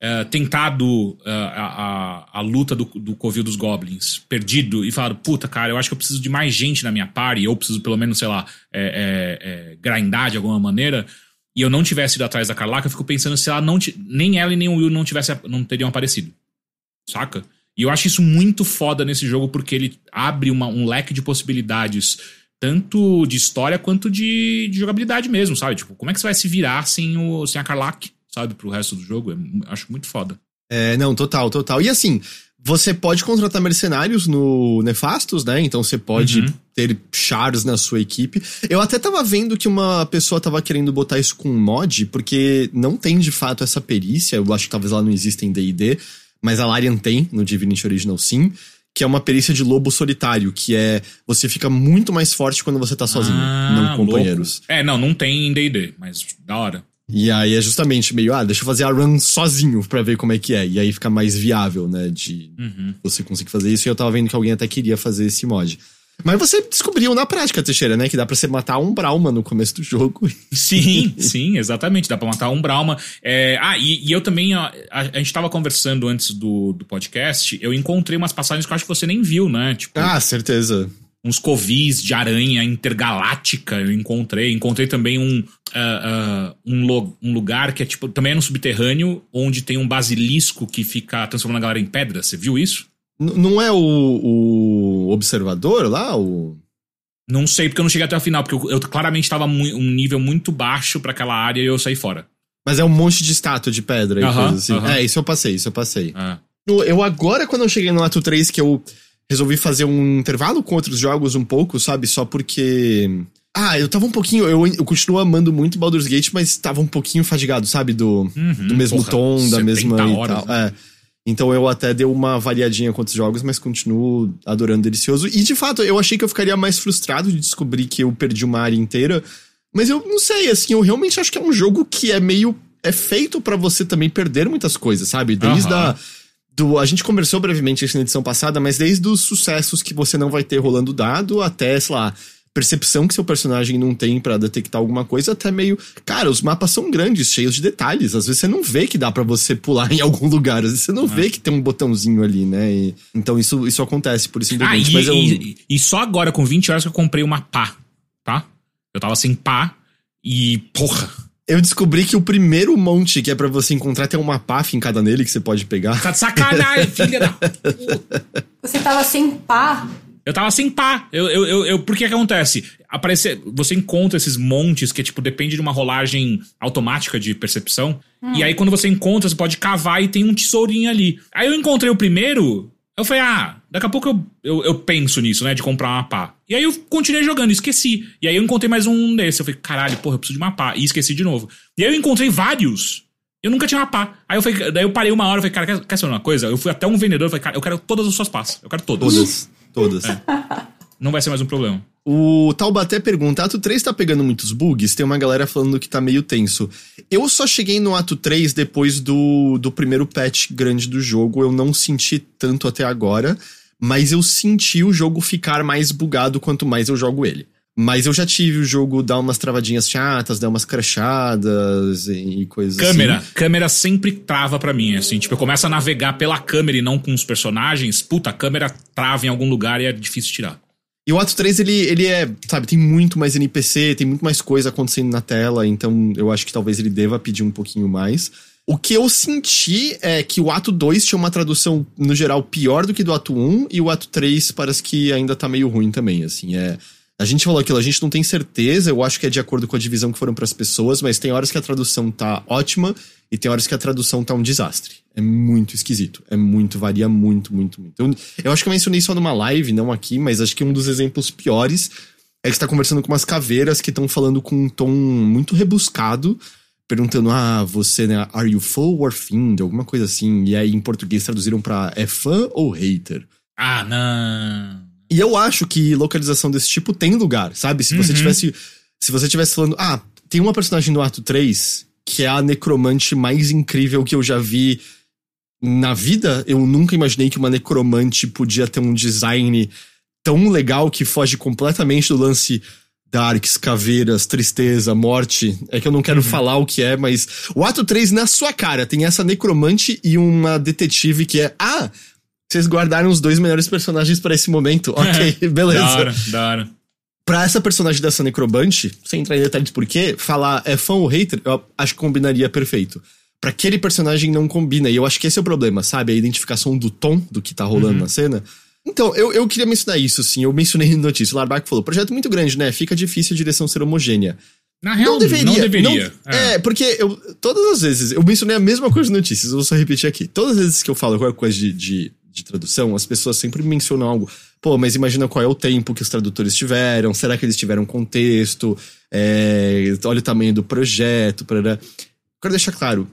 eh, tentado eh, a, a, a luta do, do Covil dos Goblins, perdido, e falado, puta, cara, eu acho que eu preciso de mais gente na minha party, ou preciso pelo menos, sei lá, é, é, é, grindar de alguma maneira, e eu não tivesse ido atrás da Carlaca, eu fico pensando se ela não. Nem ela e nem o Will não, tivesse, não teriam aparecido. Saca? E eu acho isso muito foda nesse jogo, porque ele abre uma- um leque de possibilidades, tanto de história quanto de, de jogabilidade mesmo, sabe? Tipo, como é que você vai se virar sem, o, sem a Carlac, sabe, pro resto do jogo? É acho muito foda. É, não, total, total. E assim, você pode contratar mercenários no Nefastos, né? Então você pode Uhum. ter chars na sua equipe. Eu até tava vendo que uma pessoa tava querendo botar isso com mod, porque não tem de fato essa perícia. Eu acho que talvez ela não exista em DD, mas a Larian tem no Divinity Original sim. Que é uma perícia de lobo solitário, que é você fica muito mais forte quando você tá sozinho, Ah, não com companheiros. louco. É, não, não tem em D&D, mas da hora. E aí é justamente meio, ah, deixa eu fazer a run sozinho pra ver como é que é. E aí fica mais viável, né, de Uhum. você conseguir fazer isso. E eu tava vendo que alguém até queria fazer esse mod. Mas você descobriu na prática, Teixeira, né, que dá pra você matar um Brauma no começo do jogo. Sim, sim, exatamente. Dá pra matar um Brauma. É, ah, e, e eu também, ó, a, a gente tava conversando antes do, do podcast, eu encontrei umas passagens que eu acho que você nem viu, né? Tipo, ah, certeza. Uns covis de aranha intergaláctica eu encontrei. Encontrei também um, ah, ah, um, lo- um lugar que é tipo, também é no subterrâneo, onde tem um basilisco que fica transformando a galera em pedra. Você viu isso? N- não é o, o observador lá? O... Não sei, porque eu não cheguei até o final, porque eu, eu claramente tava mu- um nível muito baixo pra aquela área e eu saí fora. Mas é um monte de estátua de pedra e Aham, coisa assim. aham. É, isso eu passei, isso eu passei. Ah. Eu agora, quando eu cheguei no ato 3, que eu resolvi fazer um intervalo com outros jogos um pouco, sabe? Só porque. Ah, eu tava um pouquinho. Eu, eu continuo amando muito Baldur's Gate, mas tava um pouquinho fadigado, sabe? Do, Uhum, do mesmo porra, tom, da 70 mesma. e horas, tal. né? É. Então eu até dei uma variadinha com outros jogos, mas continuo adorando Delicioso. E de fato, eu achei que eu ficaria mais frustrado de descobrir que eu perdi uma área inteira. Mas eu não sei, assim, eu realmente acho que é um jogo que é meio. É feito pra você também perder muitas coisas, sabe? Desde Aham. a. Do, a gente conversou brevemente isso na edição passada, mas desde os sucessos que você não vai ter rolando dado até, sei lá, percepção que seu personagem não tem para detectar alguma coisa, até meio. Cara, os mapas são grandes, cheios de detalhes. Às vezes você não vê que dá para você pular em algum lugar, às vezes você não é. vê que tem um botãozinho ali, né? E, então isso, isso acontece, por isso ah, e, mas eu... e, e só agora, com 20 horas, que eu comprei uma pá, tá? Eu tava sem pá e. Porra! Eu descobri que o primeiro monte que é para você encontrar tem uma pá fincada nele que você pode pegar. Tá de sacanagem, filha da. Você tava sem pá? Eu tava sem pá. Eu, eu, eu, eu, por que acontece? Aparece, você encontra esses montes que, tipo, depende de uma rolagem automática de percepção. Hum. E aí, quando você encontra, você pode cavar e tem um tesourinho ali. Aí eu encontrei o primeiro, eu falei, ah, daqui a pouco eu, eu, eu, penso nisso, né? De comprar uma pá. E aí eu continuei jogando, esqueci. E aí eu encontrei mais um desse. Eu falei, caralho, porra, eu preciso de uma pá. E esqueci de novo. E aí eu encontrei vários. Eu nunca tinha uma pá. Aí eu falei, daí eu parei uma hora e falei, cara, quer, quer saber uma coisa? Eu fui até um vendedor e falei, cara, eu quero todas as suas pás. Eu quero todas. Todas. Todas. É. Não vai ser mais um problema. O Taubaté pergunta: Ato 3 tá pegando muitos bugs? Tem uma galera falando que tá meio tenso. Eu só cheguei no Ato 3 depois do, do primeiro patch grande do jogo. Eu não senti tanto até agora mas eu senti o jogo ficar mais bugado quanto mais eu jogo ele. Mas eu já tive o jogo dar umas travadinhas chatas, dar umas crachadas e coisas câmera. assim. Câmera sempre trava para mim, assim. Tipo, eu começo a navegar pela câmera e não com os personagens. Puta, a câmera trava em algum lugar e é difícil tirar. E o Ato 3, ele, ele é, sabe, tem muito mais NPC, tem muito mais coisa acontecendo na tela, então eu acho que talvez ele deva pedir um pouquinho mais. O que eu senti é que o ato 2 tinha uma tradução, no geral, pior do que do ato 1, um, e o ato 3 parece que ainda tá meio ruim também, assim, é... A gente falou aquilo, a gente não tem certeza, eu acho que é de acordo com a divisão que foram para as pessoas, mas tem horas que a tradução tá ótima e tem horas que a tradução tá um desastre. É muito esquisito, é muito, varia muito, muito, muito. Eu, eu acho que eu mencionei só numa live, não aqui, mas acho que um dos exemplos piores é que você tá conversando com umas caveiras que estão falando com um tom muito rebuscado, perguntando, ah, você, né, are you full or fiend? Alguma coisa assim. E aí em português traduziram pra é fã ou hater? Ah, não. E eu acho que localização desse tipo tem lugar, sabe? Se você uhum. tivesse. Se você tivesse falando, ah, tem uma personagem do ato 3 que é a necromante mais incrível que eu já vi na vida. Eu nunca imaginei que uma necromante podia ter um design tão legal que foge completamente do lance darks, caveiras, tristeza, morte. É que eu não quero uhum. falar o que é, mas o ato 3 na sua cara tem essa necromante e uma detetive que é ah, vocês guardaram os dois melhores personagens para esse momento. OK, beleza. da hora, da hora. Pra essa personagem dessa necromante, sem entrar em detalhes por quê, falar é fã ou hater, eu acho que combinaria perfeito. Pra aquele personagem não combina, e eu acho que esse é o problema, sabe? A identificação do tom do que tá rolando uhum. na cena. Então, eu, eu queria mencionar isso, sim. Eu mencionei no notícia. O Larbac falou: projeto muito grande, né? Fica difícil a direção ser homogênea. Na real, não deveria. Não deveria. Não, é. é. porque eu, todas as vezes, eu mencionei a mesma coisa no notícias, eu vou só repetir aqui. Todas as vezes que eu falo qualquer coisa de, de, de tradução, as pessoas sempre mencionam algo. Pô, mas imagina qual é o tempo que os tradutores tiveram, será que eles tiveram contexto? É, olha o tamanho do projeto. Para... Quero deixar claro,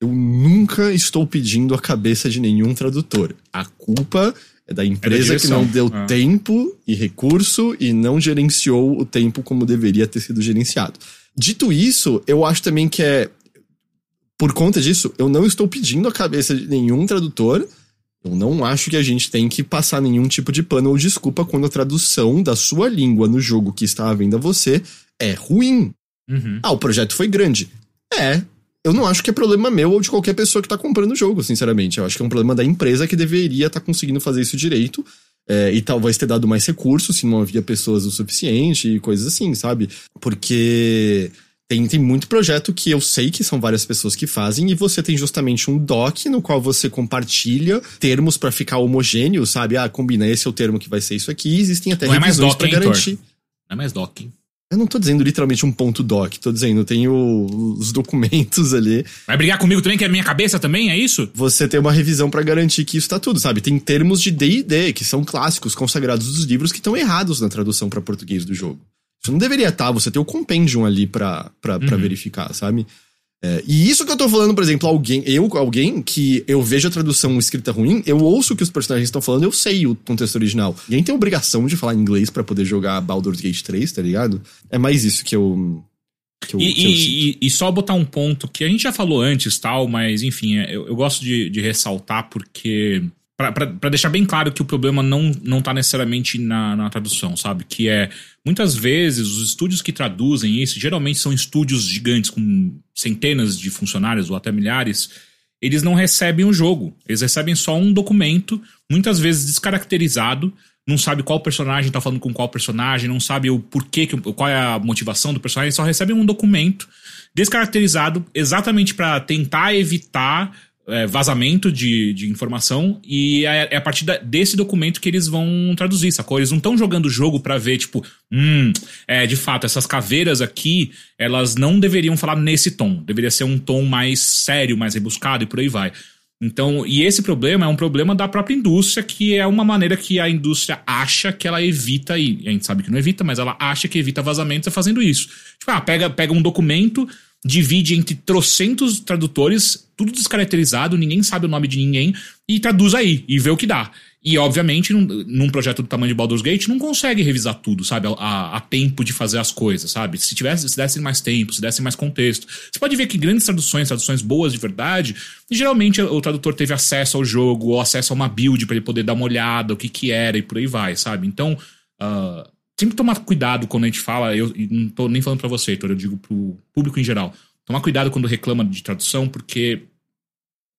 eu nunca estou pedindo a cabeça de nenhum tradutor. A culpa é da empresa é da que não deu ah. tempo e recurso e não gerenciou o tempo como deveria ter sido gerenciado. Dito isso, eu acho também que é. Por conta disso, eu não estou pedindo a cabeça de nenhum tradutor. Eu não acho que a gente tem que passar nenhum tipo de pano ou desculpa quando a tradução da sua língua no jogo que está à venda a você é ruim. Uhum. Ah, o projeto foi grande. É, eu não acho que é problema meu ou de qualquer pessoa que tá comprando o jogo, sinceramente. Eu acho que é um problema da empresa que deveria estar tá conseguindo fazer isso direito. É, e talvez ter dado mais recursos se não havia pessoas o suficiente e coisas assim, sabe? Porque tem, tem muito projeto que eu sei que são várias pessoas que fazem e você tem justamente um doc no qual você compartilha termos para ficar homogêneo, sabe? Ah, combina esse é o termo que vai ser isso aqui. Existem até não revisões é mais doc, pra garantir. Não é mais doc, hein? Eu não tô dizendo literalmente um ponto doc, tô dizendo, tem o, os documentos ali. Vai brigar comigo também, que é minha cabeça também, é isso? Você tem uma revisão para garantir que isso tá tudo, sabe? Tem termos de D&D, que são clássicos, consagrados dos livros, que estão errados na tradução para português do jogo. Isso não deveria estar, tá, você tem o compendium ali pra, pra, uhum. pra verificar, sabe? É, e isso que eu tô falando, por exemplo, alguém, eu, alguém que eu vejo a tradução escrita ruim, eu ouço o que os personagens estão falando, eu sei o contexto original. Ninguém tem obrigação de falar inglês para poder jogar Baldur's Gate 3, tá ligado? É mais isso que eu. Que eu, e, que eu e, e, só botar um ponto que a gente já falou antes, tal, mas enfim, é, eu, eu gosto de, de ressaltar porque para deixar bem claro que o problema não, não tá necessariamente na, na tradução, sabe? Que é, muitas vezes, os estúdios que traduzem isso, geralmente são estúdios gigantes com centenas de funcionários ou até milhares, eles não recebem o jogo. Eles recebem só um documento, muitas vezes descaracterizado, não sabe qual personagem tá falando com qual personagem, não sabe o porquê, qual é a motivação do personagem, só recebem um documento descaracterizado exatamente para tentar evitar é, vazamento de, de informação e é, é a partir da, desse documento que eles vão traduzir, sacou? Eles não estão jogando o jogo para ver, tipo, hum, é, de fato, essas caveiras aqui, elas não deveriam falar nesse tom. Deveria ser um tom mais sério, mais rebuscado e por aí vai. Então, e esse problema é um problema da própria indústria, que é uma maneira que a indústria acha que ela evita, e a gente sabe que não evita, mas ela acha que evita vazamentos fazendo isso. Tipo, ah, pega, pega um documento, divide entre trocentos tradutores, tudo descaracterizado, ninguém sabe o nome de ninguém, e traduz aí, e vê o que dá. E, obviamente, num, num projeto do tamanho de Baldur's Gate, não consegue revisar tudo, sabe? A, a, tempo de fazer as coisas, sabe? Se tivesse, se desse mais tempo, se desse mais contexto. Você pode ver que grandes traduções, traduções boas de verdade, geralmente o tradutor teve acesso ao jogo, ou acesso a uma build para ele poder dar uma olhada, o que que era, e por aí vai, sabe? Então, uh, sempre tomar cuidado quando a gente fala, eu não tô nem falando para você, Heitor, eu digo pro público em geral. Tomar cuidado quando reclama de tradução, porque,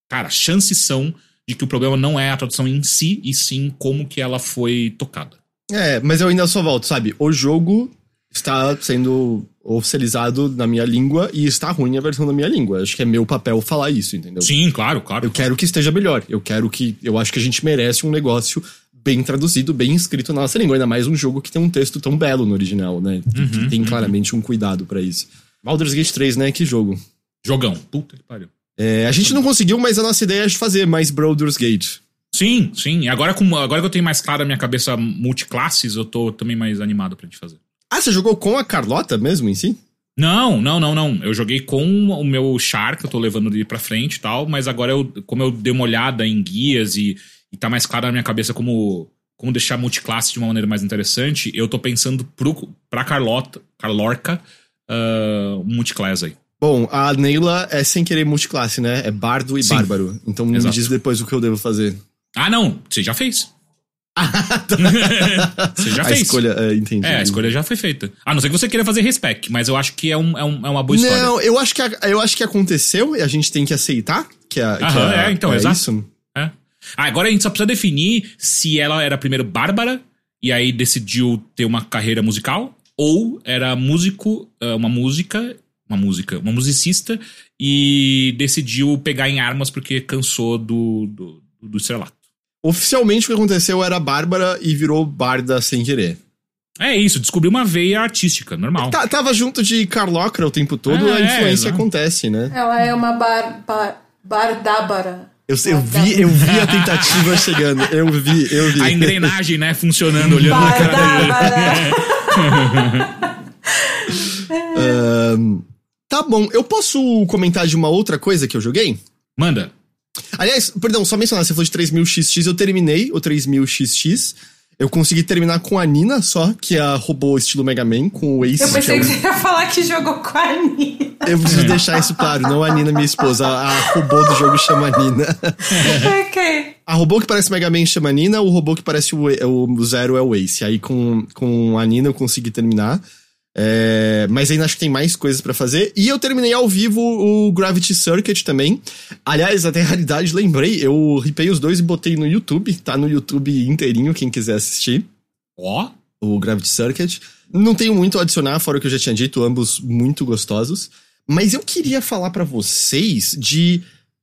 cara, chances são de que o problema não é a tradução em si, e sim como que ela foi tocada. É, mas eu ainda só volto, sabe? O jogo está sendo oficializado na minha língua e está ruim a versão da minha língua. Acho que é meu papel falar isso, entendeu? Sim, claro, claro. Eu quero que esteja melhor. Eu quero que. Eu acho que a gente merece um negócio bem traduzido, bem escrito na nossa língua. Ainda mais um jogo que tem um texto tão belo no original, né? Uhum, que tem uhum. claramente um cuidado para isso. Baldur's Gate 3, né? Que jogo. Jogão. Puta que pariu. É, a gente não conseguiu, mas a nossa ideia é de fazer mais Baldur's Gate. Sim, sim. Agora, com, agora que eu tenho mais claro a minha cabeça multiclasses, eu tô também mais animado pra gente fazer. Ah, você jogou com a Carlota mesmo em si? Não, não, não, não. Eu joguei com o meu char, que eu tô levando ele pra frente e tal, mas agora eu, como eu dei uma olhada em guias e, e tá mais claro na minha cabeça como, como deixar multiclasse de uma maneira mais interessante, eu tô pensando pro, pra Carlota, Carlorca, uh, multiclass aí. Bom, a Neila é sem querer multiclasse, né? É bardo e Sim. bárbaro. Então Exato. me diz depois o que eu devo fazer. Ah, não. Você já fez. você já a fez. A escolha, é, entendi. É, a escolha já foi feita. A não ser que você queira fazer respec, mas eu acho que é, um, é, um, é uma boa história. Não, eu acho, que, eu acho que aconteceu e a gente tem que aceitar que, a, que Aham, é, então, é exato. isso. É. Ah, agora a gente só precisa definir se ela era primeiro bárbara e aí decidiu ter uma carreira musical ou era músico, eh, uma música, uma música, uma musicista e decidiu pegar em armas porque cansou do, do, do estrelato. Oficialmente o que aconteceu era Bárbara e virou Barda sem querer. É isso, descobriu uma veia artística, normal. Tá, tava junto de Carlocra o tempo todo, é, a influência é, acontece, né? Ela é uma bar, bar, bardábara. Eu, eu, vi, eu vi a tentativa chegando. Eu vi, eu vi. A engrenagem, né, funcionando, olhando na cara um, tá bom, eu posso comentar de uma outra coisa que eu joguei? Manda. Aliás, perdão, só mencionar, você falou de 3000XX, eu terminei o 3000XX. Eu consegui terminar com a Nina só, que é a robô estilo Mega Man, com o Ace. Eu pensei que, é o... que você ia falar que jogou com a Nina. Eu preciso deixar isso claro, não a Nina, minha esposa. A, a robô do jogo chama Nina. ok. A robô que parece Mega Man chama Nina, o robô que parece o, o Zero é o Ace. Aí com, com a Nina eu consegui terminar. É, mas ainda acho que tem mais coisas para fazer. E eu terminei ao vivo o Gravity Circuit também. Aliás, até a realidade, lembrei, eu ripei os dois e botei no YouTube. Tá no YouTube inteirinho, quem quiser assistir. Ó. Oh. O Gravity Circuit. Não tenho muito a adicionar, fora o que eu já tinha dito, ambos muito gostosos. Mas eu queria falar para vocês de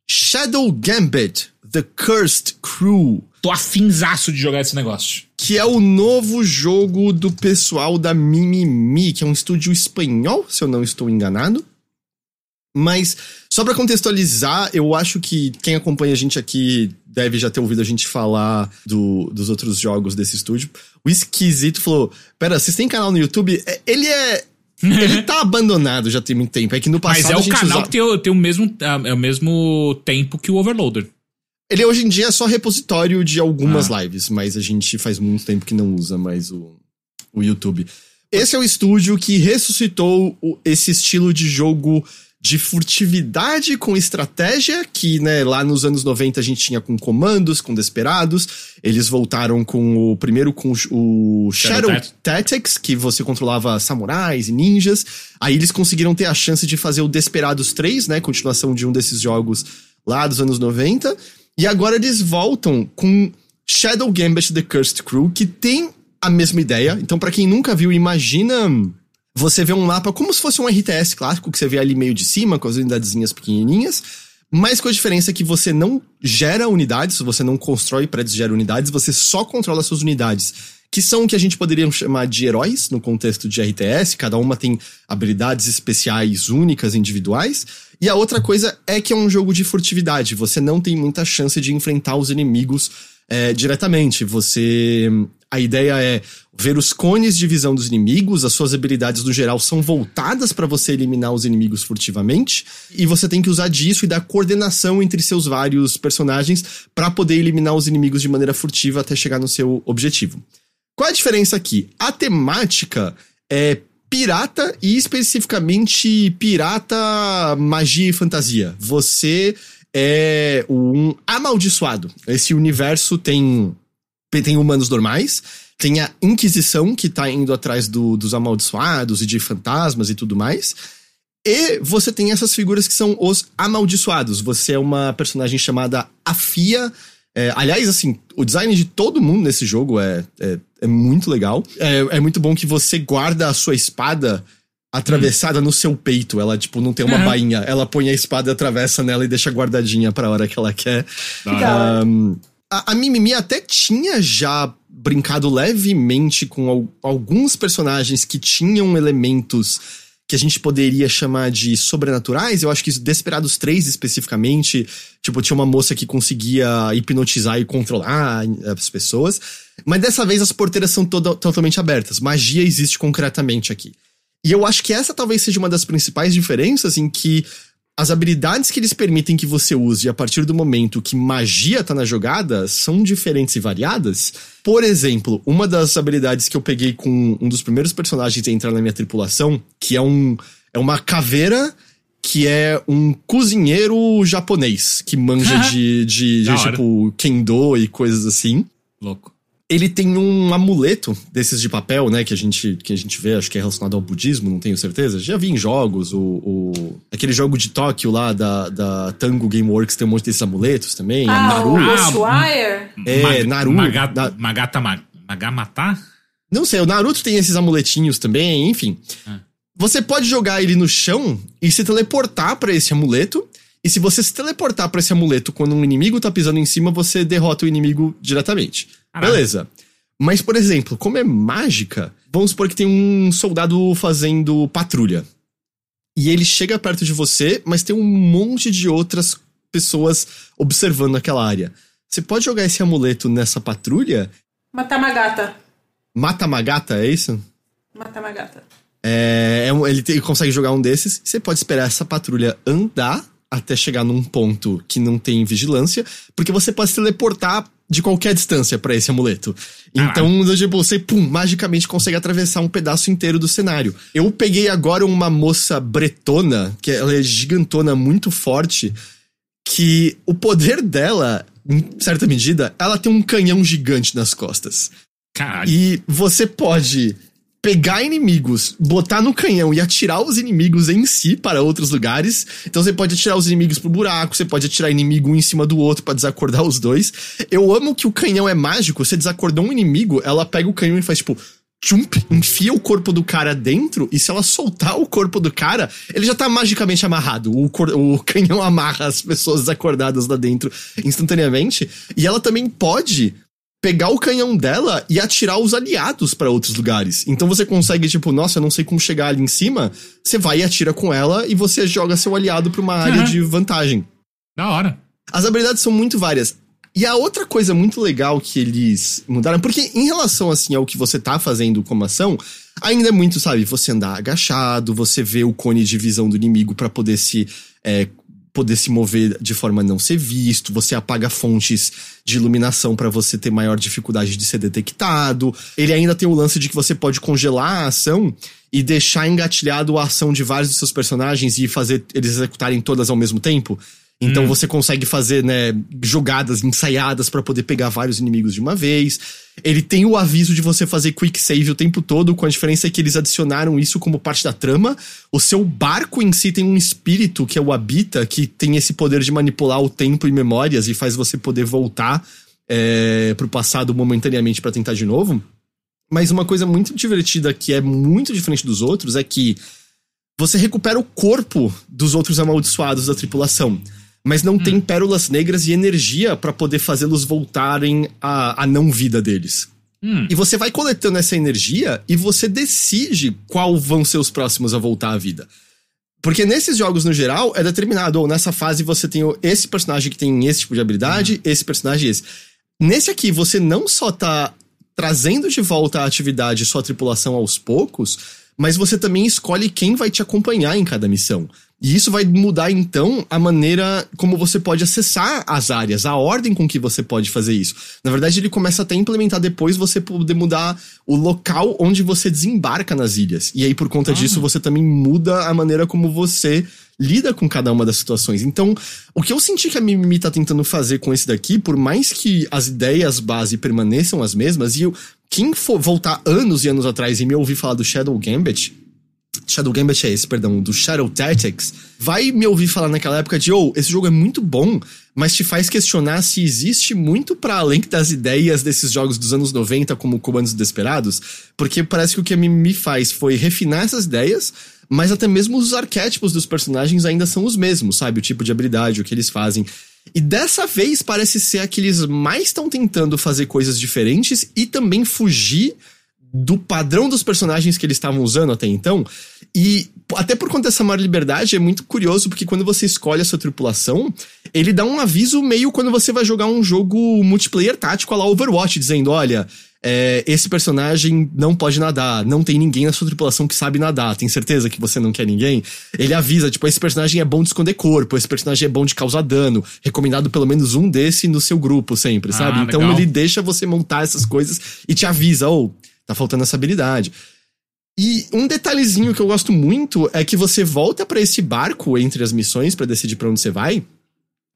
Shadow Gambit, The Cursed Crew. Tô afinzaço de jogar esse negócio. Que é o novo jogo do pessoal da Mimimi, que é um estúdio espanhol, se eu não estou enganado. Mas, só para contextualizar, eu acho que quem acompanha a gente aqui deve já ter ouvido a gente falar do, dos outros jogos desse estúdio. O Esquisito falou: Pera, vocês têm canal no YouTube? É, ele é ele tá abandonado já tem muito tempo. É que no passado. Mas é o canal usa... que tem, tem o, mesmo, é, é o mesmo tempo que o Overloader. Ele hoje em dia é só repositório de algumas ah. lives, mas a gente faz muito tempo que não usa mais o, o YouTube. Esse é o estúdio que ressuscitou o, esse estilo de jogo de furtividade com estratégia, que né, lá nos anos 90 a gente tinha com comandos, com Desperados. Eles voltaram com o primeiro com o Shadow, Shadow Tactics, que você controlava samurais e ninjas. Aí eles conseguiram ter a chance de fazer o Desperados 3, né, continuação de um desses jogos lá dos anos 90. E agora eles voltam com Shadow Gambit The Cursed Crew, que tem a mesma ideia. Então, para quem nunca viu, imagina você vê um mapa como se fosse um RTS clássico, que você vê ali meio de cima, com as unidadezinhas pequenininhas, mas com a diferença que você não gera unidades, você não constrói prédios gera unidades, você só controla suas unidades, que são o que a gente poderia chamar de heróis no contexto de RTS, cada uma tem habilidades especiais únicas, individuais. E a outra coisa é que é um jogo de furtividade, você não tem muita chance de enfrentar os inimigos é, diretamente. Você a ideia é ver os cones de visão dos inimigos, as suas habilidades no geral são voltadas para você eliminar os inimigos furtivamente, e você tem que usar disso e dar coordenação entre seus vários personagens para poder eliminar os inimigos de maneira furtiva até chegar no seu objetivo. Qual a diferença aqui? A temática é pirata e especificamente pirata magia e fantasia. Você é um amaldiçoado. Esse universo tem tem humanos normais, tem a Inquisição, que tá indo atrás do, dos amaldiçoados e de fantasmas e tudo mais. E você tem essas figuras que são os amaldiçoados. Você é uma personagem chamada Afia. É, aliás, assim, o design de todo mundo nesse jogo é, é, é muito legal. É, é, muito bom que você guarda a sua espada atravessada hum. no seu peito. Ela, tipo, não tem uma uhum. bainha. Ela põe a espada, atravessa nela e deixa guardadinha pra hora que ela quer. Um, a, a Mimimi até tinha já brincado levemente com al, alguns personagens que tinham elementos que a gente poderia chamar de sobrenaturais. Eu acho que Desperados 3 especificamente, tipo, tinha uma moça que conseguia hipnotizar e controlar as pessoas. Mas dessa vez as porteiras são totalmente abertas. Magia existe concretamente aqui. E eu acho que essa talvez seja uma das principais diferenças em que as habilidades que eles permitem que você use a partir do momento que magia tá na jogada são diferentes e variadas. Por exemplo, uma das habilidades que eu peguei com um dos primeiros personagens a entrar na minha tripulação, que é um é uma caveira que é um cozinheiro japonês que manja de, de, de tipo kendo e coisas assim. Louco ele tem um amuleto desses de papel, né? Que a gente, que a gente vê, acho que é relacionado ao budismo, não tenho certeza. Já vi em jogos, o, o aquele jogo de Tóquio lá da, da Tango Gameworks tem um monte desses amuletos também. Ah, Naru. O Ghostwire? É, Mag Naru. Magata, da... Magata Magamata? Não sei, o Naruto tem esses amuletinhos também, enfim. Ah. Você pode jogar ele no chão e se teleportar para esse amuleto. E se você se teleportar para esse amuleto quando um inimigo tá pisando em cima, você derrota o inimigo diretamente. Caralho. Beleza. Mas, por exemplo, como é mágica, vamos supor que tem um soldado fazendo patrulha. E ele chega perto de você, mas tem um monte de outras pessoas observando aquela área. Você pode jogar esse amuleto nessa patrulha? Matar uma gata. Mata uma gata, é isso? Matar uma gata. É, é ele, ele consegue jogar um desses. Você pode esperar essa patrulha andar até chegar num ponto que não tem vigilância, porque você pode se teleportar de qualquer distância para esse amuleto. Então, ah. tipo, você, pum, magicamente consegue atravessar um pedaço inteiro do cenário. Eu peguei agora uma moça bretona, que ela é gigantona, muito forte, que o poder dela, em certa medida, ela tem um canhão gigante nas costas. Caralho. E você pode pegar inimigos, botar no canhão e atirar os inimigos em si para outros lugares. Então você pode atirar os inimigos pro buraco, você pode atirar inimigo um em cima do outro para desacordar os dois. Eu amo que o canhão é mágico, você desacordou um inimigo, ela pega o canhão e faz tipo Tchump, enfia o corpo do cara dentro, e se ela soltar o corpo do cara, ele já tá magicamente amarrado. O, o canhão amarra as pessoas desacordadas lá dentro instantaneamente. E ela também pode pegar o canhão dela e atirar os aliados para outros lugares. Então você consegue, tipo, nossa, eu não sei como chegar ali em cima. Você vai e atira com ela e você joga seu aliado pra uma área uhum. de vantagem. Da hora. As habilidades são muito várias. E a outra coisa muito legal que eles mudaram, porque em relação assim ao que você tá fazendo como ação, ainda é muito, sabe, você andar agachado, você vê o cone de visão do inimigo para poder se é, poder se mover de forma a não ser visto, você apaga fontes de iluminação para você ter maior dificuldade de ser detectado. Ele ainda tem o lance de que você pode congelar a ação e deixar engatilhado a ação de vários dos seus personagens e fazer eles executarem todas ao mesmo tempo. Então hum. você consegue fazer, né, jogadas ensaiadas para poder pegar vários inimigos de uma vez. Ele tem o aviso de você fazer quick save o tempo todo, com a diferença que eles adicionaram isso como parte da trama. O seu barco em si tem um espírito que é o Habita, que tem esse poder de manipular o tempo e memórias e faz você poder voltar é, pro passado momentaneamente para tentar de novo. Mas uma coisa muito divertida que é muito diferente dos outros é que você recupera o corpo dos outros amaldiçoados da tripulação mas não hum. tem pérolas negras e energia para poder fazê-los voltarem à, à não vida deles. Hum. E você vai coletando essa energia e você decide qual vão ser os próximos a voltar à vida. Porque nesses jogos, no geral, é determinado, ou nessa fase você tem esse personagem que tem esse tipo de habilidade, hum. esse personagem esse. Nesse aqui, você não só tá trazendo de volta a atividade sua tripulação aos poucos, mas você também escolhe quem vai te acompanhar em cada missão. E isso vai mudar então a maneira como você pode acessar as áreas, a ordem com que você pode fazer isso. Na verdade, ele começa até a implementar depois você poder mudar o local onde você desembarca nas ilhas. E aí, por conta ah. disso, você também muda a maneira como você lida com cada uma das situações. Então, o que eu senti que a Mimimi tá tentando fazer com esse daqui, por mais que as ideias base permaneçam as mesmas, e eu, quem for voltar anos e anos atrás e me ouvir falar do Shadow Gambit, Shadow Gambit é esse, perdão, do Shadow Tactics, vai me ouvir falar naquela época de, oh, esse jogo é muito bom, mas te faz questionar se existe muito para além das ideias desses jogos dos anos 90, como Comandos Desesperados, porque parece que o que me faz foi refinar essas ideias, mas até mesmo os arquétipos dos personagens ainda são os mesmos, sabe? O tipo de habilidade, o que eles fazem. E dessa vez parece ser que eles mais estão tentando fazer coisas diferentes e também fugir do padrão dos personagens que eles estavam usando até então. E até por conta dessa maior liberdade, é muito curioso porque quando você escolhe a sua tripulação, ele dá um aviso meio quando você vai jogar um jogo multiplayer tático a lá Overwatch, dizendo: olha. É, esse personagem não pode nadar, não tem ninguém na sua tripulação que sabe nadar, tem certeza que você não quer ninguém? Ele avisa, tipo, esse personagem é bom de esconder corpo, esse personagem é bom de causar dano, recomendado pelo menos um desse no seu grupo sempre, sabe? Ah, então ele deixa você montar essas coisas e te avisa, ou oh, Tá faltando essa habilidade. E um detalhezinho que eu gosto muito é que você volta para esse barco entre as missões para decidir para onde você vai.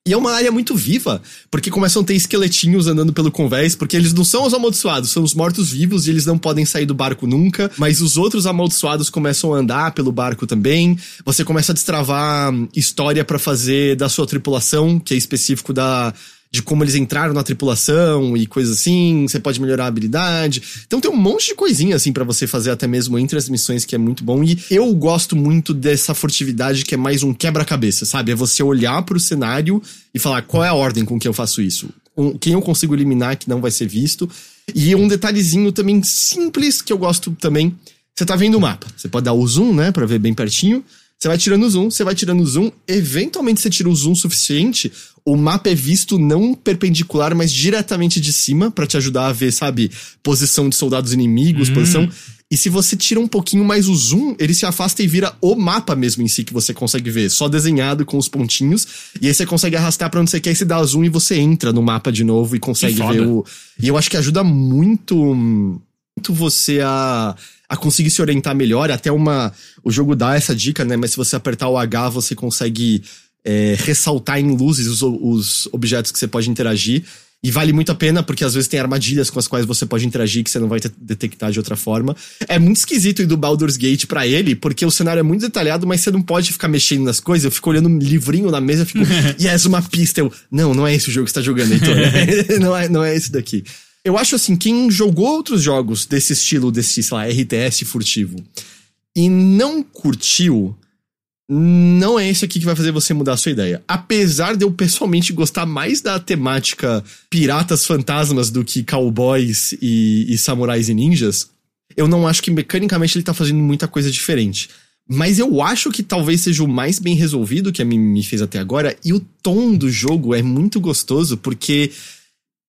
E é uma área muito viva, porque começam a ter esqueletinhos andando pelo convés, porque eles não são os amaldiçoados, são os mortos-vivos e eles não podem sair do barco nunca, mas os outros amaldiçoados começam a andar pelo barco também. Você começa a destravar história para fazer da sua tripulação, que é específico da de como eles entraram na tripulação e coisas assim, você pode melhorar a habilidade. Então tem um monte de coisinha assim para você fazer até mesmo entre as missões que é muito bom e eu gosto muito dessa furtividade que é mais um quebra-cabeça, sabe? É você olhar para o cenário e falar qual é a ordem com que eu faço isso. Quem eu consigo eliminar que não vai ser visto. E um detalhezinho também simples que eu gosto também. Você tá vendo o mapa. Você pode dar o zoom, né, para ver bem pertinho. Você vai tirando o zoom, você vai tirando o zoom, eventualmente você tira o zoom suficiente, o mapa é visto não perpendicular, mas diretamente de cima, para te ajudar a ver, sabe, posição de soldados inimigos, hum. posição. E se você tira um pouquinho mais o zoom, ele se afasta e vira o mapa mesmo em si que você consegue ver, só desenhado com os pontinhos. E aí você consegue arrastar para onde você quer e você dá zoom e você entra no mapa de novo e consegue ver o. E eu acho que ajuda muito, muito você a a conseguir se orientar melhor. Até uma. O jogo dá essa dica, né? Mas se você apertar o H, você consegue é, ressaltar em luzes os, os objetos que você pode interagir. E vale muito a pena, porque às vezes tem armadilhas com as quais você pode interagir que você não vai detectar de outra forma. É muito esquisito ir do Baldur's Gate para ele, porque o cenário é muito detalhado, mas você não pode ficar mexendo nas coisas. Eu fico olhando um livrinho na mesa e fico, yes, uma pista. Eu, não, não é esse o jogo que você tá jogando, Heitor. não, é, não é esse daqui. Eu acho assim, quem jogou outros jogos desse estilo, desse, sei lá, RTS furtivo, e não curtiu, não é esse aqui que vai fazer você mudar a sua ideia. Apesar de eu pessoalmente gostar mais da temática piratas fantasmas do que cowboys e, e samurais e ninjas, eu não acho que mecanicamente ele tá fazendo muita coisa diferente. Mas eu acho que talvez seja o mais bem resolvido que a mim me fez até agora. E o tom do jogo é muito gostoso, porque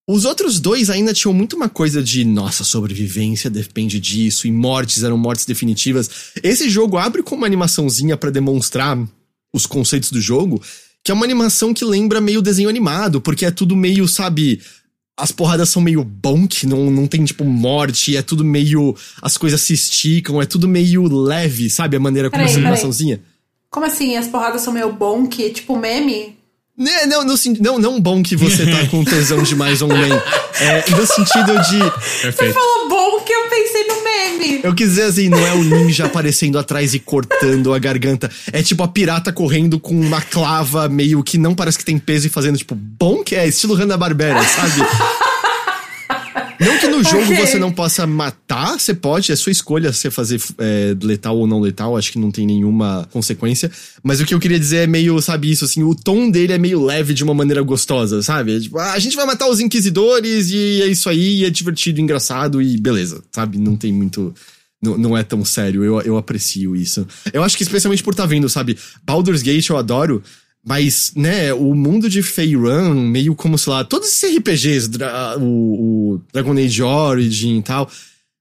os outros dois ainda tinham muito uma coisa de nossa, sobrevivência depende disso, e mortes eram mortes definitivas. Esse jogo abre com uma animaçãozinha para demonstrar os conceitos do jogo, que é uma animação que lembra meio desenho animado, porque é tudo meio, sabe, as porradas são meio bonk, não, não tem, tipo, morte, é tudo meio. As coisas se esticam, é tudo meio leve, sabe? A maneira como Peraí, essa peraí. animaçãozinha. Como assim? As porradas são meio bom que tipo meme? Né, Não, no, não, não bom que você tá com tesão demais online. É, no sentido de. Você Perfeito. falou bom que eu pensei no meme. Eu quis dizer assim, não é o ninja aparecendo atrás e cortando a garganta. É tipo a pirata correndo com uma clava meio que não parece que tem peso e fazendo tipo, bom que é, estilo Hanna-Barbera, sabe? Não que no jogo Ok. você não possa matar, você pode, é sua escolha você fazer é, letal ou não letal, acho que não tem nenhuma consequência. Mas o que eu queria dizer é meio, sabe, isso, assim, o tom dele é meio leve de uma maneira gostosa, sabe? É tipo, ah, a gente vai matar os inquisidores e é isso aí, é divertido, engraçado e beleza, sabe? Não tem muito. Não, não é tão sério, eu, eu aprecio isso. Eu acho que especialmente por tá vendo, sabe? Baldur's Gate eu adoro, mas, né, o mundo de Faerun, meio como, sei lá, todos esses RPGs, o, o Dragon Age Origin e tal,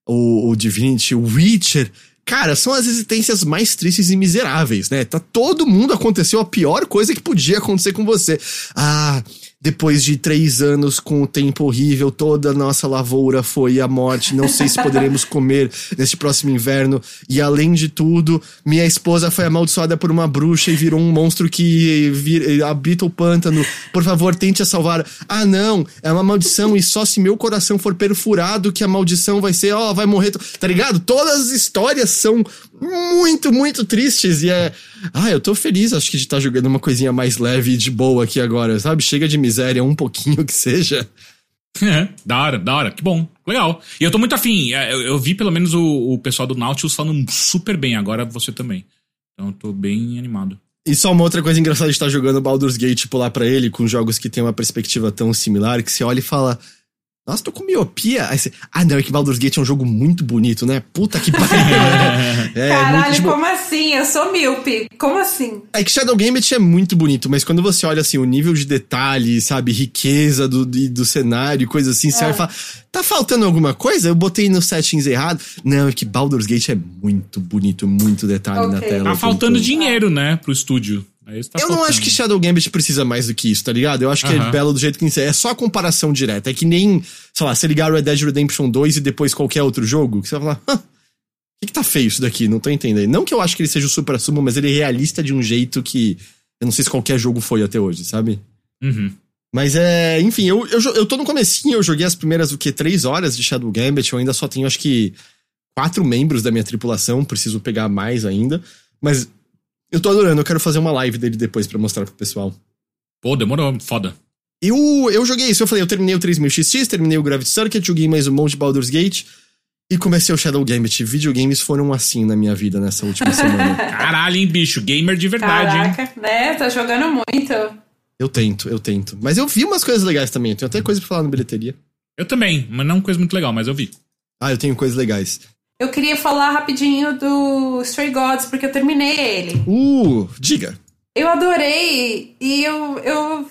o, o Divinity, o Witcher, cara, são as existências mais tristes e miseráveis, né? Tá todo mundo aconteceu a pior coisa que podia acontecer com você. Ah, depois de três anos com o tempo horrível, toda a nossa lavoura foi a morte. Não sei se poderemos comer neste próximo inverno. E além de tudo, minha esposa foi amaldiçoada por uma bruxa e virou um monstro que vir- habita o pântano. Por favor, tente a salvar. Ah, não, é uma maldição e só se meu coração for perfurado que a maldição vai ser, ó, vai morrer. Tá ligado? Todas as histórias são muito, muito tristes e é. Ah, eu tô feliz, acho que de estar jogando uma coisinha mais leve e de boa aqui agora, sabe? Chega de miséria, um pouquinho que seja. É, da hora, da hora, que bom, legal. E eu tô muito afim, é, eu, eu vi pelo menos o, o pessoal do Nautilus falando super bem, agora você também. Então eu tô bem animado. E só uma outra coisa engraçada de estar jogando Baldur's Gate, tipo, lá pra ele, com jogos que tem uma perspectiva tão similar, que você olha e fala. Nossa, tô com miopia. Aí você, ah, não, é que Baldur's Gate é um jogo muito bonito, né? Puta que pariu. né? É, Caralho, muito, tipo, como assim? Eu sou míope. Como assim? É que Shadow Gambit é muito bonito, mas quando você olha assim, o nível de detalhe, sabe, riqueza do, do, do cenário e coisa assim, você É. vai falar, tá faltando alguma coisa? Eu botei nos settings errado. Não, é que Baldur's Gate é muito bonito, muito detalhe na Ok. tela. Tá faltando todo. dinheiro, né, pro estúdio. É tá Eu não acho que Shadow Gambit precisa mais do que isso, tá ligado? Eu acho que é belo do jeito que é. É só a comparação direta. É que nem, sei lá, você ligar Red Dead Redemption 2 e depois qualquer outro jogo, que você vai falar, "Hã, o que, que tá feio isso daqui? Não tô entendendo. Não que eu acho que ele seja o super sumo, mas ele é realista de um jeito que eu não sei se qualquer jogo foi até hoje, sabe? Uhum. Mas é, enfim, eu, eu, eu tô no comecinho, eu joguei as primeiras, o que, três horas de Shadow Gambit, eu ainda só tenho, acho que, quatro membros da minha tripulação, preciso pegar mais ainda, mas eu tô adorando, eu quero fazer uma live dele depois pra mostrar pro pessoal. Pô, demorou, foda. Eu, eu joguei isso, eu falei, eu terminei o 3000XX, terminei o Gravity Circuit, joguei mais um monte de Baldur's Gate, e comecei o Shadow Gambit. Videogames foram assim na minha vida nessa última semana. Caralho, hein, bicho, gamer de verdade, hein? Caraca, né? Tá jogando muito. Eu tento, eu tento. Mas eu vi umas coisas legais também, eu tenho até coisa pra falar na bilheteria. Eu também, mas não coisa muito legal, mas eu vi. Ah, eu tenho coisas legais. Eu queria falar rapidinho do Stray Gods, porque eu terminei ele. Uh, diga. Eu adorei e eu, eu,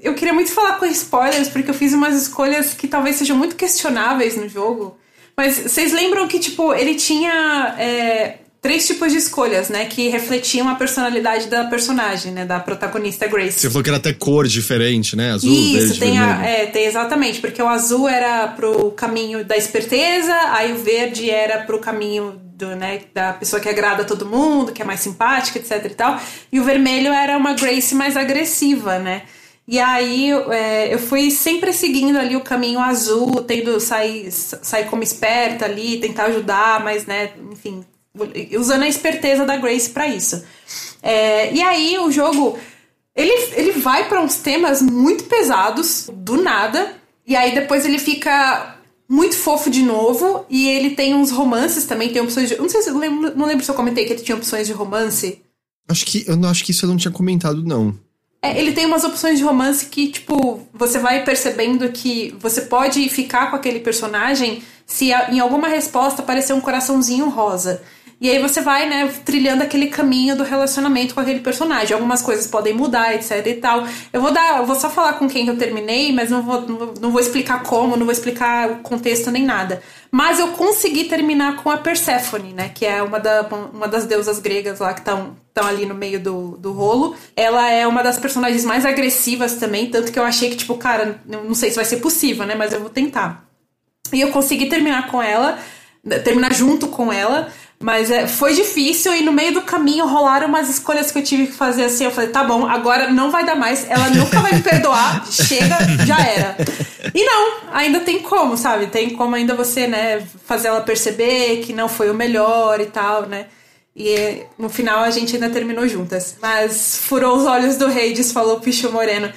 eu queria muito falar com spoilers, porque eu fiz umas escolhas que talvez sejam muito questionáveis no jogo. Mas vocês lembram que, tipo, ele tinha é, três tipos de escolhas, né? Que refletiam a personalidade da personagem, né? Da protagonista Grace. Você falou que era até cor diferente, né? Azul, Isso, verde, tem, a, vermelho. é, tem exatamente, porque o azul era pro caminho da esperteza, aí o verde era pro caminho do, né, da pessoa que agrada todo mundo, que é mais simpática, etc e tal, e o vermelho era uma Grace mais agressiva, né? E aí é, eu fui sempre seguindo ali o caminho azul, tendo sair, sair como esperta ali, tentar ajudar, mas né, enfim, usando a esperteza da Grace pra isso. É, e aí o jogo ele, ele vai pra uns temas muito pesados, do nada, e aí depois ele fica muito fofo de novo, e ele tem uns romances também, tem opções de. Não sei se eu lembro, não lembro se eu comentei que ele tinha opções de romance. Acho que eu não acho que isso eu não tinha comentado, não. É, ele tem umas opções de romance que, tipo, você vai percebendo que você pode ficar com aquele personagem se em alguma resposta aparecer um coraçãozinho rosa. E aí você vai, né, trilhando aquele caminho do relacionamento com aquele personagem. Algumas coisas podem mudar, etc e tal. Eu vou dar, eu vou só falar com quem eu terminei, mas não vou, não vou, explicar como, não vou explicar o contexto nem nada. Mas eu consegui terminar com a Persephone, né, que é uma, da, uma das deusas gregas lá que estão estão ali no meio do, do rolo. Ela é uma das personagens mais agressivas também, tanto que eu achei que, tipo, cara, não sei se vai ser possível, né? Mas eu vou tentar. E eu consegui terminar com ela, terminar junto com ela. Mas é, foi difícil e no meio do caminho rolaram umas escolhas que eu tive que fazer assim. Eu falei, tá bom, agora não vai dar mais, ela nunca vai me perdoar, chega, já era. E não, ainda tem como, sabe? Tem como ainda você, né, fazer ela perceber que não foi o melhor e tal, né? E no final a gente ainda terminou juntas. Mas furou os olhos do Hades, falou Picho Moreno.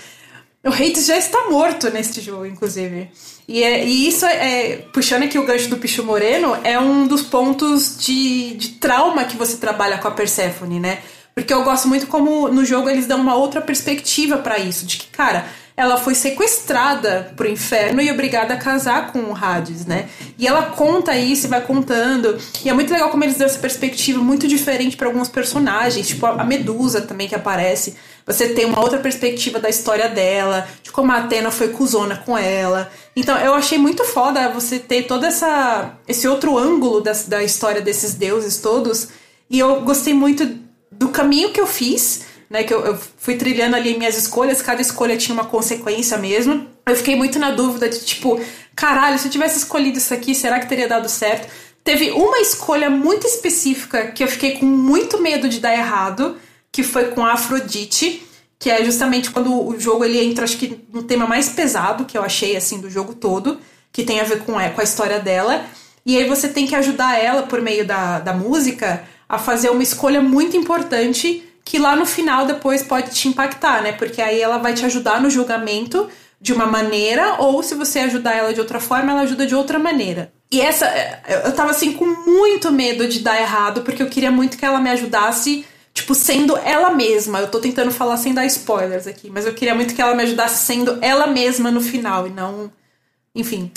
O Hades já está morto neste jogo, inclusive. E, é, e isso é, Puxando aqui o gancho do Picho Moreno, é um dos pontos de, de trauma que você trabalha com a Persephone, né? Porque eu gosto muito como no jogo eles dão uma outra perspectiva para isso. De que, cara, ela foi sequestrada pro inferno e obrigada a casar com o Hades, né? E ela conta isso e vai contando. E é muito legal como eles dão essa perspectiva muito diferente para alguns personagens, tipo a Medusa também que aparece. Você tem uma outra perspectiva da história dela, de como a Atena foi cuzona com ela. Então eu achei muito foda você ter todo essa, esse outro ângulo da, da história desses deuses todos. E eu gostei muito do caminho que eu fiz né? Que eu, eu fui trilhando ali minhas escolhas, cada escolha tinha uma consequência mesmo. Eu fiquei muito na dúvida de tipo, caralho, se eu tivesse escolhido isso aqui, será que teria dado certo? Teve uma escolha muito específica que eu fiquei com muito medo de dar errado, que foi com a Afrodite, que é justamente quando o jogo ele entra, acho que no tema mais pesado que eu achei assim do jogo todo, que tem a ver com, é, com a história dela. E aí você tem que ajudar ela por meio da, da música a fazer uma escolha muito importante que lá no final depois pode te impactar, né? Porque aí ela vai te ajudar no julgamento de uma maneira, ou se você ajudar ela de outra forma, ela ajuda de outra maneira. E essa, eu tava assim com muito medo de dar errado, porque eu queria muito que ela me ajudasse, tipo, sendo ela mesma. Eu tô tentando falar sem dar spoilers aqui, mas eu queria muito que ela me ajudasse sendo ela mesma no final e não. Enfim.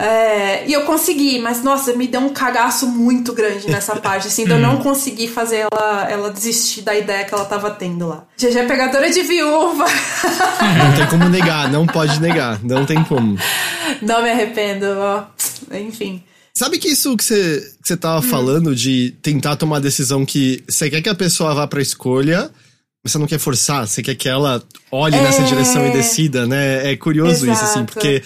É, e eu consegui, mas nossa, me deu um cagaço muito grande nessa parte, assim, de eu não hum. conseguir fazer ela, ela desistir da ideia que ela tava tendo lá. GG é pegadora de viúva. Não tem como negar, não pode negar, não tem como. Não me arrependo, ó. Enfim. Sabe que isso que você, que você tava hum. falando de tentar tomar decisão que você quer que a pessoa vá pra escolha, mas você não quer forçar, você quer que ela olhe é... nessa direção e decida, né? É curioso Exato. isso, assim, porque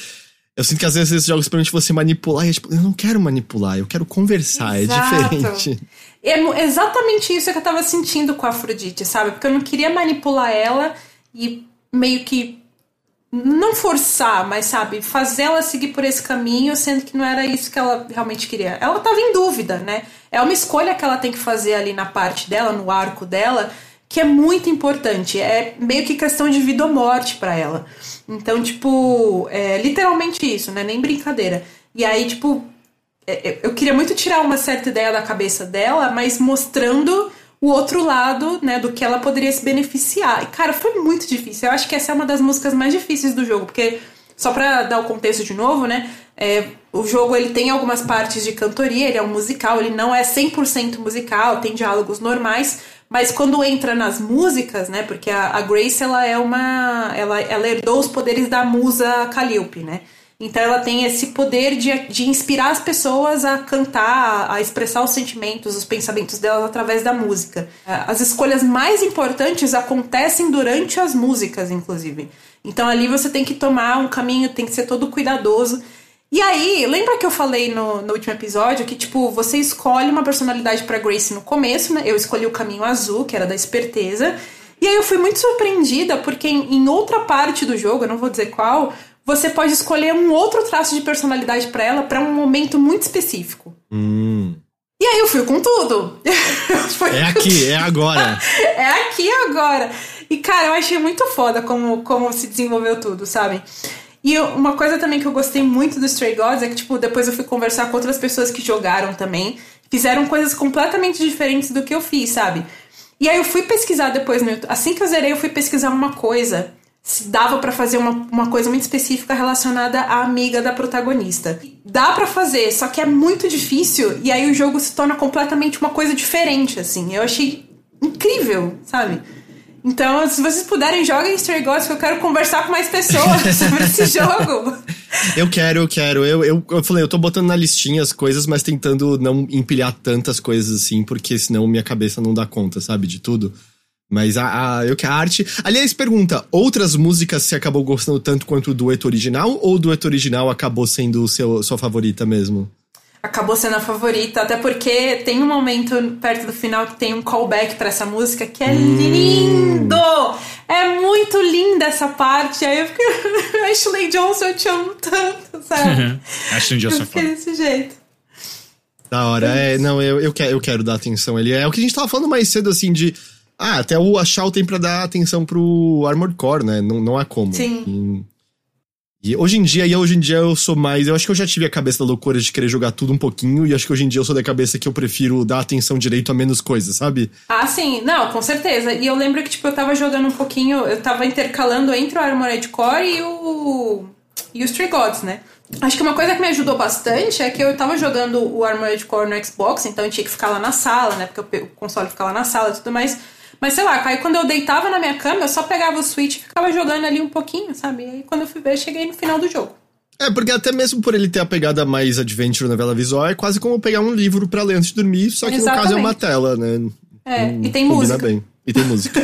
eu sinto que às vezes esses jogos permitem você manipular e é tipo, eu não quero manipular, eu quero conversar, é Exato. é diferente. É exatamente isso que eu tava sentindo com a Afrodite, sabe? Porque eu não queria manipular ela e meio que não forçar, mas sabe, fazer ela seguir por esse caminho, sendo que não era isso que ela realmente queria. Ela tava em dúvida, né? É uma escolha que ela tem que fazer ali na parte dela, no arco dela, que é muito importante. É meio que questão de vida ou morte para ela. Então, tipo, é literalmente isso, né? Nem brincadeira. E aí, tipo, é, é, eu queria muito tirar uma certa ideia da cabeça dela, mas mostrando o outro lado, né, do que ela poderia se beneficiar. E, cara, foi muito difícil. Eu acho que essa é uma das músicas mais difíceis do jogo, porque, só pra dar o contexto de novo, né, é, o jogo ele tem algumas partes de cantoria, ele é um musical, ele não é 100% musical, tem diálogos normais, mas quando entra nas músicas, né? Porque a, a, Grace ela é uma. Ela, ela herdou os poderes da musa Calliope, né? Então ela tem esse poder de, de inspirar as pessoas a cantar, a expressar os sentimentos, os pensamentos delas através da música. As escolhas mais importantes acontecem durante as músicas, inclusive. Então ali você tem que tomar um caminho, tem que ser todo cuidadoso. E aí, lembra que eu falei no, no último episódio que, tipo, você escolhe uma personalidade para Grace no começo, né? Eu escolhi o caminho azul, que era da esperteza. E aí eu fui muito surpreendida, porque em, em outra parte do jogo, eu não vou dizer qual, você pode escolher um outro traço de personalidade para ela para um momento muito específico. Hum. E aí eu fui com tudo. é aqui, é agora. é aqui agora. E, cara, eu achei muito foda como, como se desenvolveu tudo, sabe? E uma coisa também que eu gostei muito do Stray Gods é que, tipo, depois eu fui conversar com outras pessoas que jogaram também. Fizeram coisas completamente diferentes do que eu fiz, sabe? E aí eu fui pesquisar depois no YouTube. Assim que eu zerei, eu fui pesquisar uma coisa se dava pra fazer uma, uma coisa muito específica relacionada à amiga da protagonista. Dá pra fazer, só que é muito difícil e aí o jogo se torna completamente uma coisa diferente, assim. Eu achei incrível, sabe? Então, se vocês puderem, joguem Stray Gods, que eu quero conversar com mais pessoas sobre esse jogo. Eu quero, eu quero. Eu, eu, eu falei, eu tô botando na listinha as coisas, mas tentando não empilhar tantas coisas assim, porque senão minha cabeça não dá conta, sabe, de tudo. Mas a, a, eu que a arte. Aliás, pergunta: outras músicas você acabou gostando tanto quanto o dueto original? Ou o dueto original acabou sendo seu, sua favorita mesmo? Acabou sendo a favorita, até porque tem um momento perto do final que tem um callback para essa música que é hum. lindo! É muito linda essa parte. Aí eu fiquei. Ashley Johnson, eu te amo tanto, sabe? Ashley Johnson eu fiquei desse jeito. Da hora, é, não, eu, eu, quero, eu quero dar atenção. Ele é o que a gente tava falando mais cedo, assim, de ah, até o achar o tempo pra dar atenção pro Armored Core, né? Não, não há como. Sim. E, e hoje em dia, e hoje em dia eu sou mais. Eu acho que eu já tive a cabeça da loucura de querer jogar tudo um pouquinho, e acho que hoje em dia eu sou da cabeça que eu prefiro dar atenção direito a menos coisas, sabe? Ah, sim, não, com certeza. E eu lembro que, tipo, eu tava jogando um pouquinho, eu tava intercalando entre o Armored Core e o. e os Three Gods, né? Acho que uma coisa que me ajudou bastante é que eu tava jogando o Armored Core no Xbox, então eu tinha que ficar lá na sala, né? Porque o console fica lá na sala e tudo mais. Mas sei lá, aí quando eu deitava na minha cama, eu só pegava o Switch e ficava jogando ali um pouquinho, sabe? E aí quando eu fui ver, eu cheguei no final do jogo. É, porque até mesmo por ele ter a pegada mais adventure novela visual, é quase como pegar um livro para ler antes de dormir, só que Exatamente. no caso é uma tela, né? É, hum, e tem música. Bem. E tem música.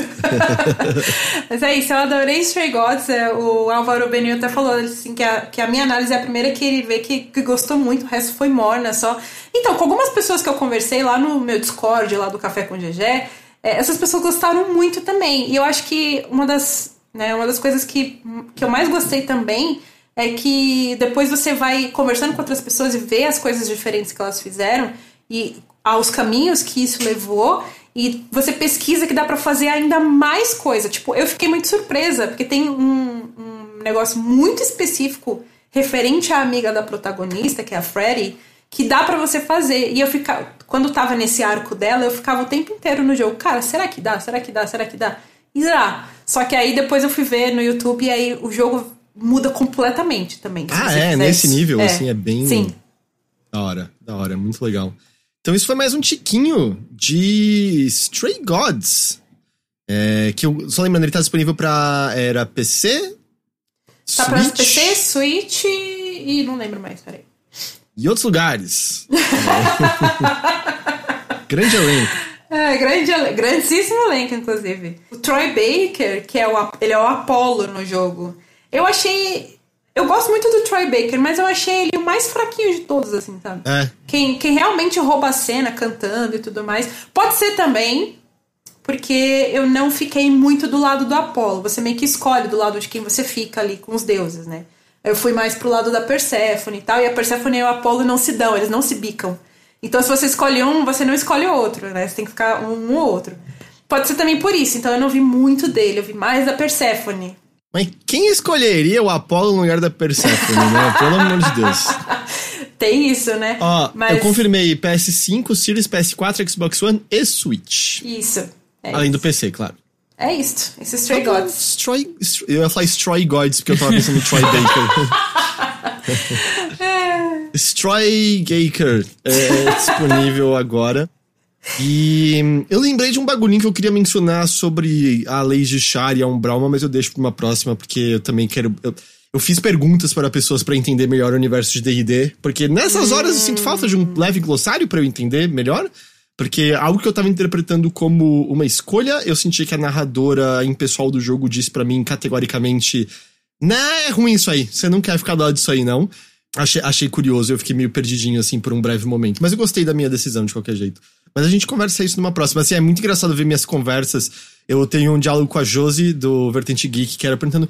Mas é isso, eu adorei Stray Gods. É, o Álvaro Benio até falou assim, que, a, que a minha análise é a primeira que ele vê que, que gostou muito, o resto foi morna só. Então, com algumas pessoas que eu conversei lá no meu Discord, lá do Café com GG, essas pessoas gostaram muito também. E eu acho que uma das, né, uma das coisas que, que eu mais gostei também é que depois você vai conversando com outras pessoas e vê as coisas diferentes que elas fizeram e aos caminhos que isso levou e você pesquisa que dá para fazer ainda mais coisa. Tipo, eu fiquei muito surpresa porque tem um, um negócio muito específico referente à amiga da protagonista, que é a Freddy, que dá para você fazer. E eu ficava, quando tava nesse arco dela, eu ficava o tempo inteiro no jogo, cara, será que dá? Será que dá? Será que dá? E dá. Só que aí depois eu fui ver no YouTube e aí o jogo muda completamente também. Ah, é, nesse nível, é. assim, é bem. Sim. Da hora, da hora, é muito legal. Então isso foi mais um tiquinho de Stray Gods. É, que eu só lembrando, ele tá disponível pra. Era PC? Tá Switch? pra PC, Switch e não lembro mais, peraí e outros lugares. grande elenco. É, grande, grandíssimo elenco, inclusive. O Troy Baker, que é o, ele é o Apollo no jogo. Eu achei. Eu gosto muito do Troy Baker, mas eu achei ele o mais fraquinho de todos, assim, sabe? É. Quem, quem realmente rouba a cena cantando e tudo mais. Pode ser também, porque eu não fiquei muito do lado do Apollo. Você meio que escolhe do lado de quem você fica ali com os deuses, né? Eu fui mais pro lado da Persephone e tal, e a Persephone e o Apolo não se dão, eles não se bicam. Então, se você escolhe um, você não escolhe o outro, né? Você tem que ficar um ou outro. Pode ser também por isso, então eu não vi muito dele, eu vi mais da Persephone. Mas quem escolheria o Apolo no lugar da Persephone, né? Pelo amor de Deus. Tem isso, né? Ó, Mas... eu confirmei PS5, Series, PS4, Xbox One e Switch. Isso. É Além isso. do PC, claro. É isso. Esse Stray tá Gods. Stray, eu ia falar Stray Gods, porque eu tava pensando em Troy Baker. é. Stray Gaker é disponível agora. E eu lembrei de um bagulhinho que eu queria mencionar sobre a lei de Char e a Umbralma, mas eu deixo pra uma próxima, porque eu também quero. Eu, eu fiz perguntas para pessoas para entender melhor o universo de DD, porque nessas horas eu sinto falta de um leve glossário para eu entender melhor. Porque algo que eu tava interpretando como uma escolha, eu senti que a narradora em pessoal do jogo disse para mim categoricamente: Né, é ruim isso aí, você não quer ficar do lado disso aí, não. Achei, achei curioso, eu fiquei meio perdidinho assim por um breve momento. Mas eu gostei da minha decisão de qualquer jeito. Mas a gente conversa isso numa próxima. Assim, é muito engraçado ver minhas conversas. Eu tenho um diálogo com a Josi, do Vertente Geek, que era perguntando: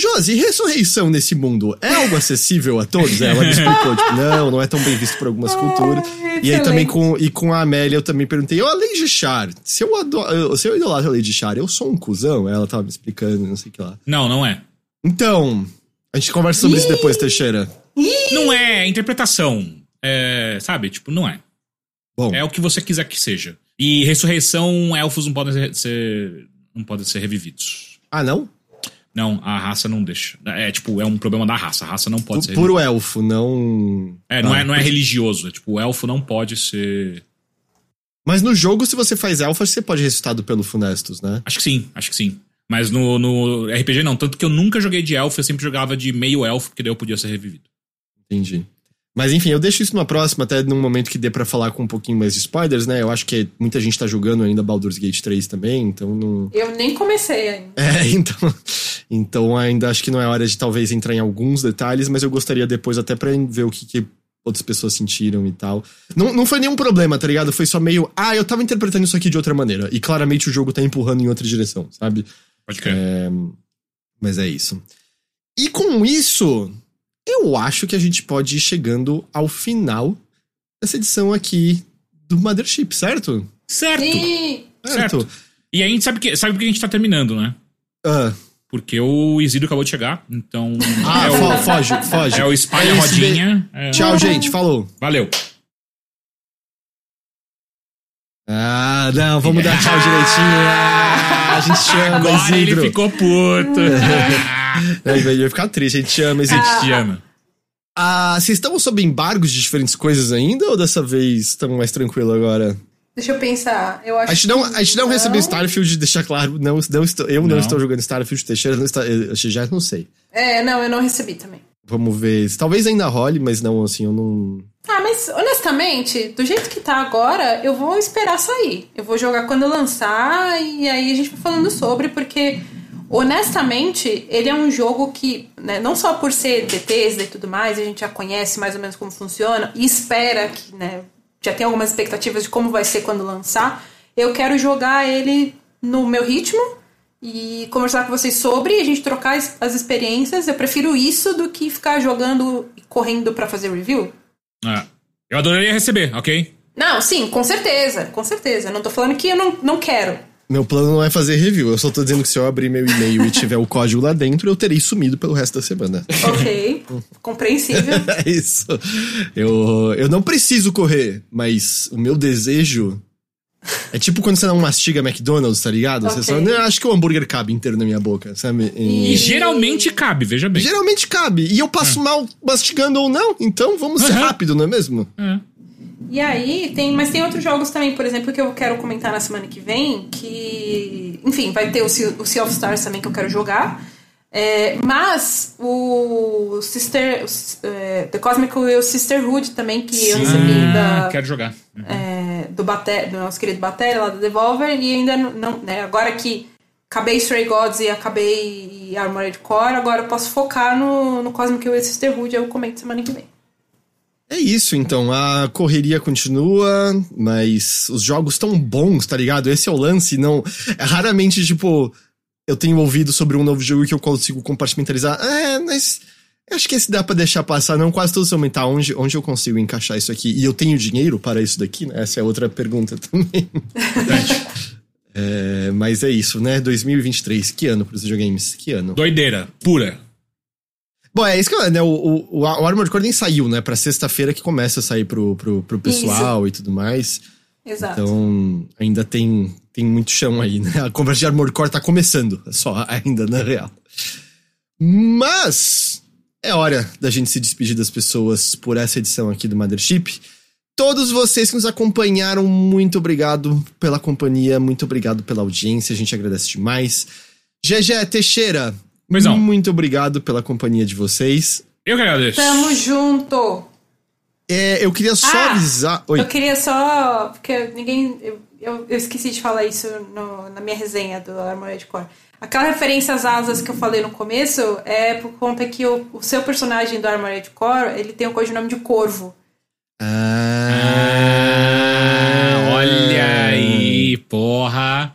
Josi, ressurreição nesse mundo é algo acessível a todos? Ela me explicou, tipo, não, não é tão bem visto por algumas culturas. e aí também com, e com a Amélia eu também perguntei, ô, a Lady Char, se eu, adoro, se eu idolatro a Lady Char, eu sou um cuzão? Ela tava me explicando, não sei o que lá. Não, não é. Então, a gente conversa sobre Ih! isso depois, Teixeira. Ih! Não é, é interpretação. É, sabe, tipo, não é. Bom. É o que você quiser que seja. E ressurreição, elfos não podem ser, ser não podem ser revividos. Ah, não? Não, a raça não deixa. É tipo, é um problema da raça. A raça não pode ser. Puro elfo, não. É, não, Ah, é, não é religioso. É tipo, o elfo não pode ser. Mas no jogo, se você faz elfo, você pode ressuscitado pelo Funestus, né? Acho que sim, acho que sim. Mas no, no RPG não. Tanto que eu nunca joguei de elfo, eu sempre jogava de meio elfo, porque daí eu podia ser revivido. Entendi. Mas enfim, eu deixo isso numa próxima, até num momento que dê pra falar com um pouquinho mais de spoilers, né? Eu acho que muita gente tá jogando ainda Baldur's Gate 3 também, então não. Eu nem comecei ainda. É, então. Então ainda acho que não é hora de talvez entrar em alguns detalhes, mas eu gostaria depois até pra ver o que, que outras pessoas sentiram e tal. Não, não foi nenhum problema, tá ligado? Foi só meio, ah, eu tava interpretando isso aqui de outra maneira. E claramente o jogo tá empurrando em outra direção, sabe? Pode crer. É, mas é isso. E com isso, eu acho que a gente pode ir chegando ao final dessa edição aqui do Mothership, certo? Certo. E Certo. E aí a gente sabe, que, sabe por que a gente tá terminando, né? Ah, Porque o Isidro acabou de chegar, então. ah, é, o, foge, foge. é o espalha É rodinha. é- Tchau, gente. Falou. Valeu. Ah, não, vamos dar tchau direitinho. Ah, a gente chama, Agora ele Isidro. ficou puto. É, Ele vai ficar triste, a gente chama, Isidro. A gente te ama. Ah, vocês estão sob embargos de diferentes coisas ainda ou dessa vez estamos mais tranquilo agora? deixa eu pensar. Eu acho A gente não, que a gente não recebeu Starfield, deixar claro. Não, não estou, eu não. Não. estou jogando Starfield, Teixeira não está. Eu já não sei. É, não, eu não recebi também. Vamos ver. Talvez ainda role, mas não, assim, eu não. Ah, mas honestamente, do jeito que tá agora, eu vou esperar sair. Eu vou jogar quando lançar e aí a gente vai falando sobre, porque honestamente, ele é um jogo que, né, não só por ser Bethesda e tudo mais, a gente já conhece mais ou menos como funciona e espera que, né, já tem algumas expectativas de como vai ser quando lançar. Eu quero jogar ele no meu ritmo e conversar com vocês sobre e a gente trocar as, as experiências. Eu prefiro isso do que ficar jogando e correndo pra fazer review. É. Eu adoraria receber, ok? Não, sim, com certeza, com certeza. Eu não tô falando que eu não, não quero. Meu plano não é fazer review. Eu só tô dizendo que se eu abrir meu e-mail e tiver o código lá dentro, eu terei sumido pelo resto da semana. Ok, compreensível. É isso. Eu, eu não preciso correr, mas o meu desejo. É tipo quando você não mastiga McDonald's, tá ligado? Você Ok. só. "Não, acho que o hambúrguer cabe inteiro na minha boca, sabe? E E- geralmente cabe, veja bem. Geralmente cabe. E eu passo mal mastigando ou não, então vamos ser Aham. rápido, não é mesmo? É. E aí, tem, mas tem outros jogos também, por exemplo, que eu quero comentar na semana que vem, que, enfim, vai ter o Sea, o sea of Stars também que eu quero jogar. É, mas o Sister, o, é, The Cosmic Will Sisterhood também, que eu recebi da, quero jogar. é, do, Bate, do nosso querido Batéria lá do Devolver, e ainda não- né, agora que acabei Stray Gods e acabei Armored Core, agora eu posso focar no, no Cosmic Will Sisterhood, eu comento semana que vem. É isso, então. A correria continua, mas os jogos tão bons, tá ligado? Esse é o lance, não. É raramente, tipo, eu tenho ouvido sobre um novo jogo que eu consigo compartimentalizar. É, mas. Acho que esse dá pra deixar passar, não quase todo seu mental. Onde, onde eu consigo encaixar isso aqui? E eu tenho dinheiro para isso daqui, né? Essa é outra pergunta também. É, mas é isso, né? 2023, que ano para os videogames? Que ano? Doideira, pura. Bom, é isso que eu, né? O, o, o Armored Core nem saiu, né? Pra sexta-feira que começa a sair pro, pro, pro pessoal e tudo mais. Exato. Então, ainda tem, tem muito chão aí, né? A conversa de Armored Core tá começando, só ainda, na real. Mas é hora da gente se despedir das pessoas por essa edição aqui do Mothership. Todos vocês que nos acompanharam, muito obrigado pela companhia, muito obrigado pela audiência, a gente agradece demais. GG Teixeira, Pois não. muito obrigado pela companhia de vocês. Eu que agradeço. Tamo junto! É, eu queria só Ah, avisar. Oi. Eu queria só. Porque ninguém. Eu, eu, eu esqueci de falar isso no- na minha resenha do Armored Core. Aquela referência às asas que eu falei no começo é por conta que o, o seu personagem do Armored Core ele tem o codinome de Corvo. Ah, olha aí, porra.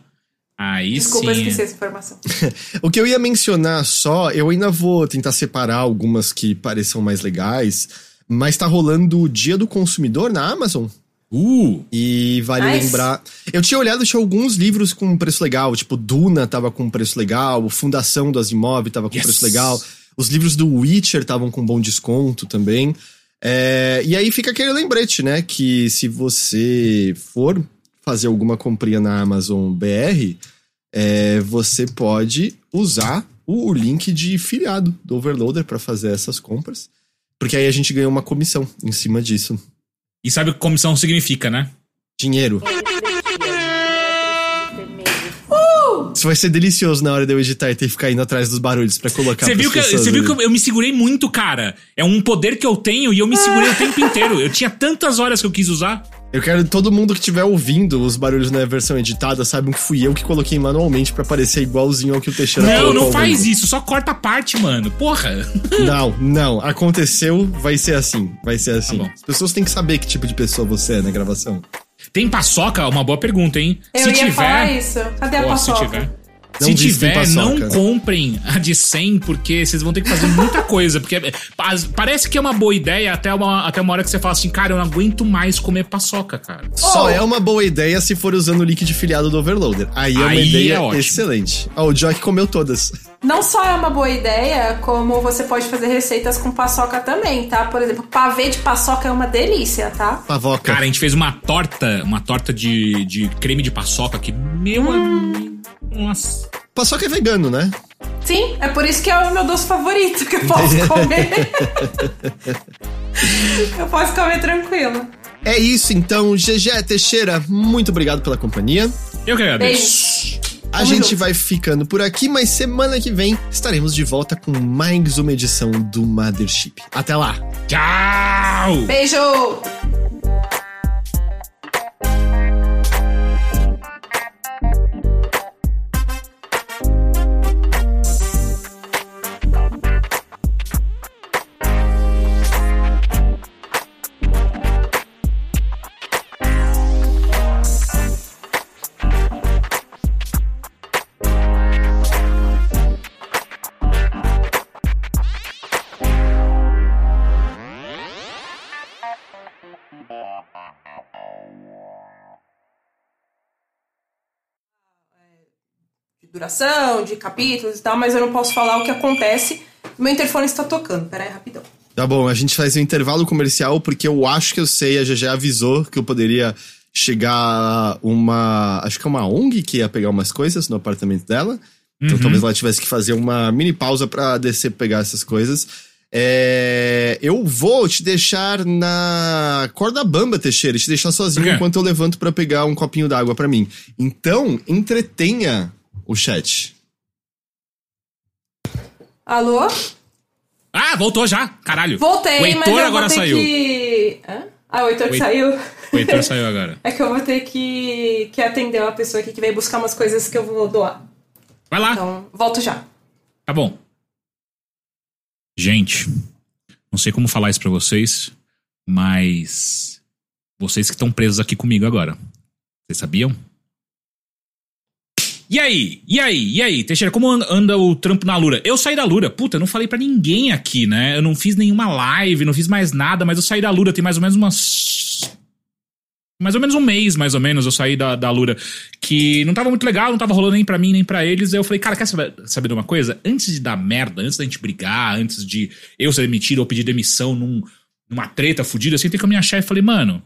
Aí Desculpa, sim. esqueci essa informação. O que eu ia mencionar só, eu ainda vou tentar separar algumas que pareçam mais legais, mas tá rolando o Dia do Consumidor na Amazon. Uh, E vale Nice. lembrar. Eu tinha olhado, tinha alguns livros com preço legal, tipo Duna tava com preço legal, Fundação do Asimov tava com Yes. preço legal, os livros do Witcher estavam com bom desconto também. É, e aí fica aquele lembrete, né? Que se você for fazer alguma comprinha na Amazon BR, é, você pode usar o, o link de filiado do Overloader pra fazer essas compras. Porque aí a gente ganhou uma comissão em cima disso. E sabe o que comissão significa, né? Dinheiro. Isso vai ser delicioso na hora de eu editar e ter que ficar indo atrás dos barulhos pra colocar Você viu, que, você viu que eu, eu me segurei muito, cara. É um poder que eu tenho e eu me segurei o tempo inteiro. Eu tinha tantas horas que eu quis usar. Eu quero que todo mundo que estiver ouvindo os barulhos na versão editada saibam que fui eu que coloquei manualmente pra parecer igualzinho ao que o Teixeira Não, não faz isso. Só corta a parte, mano. Porra. Não, não. Aconteceu, vai ser assim. Vai ser assim. Tá. As pessoas têm que saber que tipo de pessoa você é na gravação. Tem paçoca? Uma boa pergunta, hein? Eu ia falar isso. Cadê a Pô, se paçoca? tiver. Não se tiver, não comprem a de 100, porque vocês vão ter que fazer muita coisa. Porque é, pa- parece que é uma boa ideia até uma, até uma hora que você fala assim, cara, eu não aguento mais comer paçoca, cara. Só Oh. é uma boa ideia se for usando o link de filiado do Overloader. Aí é uma Aí ideia é excelente. Ó, o Jock comeu todas. Não só é uma boa ideia, como você pode fazer receitas com paçoca também, tá? Por exemplo, pavê de paçoca é uma delícia, tá? Pavoca. Cara, a gente fez uma torta, uma torta de, de creme de paçoca que, meu amigo. Nossa. Paçoca é vegano, né? Sim, é por isso que é o meu doce favorito, que eu posso comer. eu posso comer tranquilo. É isso então, GG Teixeira, muito obrigado pela companhia. Eu que agradeço. Beijo. A gente junto. vai ficando por aqui, mas semana que vem estaremos de volta com mais uma edição do Mothership. Até lá! Tchau! Beijo! Duração, de capítulos e tal, mas eu não posso falar o que acontece. Meu interfone está tocando. Pera aí, rapidão. Tá bom, a gente faz um intervalo comercial porque eu acho que eu sei, a GG avisou que eu poderia chegar uma. Acho que é uma ONG que ia pegar umas coisas no apartamento dela. Então talvez ela tivesse que fazer uma mini pausa pra descer pegar essas coisas. É, eu vou te deixar na corda bamba, Teixeira, te deixar sozinho enquanto eu levanto pra pegar um copinho d'água pra mim. Então, entretenha o chat. Alô? Ah, voltou já. Caralho. Voltei, o mas Heitor eu agora vou ter saiu. que... Hã? Ah, o Heitor que O saiu? O Heitor saiu agora. É que eu vou ter que, que atender uma pessoa aqui que veio buscar umas coisas que eu vou doar. Vai lá. Então, volto já. Tá bom. Gente, não sei como falar isso pra vocês, mas vocês que estão presos aqui comigo agora. Vocês sabiam? E aí? E aí? E aí? Teixeira, como an- anda o trampo na Lura? Eu saí da Lura. Puta, eu não falei pra ninguém aqui, né? Eu não fiz nenhuma live, não fiz mais nada, mas eu saí da Lura tem mais ou menos umas mais ou menos um mês, mais ou menos, eu saí da, da Lura, que não tava muito legal, não tava rolando nem pra mim, nem pra eles. Aí eu falei, cara, quer saber, saber de uma coisa? Antes de dar merda, antes da gente brigar, antes de eu ser demitido ou pedir demissão num, numa treta fudida, eu sentei com a minha chefe e falei, mano,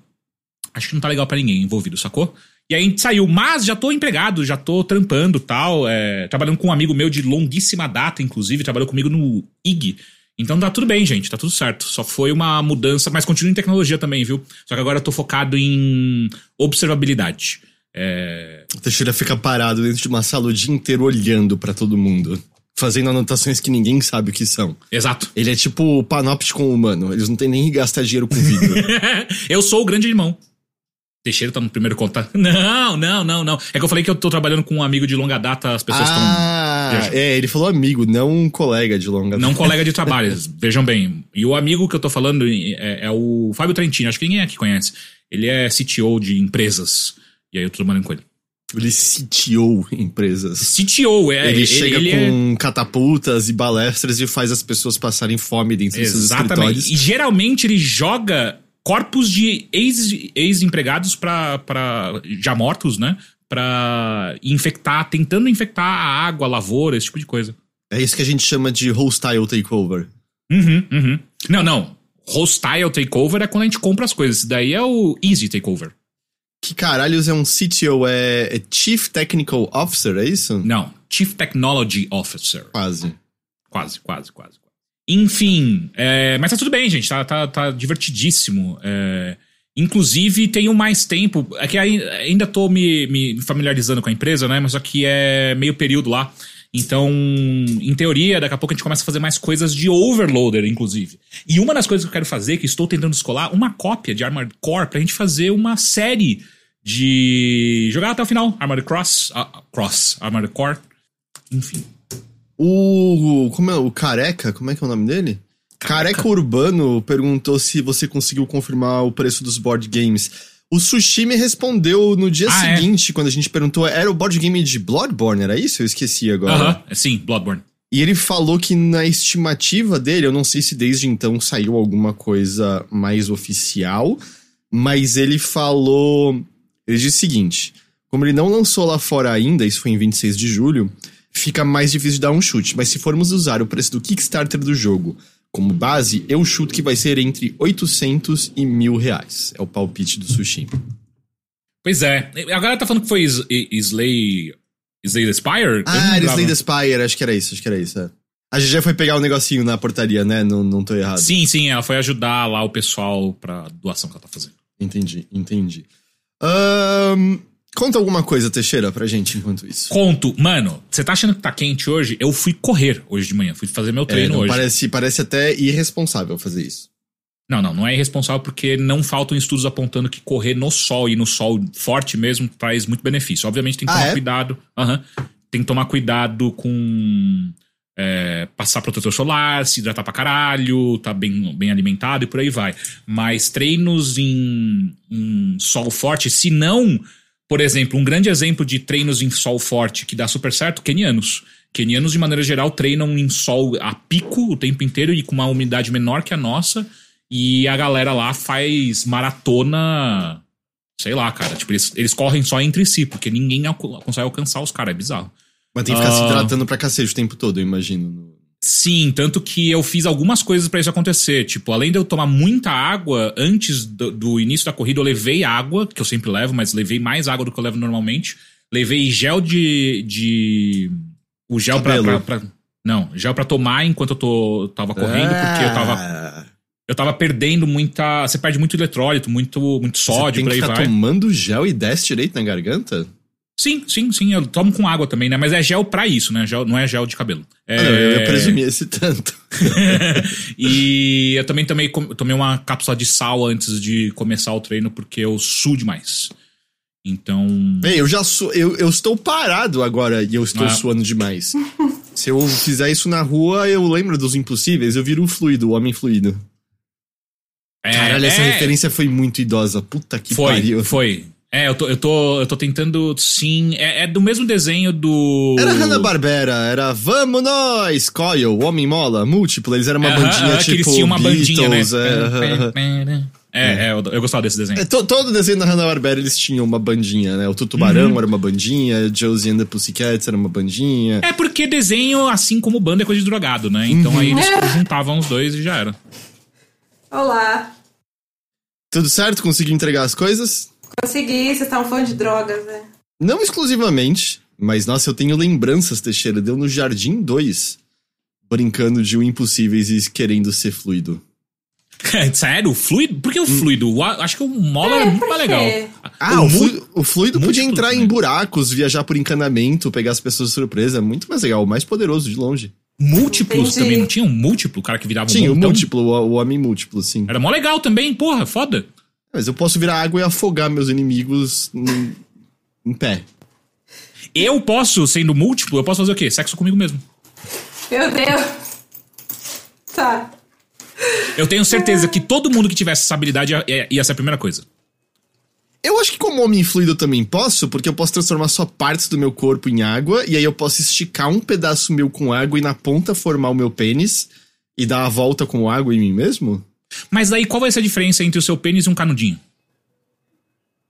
acho que não tá legal pra ninguém envolvido, sacou? E aí a gente saiu, mas já tô empregado, já tô trampando tal, é, trabalhando com um amigo meu de longuíssima data, inclusive, trabalhou comigo no IG. Então tá tudo bem, gente, tá tudo certo. Só foi uma mudança, mas continua em tecnologia também, viu? Só que agora eu tô focado em observabilidade. É, O Teixeira fica parado dentro de uma sala o dia inteiro olhando pra todo mundo, fazendo anotações que ninguém sabe o que são. exato. Ele é tipo o panóptico humano, eles não têm nem que gastar dinheiro com vidro. eu sou o grande irmão. Teixeira tá no primeiro contato. Não, não, não, não. É que eu falei que eu tô trabalhando com um amigo de longa data, as pessoas estão. ah, é, ele falou amigo, não um colega de longa Não colega de trabalho, vejam bem. E o amigo que eu tô falando é, é o Fábio Trentini, acho que ninguém aqui conhece. Ele é CTO de empresas. E aí eu tô trabalhando com ele. Ele sitiou empresas. CTO, é. ele chega ele com catapultas e balestras e faz as pessoas passarem fome dentro dos Exatamente. escritórios. E geralmente ele joga corpos de ex- ex-empregados pra, pra. já mortos, né? Pra infectar, tentando infectar a água, a lavoura, esse tipo de coisa. É isso que a gente chama de hostile takeover. Uhum, uhum. Não, não. Hostile takeover é quando a gente compra as coisas. Isso daí é o easy takeover. Que caralhos é um CTO? É, é Chief Technical Officer, é isso? Não. Chief Technology Officer. Quase. Quase, quase, quase. Enfim, é, mas tá tudo bem, gente. Tá, tá, tá divertidíssimo. É, inclusive, tenho mais tempo. É que ainda tô me, me familiarizando com a empresa, né? Mas só que é meio período lá. Então, em teoria, daqui a pouco a gente começa a fazer mais coisas de overloader, inclusive. E uma das coisas que eu quero fazer, que estou tentando descolar, uma cópia de Armored Core pra gente fazer uma série de jogar até o final. Armored Cross, uh, Cross, Armored Core, enfim. O. Como é? O Careca? Como é que é o nome dele? Careca, Careca Urbano perguntou se você conseguiu confirmar o preço dos board games. O Sushi me respondeu no dia ah, é? seguinte, é? quando a gente perguntou, era o board game de Bloodborne, era isso? Eu esqueci agora. Aham, uh -huh. sim, Bloodborne. E ele falou que na estimativa dele, eu não sei se desde então saiu alguma coisa mais oficial, mas ele falou. Ele disse o seguinte: como ele não lançou lá fora ainda, isso foi em 26 de julho, fica mais difícil de dar um chute. Mas se formos usar o preço do Kickstarter do jogo como base, eu chuto que vai ser entre 800 e mil reais. É o palpite do sushi. Pois é. Agora tá falando que foi Slay. Slay the Spire? Ah, era Slay the Spire, acho que era isso, acho que era isso. É. A GG foi pegar o um negocinho na portaria, né? Não, não tô errado. Sim, sim, ela foi ajudar lá o pessoal pra doação que ela tá fazendo. Entendi, entendi. Um, Conta alguma coisa, Teixeira, pra gente enquanto isso. Conto. Mano, você tá achando que tá quente hoje? Eu fui correr hoje de manhã, fui fazer meu treino é, hoje. Parece, parece até irresponsável fazer isso. Não, não, não é irresponsável porque não faltam estudos apontando que correr no sol e no sol forte mesmo traz muito benefício. Obviamente tem que ah, tomar é? cuidado. Uhum, tem que tomar cuidado com é, passar protetor solar, se hidratar pra caralho, tá bem, bem alimentado e por aí vai. Mas treinos em, em sol forte, se não por exemplo, um grande exemplo de treinos em sol forte que dá super certo, kenianos. Kenianos, de maneira geral, treinam em sol a pico o tempo inteiro e com uma umidade menor que a nossa. E a galera lá faz maratona. Sei lá, cara. Tipo, eles, eles correm só entre si, porque ninguém consegue alcançar os caras. É bizarro. Mas tem que ficar uh... se ah. hidratando pra cacete o tempo todo, eu imagino. Sim, tanto que eu fiz algumas coisas para isso acontecer. Tipo, além de eu tomar muita água, antes do, do, início da corrida eu levei água, que eu sempre levo, mas levei mais água do que eu levo normalmente. Levei gel de. de o gel pra, pra, pra, Não, gel pra tomar enquanto eu tô, tava correndo, ah. porque eu tava. Eu tava perdendo muita. Você perde muito eletrólito, muito, muito sódio, Você tem que ficar tomando gel e desce direito na garganta? Sim, sim, sim. Eu tomo com água também, né? Mas é gel pra isso, né? Gel, não é gel de cabelo. É... Ah, não, eu presumi esse tanto. e eu também tomei, tomei uma cápsula de sal antes de começar o treino, porque eu suo demais. Então. Bem, eu já sou. Eu, eu estou parado agora e eu estou ah. suando demais. Se eu fizer isso na rua, eu lembro dos impossíveis, eu viro o fluido, o homem fluido. É, Caralho, essa é... referência foi muito idosa. Puta que foi, pariu. Foi, é, eu tô, eu tô, eu tô tentando, sim. É, é do mesmo desenho do. Era Hanna-Barbera, era Vamos Nós, Coil, Homem Mola, Múltiplo. Eles eram uma -huh, bandinha -huh, tipo. Eles tinham uma Beatles, bandinha, né? É, é, é, eu, eu, gostava desse desenho. É, to, todo desenho da Hanna-Barbera eles tinham uma bandinha, né? O Tutubarão uhum. era uma bandinha, Josie and the Pussycats era uma bandinha. É porque desenho, assim como banda, é coisa de drogado, né? Então uhum. aí eles juntavam os dois e já era. Olá. Tudo certo? Conseguiu entregar as coisas? Consegui, vocês estavam falando de drogas, né? Não exclusivamente, mas nossa, eu tenho lembranças, Teixeira. Deu no Jardim 2, brincando de o impossíveis e querendo ser fluido. Sério? Fluido? Por que o hum. fluido? Acho que o mola é, era muito mais legal. Ah, o, o, fluido, o fluido podia entrar em buracos, viajar por encanamento, pegar as pessoas de surpresa. É muito mais legal, o mais poderoso de longe. Múltiplos Entendi. também, não tinha um múltiplo, o cara que virava um Tinha o múltiplo, o, o homem múltiplo, sim. Era mó legal também, porra, foda. Mas eu posso virar água e afogar meus inimigos em, em pé. Eu posso, sendo múltiplo, eu posso fazer o quê? Sexo comigo mesmo. Meu Deus. Tá. Eu tenho certeza que todo mundo que tivesse essa habilidade ia, ia ser a primeira coisa. Eu acho que como homem fluido eu também posso, porque eu posso transformar só partes do meu corpo em água, e aí eu posso esticar um pedaço meu com água e na ponta formar o meu pênis e dar a volta com água em mim mesmo? Mas daí qual vai ser a diferença entre o seu pênis e um canudinho?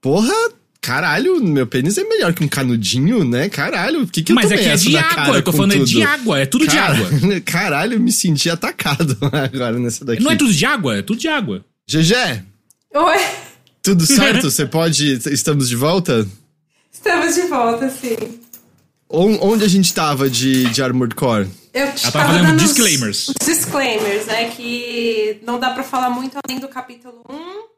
Porra, caralho, meu pênis é melhor que um canudinho, né? Caralho, o que que eu Mas é que é de água, eu tô falando tudo? é de água, é tudo Car... de água. Caralho, eu me senti atacado agora nessa daqui. Não é tudo de água, é tudo de água. GG. Oi. Tudo certo? Você pode. Estamos de volta? Estamos de volta, sim. Onde a gente tava de, de Armored Core? Eu Ela tava fazendo disclaimers. Os disclaimers, né? Que não dá pra falar muito além do capítulo 1